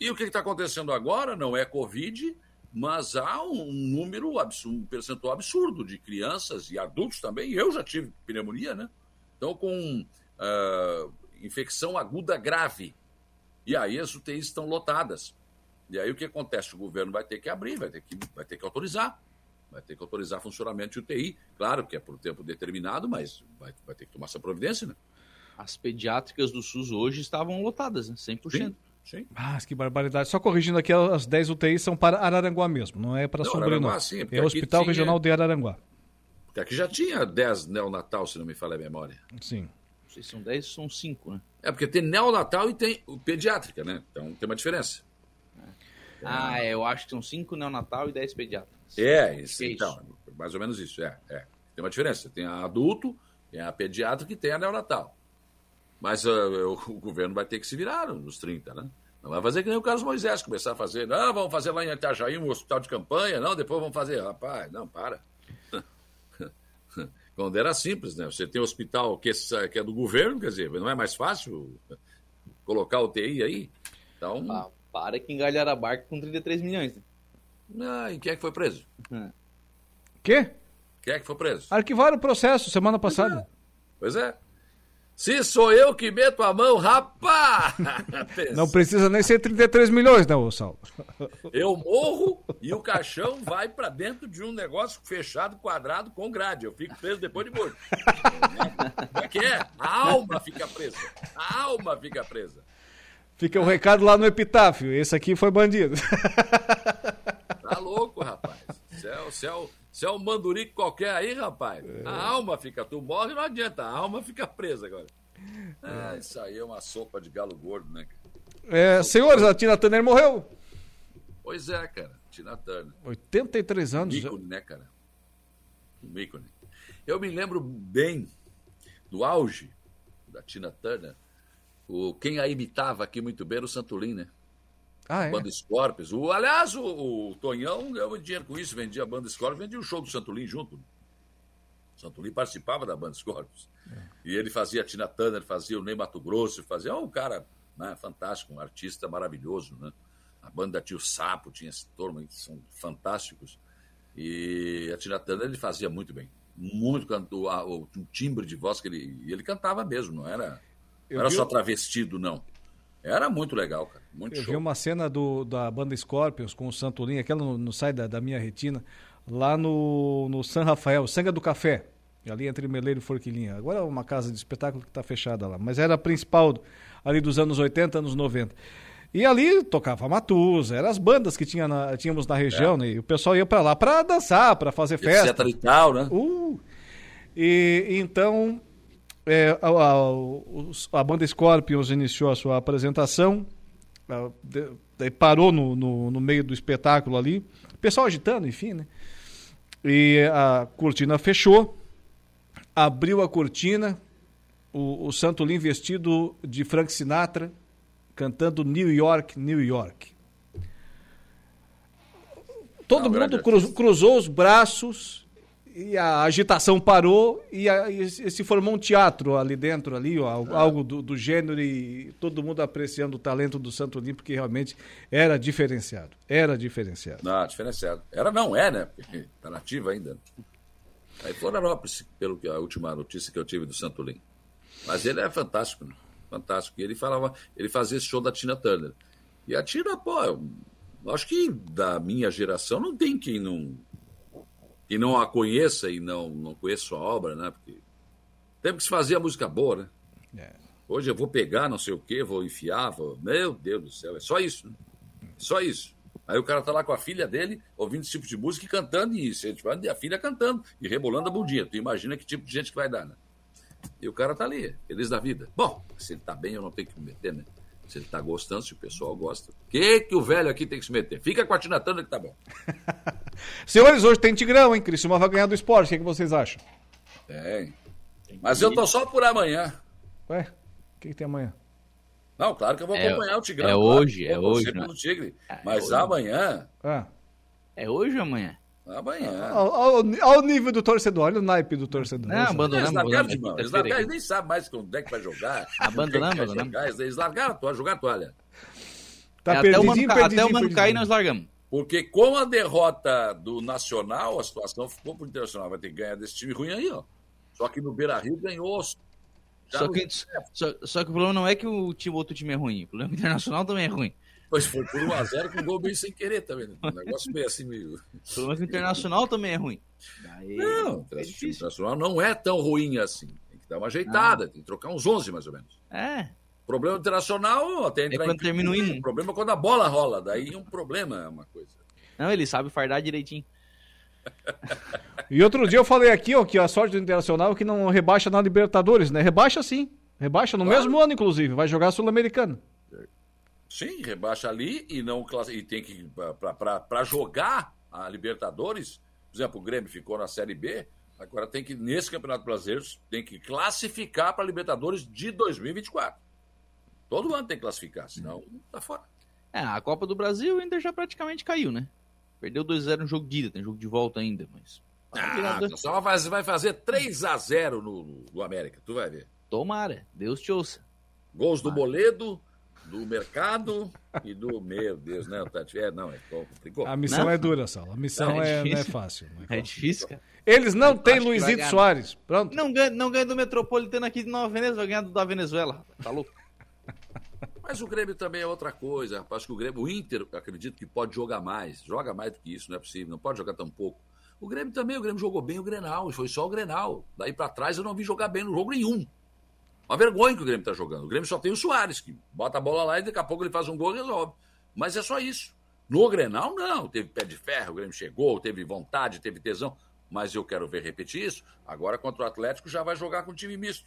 E o que está acontecendo agora não é Covid, mas há um número, um percentual absurdo de crianças e adultos também. Eu já tive pneumonia, né? Estão com uh, infecção aguda grave. E aí as UTIs estão lotadas. E aí o que acontece? O governo vai ter que abrir, vai ter que, vai ter que autorizar. Vai ter que autorizar funcionamento de UTI. Claro que é por tempo determinado, mas vai, vai ter que tomar essa providência, né? As pediátricas do SUS hoje estavam lotadas, né? 100%. Sim. Sim. Ah, que barbaridade. Só corrigindo aqui, as 10 UTIs são para Araranguá mesmo, não é para Sombrio, não. sim, é o Hospital tinha- Regional de Araranguá. Porque aqui já tinha 10 neonatal, se não me falha a memória. Sim. Não sei se são 10 ou são 5, né? É porque tem neonatal e tem o pediátrica, né? Então tem uma diferença. Ah, é, eu acho que são 5 neonatal e 10 pediatras. É, isso, É isso. então, mais ou menos isso, é, é. Tem uma diferença. Tem a adulto, tem a pediátrica e tem a neonatal. Mas ah, o, governo vai ter que se virar nos 30, né? Não vai fazer que nem o Carlos Moisés começar a fazer. Não, vamos fazer lá em Itajaí um hospital de campanha. Não, depois vamos fazer. Rapaz, não, para. Quando era simples, né? Você tem um hospital que é, que é do governo, quer dizer, não é mais fácil colocar o TI aí? Então. Ah, para que engalhar a barca com 33 milhões. Né? Ah, e quem é que foi preso? Quê? Quem é que foi preso? Arquivaram o processo semana passada. Pois é. Se sou eu que meto a mão, rapaz! Não precisa nem ser 33 milhões, não, Saulo. Eu morro e o caixão vai pra dentro de um negócio fechado, quadrado, com grade. Eu fico preso depois de morto. Como é que é? A alma fica presa. A alma fica presa. Fica o recado lá no epitáfio. Esse aqui foi bandido. Tá louco, rapaz. Você é, você é, você é um mandurico qualquer aí, rapaz. A alma fica. Tu morre, não adianta. A alma fica presa agora. Ah, isso aí é uma sopa de galo gordo, né, cara? É, senhores, a Tina Turner morreu. Pois é, cara. Tina Turner. 83 anos. ícone, né, cara? Um ícone. Eu me lembro bem do auge da Tina Turner. O, quem a imitava aqui muito bem era o Santolim, né? Ah, é? Banda Scorpions. O, aliás, o, o Tonhão ganhou dinheiro com isso, vendia a Banda Scorpions, vendia o show do Santolim junto. O Santolim participava da Banda Scorpions. E ele fazia a Tina Turner, fazia o Ney Mato Grosso, fazia um cara né, fantástico, um artista maravilhoso, né? A banda Tio Sapo tinha esse turma que são fantásticos. E a Tina Turner ele fazia muito bem. Muito a- o, o timbre de voz que ele. E ele cantava mesmo, não era, Eu não era só travestido, não. Era muito legal, cara. Muito Eu show. vi uma cena do, da banda Scorpions com o Santolim, aquela não, não sai da, da minha retina, lá no, no San Rafael, Sanga do Café, ali entre Meleiro e Forquilinha. Agora é uma casa de espetáculo que está fechada lá, mas era a principal ali dos anos 80, anos 90. E ali tocava Matusa, eram as bandas que tinha na- tínhamos na região, É. né? E o pessoal ia para lá para dançar, para fazer festa. Etc e tal, né? Uh! E então é, a, a- a banda Scorpions iniciou a sua apresentação, ah, de- daí parou no, no, no meio do espetáculo ali, o pessoal agitando, enfim, né? E a cortina fechou, abriu a cortina, o, o Santolim vestido de Frank Sinatra, cantando New York, New York. Todo Não, mundo cruz- cruzou os braços e a agitação parou e, a- e se formou um teatro ali dentro, ali, ó, algo, algo do, do gênero e todo mundo apreciando o talento do Santolim, porque realmente era diferenciado. Era diferenciado. Não, diferenciado. Era não, é, né? Porque tá nativa ainda. Aí Florianópolis, pelo que a última notícia que eu tive do Santolim. Mas ele é fantástico, né? Fantástico. E ele falava, ele fazia esse show da Tina Turner. E a Tina, pô, eu acho que da minha geração não tem quem não quem não a conheça e não, não conheça sua obra, né? Porque tempo que se fazia música boa, né? Hoje eu vou pegar não sei o quê, vou enfiar, vou... meu Deus do céu, é só isso, né? Só isso. Aí o cara tá lá com a filha dele, ouvindo esse tipo de música e cantando, e incentivando, e a filha cantando, e rebolando a bundinha. Tu imagina que tipo de gente que vai dar, né? E o cara tá ali, feliz da vida. Bom, se ele tá bem, eu não tenho que me meter, né? Se ele tá gostando, se o pessoal gosta. O que, que o velho aqui tem que se meter? Fica com a Tina Turner que tá bom. Senhores, hoje tem Tigrão, hein? Criciúma vai ganhar do esporte. O que, é que vocês acham? Tem. Mas eu tô só por amanhã. Ué, o que, que tem amanhã? Não, claro que eu vou É- acompanhar o Tigrão. é claro, hoje, é hoje, né? É Mas hoje. amanhã. Ah. É hoje ou amanhã? Amanhã. Ao, ao- ao nível do torcedor, olha o naipe do torcedor. Não, abandonamos, Eles largaram, abandonamos, irmão. Eles largaram, eles nem sabem mais quando é que vai jogar. Abandonamos, abandonamos. jogar. Eles- largaram a toalha, jogaram a toalha. Tá É, até o mano, até o mano cair, nós largamos. Porque com a derrota do Nacional, a situação ficou pro Internacional. Vai ter que ganhar desse time ruim aí, ó. Só que no Beira Rio ganhou. Só que, só, só que o problema não é que o time, outro time é ruim. O problema é que o Internacional também é ruim. Pois foi por 1x0 com gol bem sem querer também. Né? Um negócio meio assim, meio. Pelo menos o internacional também é ruim. Daí, não, o é internacional não é tão ruim assim. Tem que dar uma ajeitada, ah. tem que trocar uns 11 mais ou menos. É. Problema internacional até entrar é quando termina o hino. O problema é quando a bola rola, daí um problema é uma coisa. Não, ele sabe fardar direitinho. e outro dia eu falei aqui, ó, que a sorte do Internacional é que não rebaixa na Libertadores, né? Rebaixa sim. Rebaixa no claro. mesmo ano, inclusive. Vai jogar Sul-Americana. Sim, rebaixa ali e não e tem que para jogar a Libertadores, por exemplo, o Grêmio ficou na Série B, agora tem que nesse Campeonato Brasileiro tem que classificar para a Libertadores de 2024. Todo ano tem que classificar, senão tá fora. É, a Copa do Brasil ainda já praticamente caiu, né? Perdeu 2x0 no jogo de ida, tem jogo de volta ainda, mas. Ah, só vai fazer 3x0 no, no América, tu vai ver. Tomara, Deus te ouça. Gols do Boledo, do mercado e do. Meu Deus, né, Tati? É, não, é complicou. A missão não? é dura, Sala. A missão não, é, é não é fácil. Não é, é difícil, cara. Eles não têm Luizito Soares. Pronto. Não ganha, não ganha do Metropolitano aqui de Nova Venezuela, vai ganhar do da Venezuela. Tá louco? Mas o Grêmio também é outra coisa. Acho que o Grêmio, o Inter, acredito que pode jogar mais. Joga mais do que isso, não é possível. Não pode jogar tão pouco. O Grêmio também, o Grêmio jogou bem o Grenal, foi só o Grenal. Daí para trás eu não vi jogar bem no jogo nenhum. Uma vergonha que o Grêmio está jogando. O Grêmio só tem o Soares, que bota a bola lá e daqui a pouco ele faz um gol e resolve. Mas é só isso. No Grenal, não. Teve pé de ferro, o Grêmio chegou, teve vontade, teve tesão. Mas eu quero ver repetir isso. Agora contra o Atlético já vai jogar com time misto.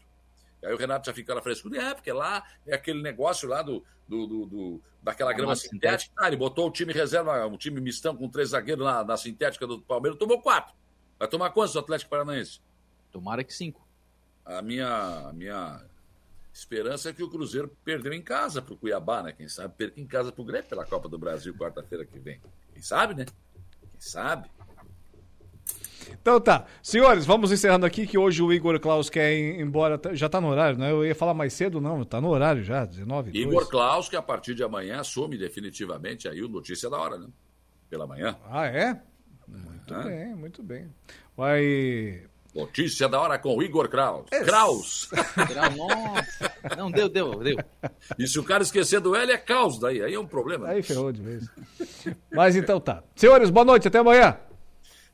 Aí o Renato já fica na frescura, é, porque lá é aquele negócio lá do, do, do, do daquela grama sintética. Ah, ele botou o time reserva, um time mistão com três zagueiros na, na sintética do Palmeiras, tomou quatro. Vai tomar quantos do Atlético Paranaense? Tomara que cinco. A minha, a minha esperança é que o Cruzeiro perdeu em casa pro Cuiabá, né? Quem sabe perca em casa pro Grêmio pela Copa do Brasil quarta-feira que vem. Quem sabe, né? Quem sabe? Então tá. Senhores, vamos encerrando aqui que hoje o Igor Klaus quer ir embora. Já tá no horário, né? Eu ia falar mais cedo, não. Tá no horário já, 19 Igor Klaus, que a partir de amanhã assume definitivamente aí o Notícia da Hora, né? Pela manhã. Ah, é? Muito ah. bem, muito bem. Vai. Notícia da hora com o Igor Kraus. É. Kraus. Nossa. Não, deu, deu, deu. E se o cara esquecer do L, é caos daí. Aí é um problema. Aí ferrou de vez. Mas então tá. Senhores, boa noite. Até amanhã.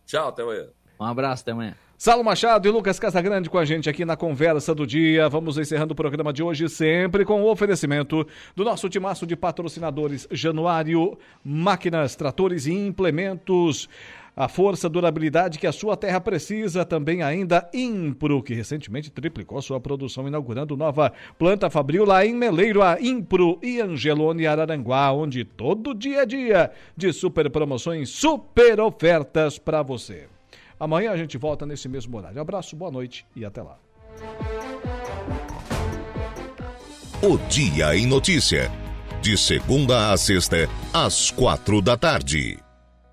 Tchau, até amanhã. Um abraço, até amanhã. Salo Machado e Lucas Casagrande com a gente aqui na Conversa do Dia. Vamos encerrando o programa de hoje sempre com o oferecimento do nosso timaço de patrocinadores Januário, máquinas, tratores e implementos. A força, durabilidade que a sua terra precisa. Também ainda Impro, que recentemente triplicou sua produção, inaugurando nova planta fabril lá em Meleiro, a Impro e Angelone Araranguá, onde todo dia é dia de super promoções, super ofertas para você. Amanhã a gente volta nesse mesmo horário. Abraço, boa noite e até lá. O Dia em Notícia. De segunda a sexta, às quatro da tarde.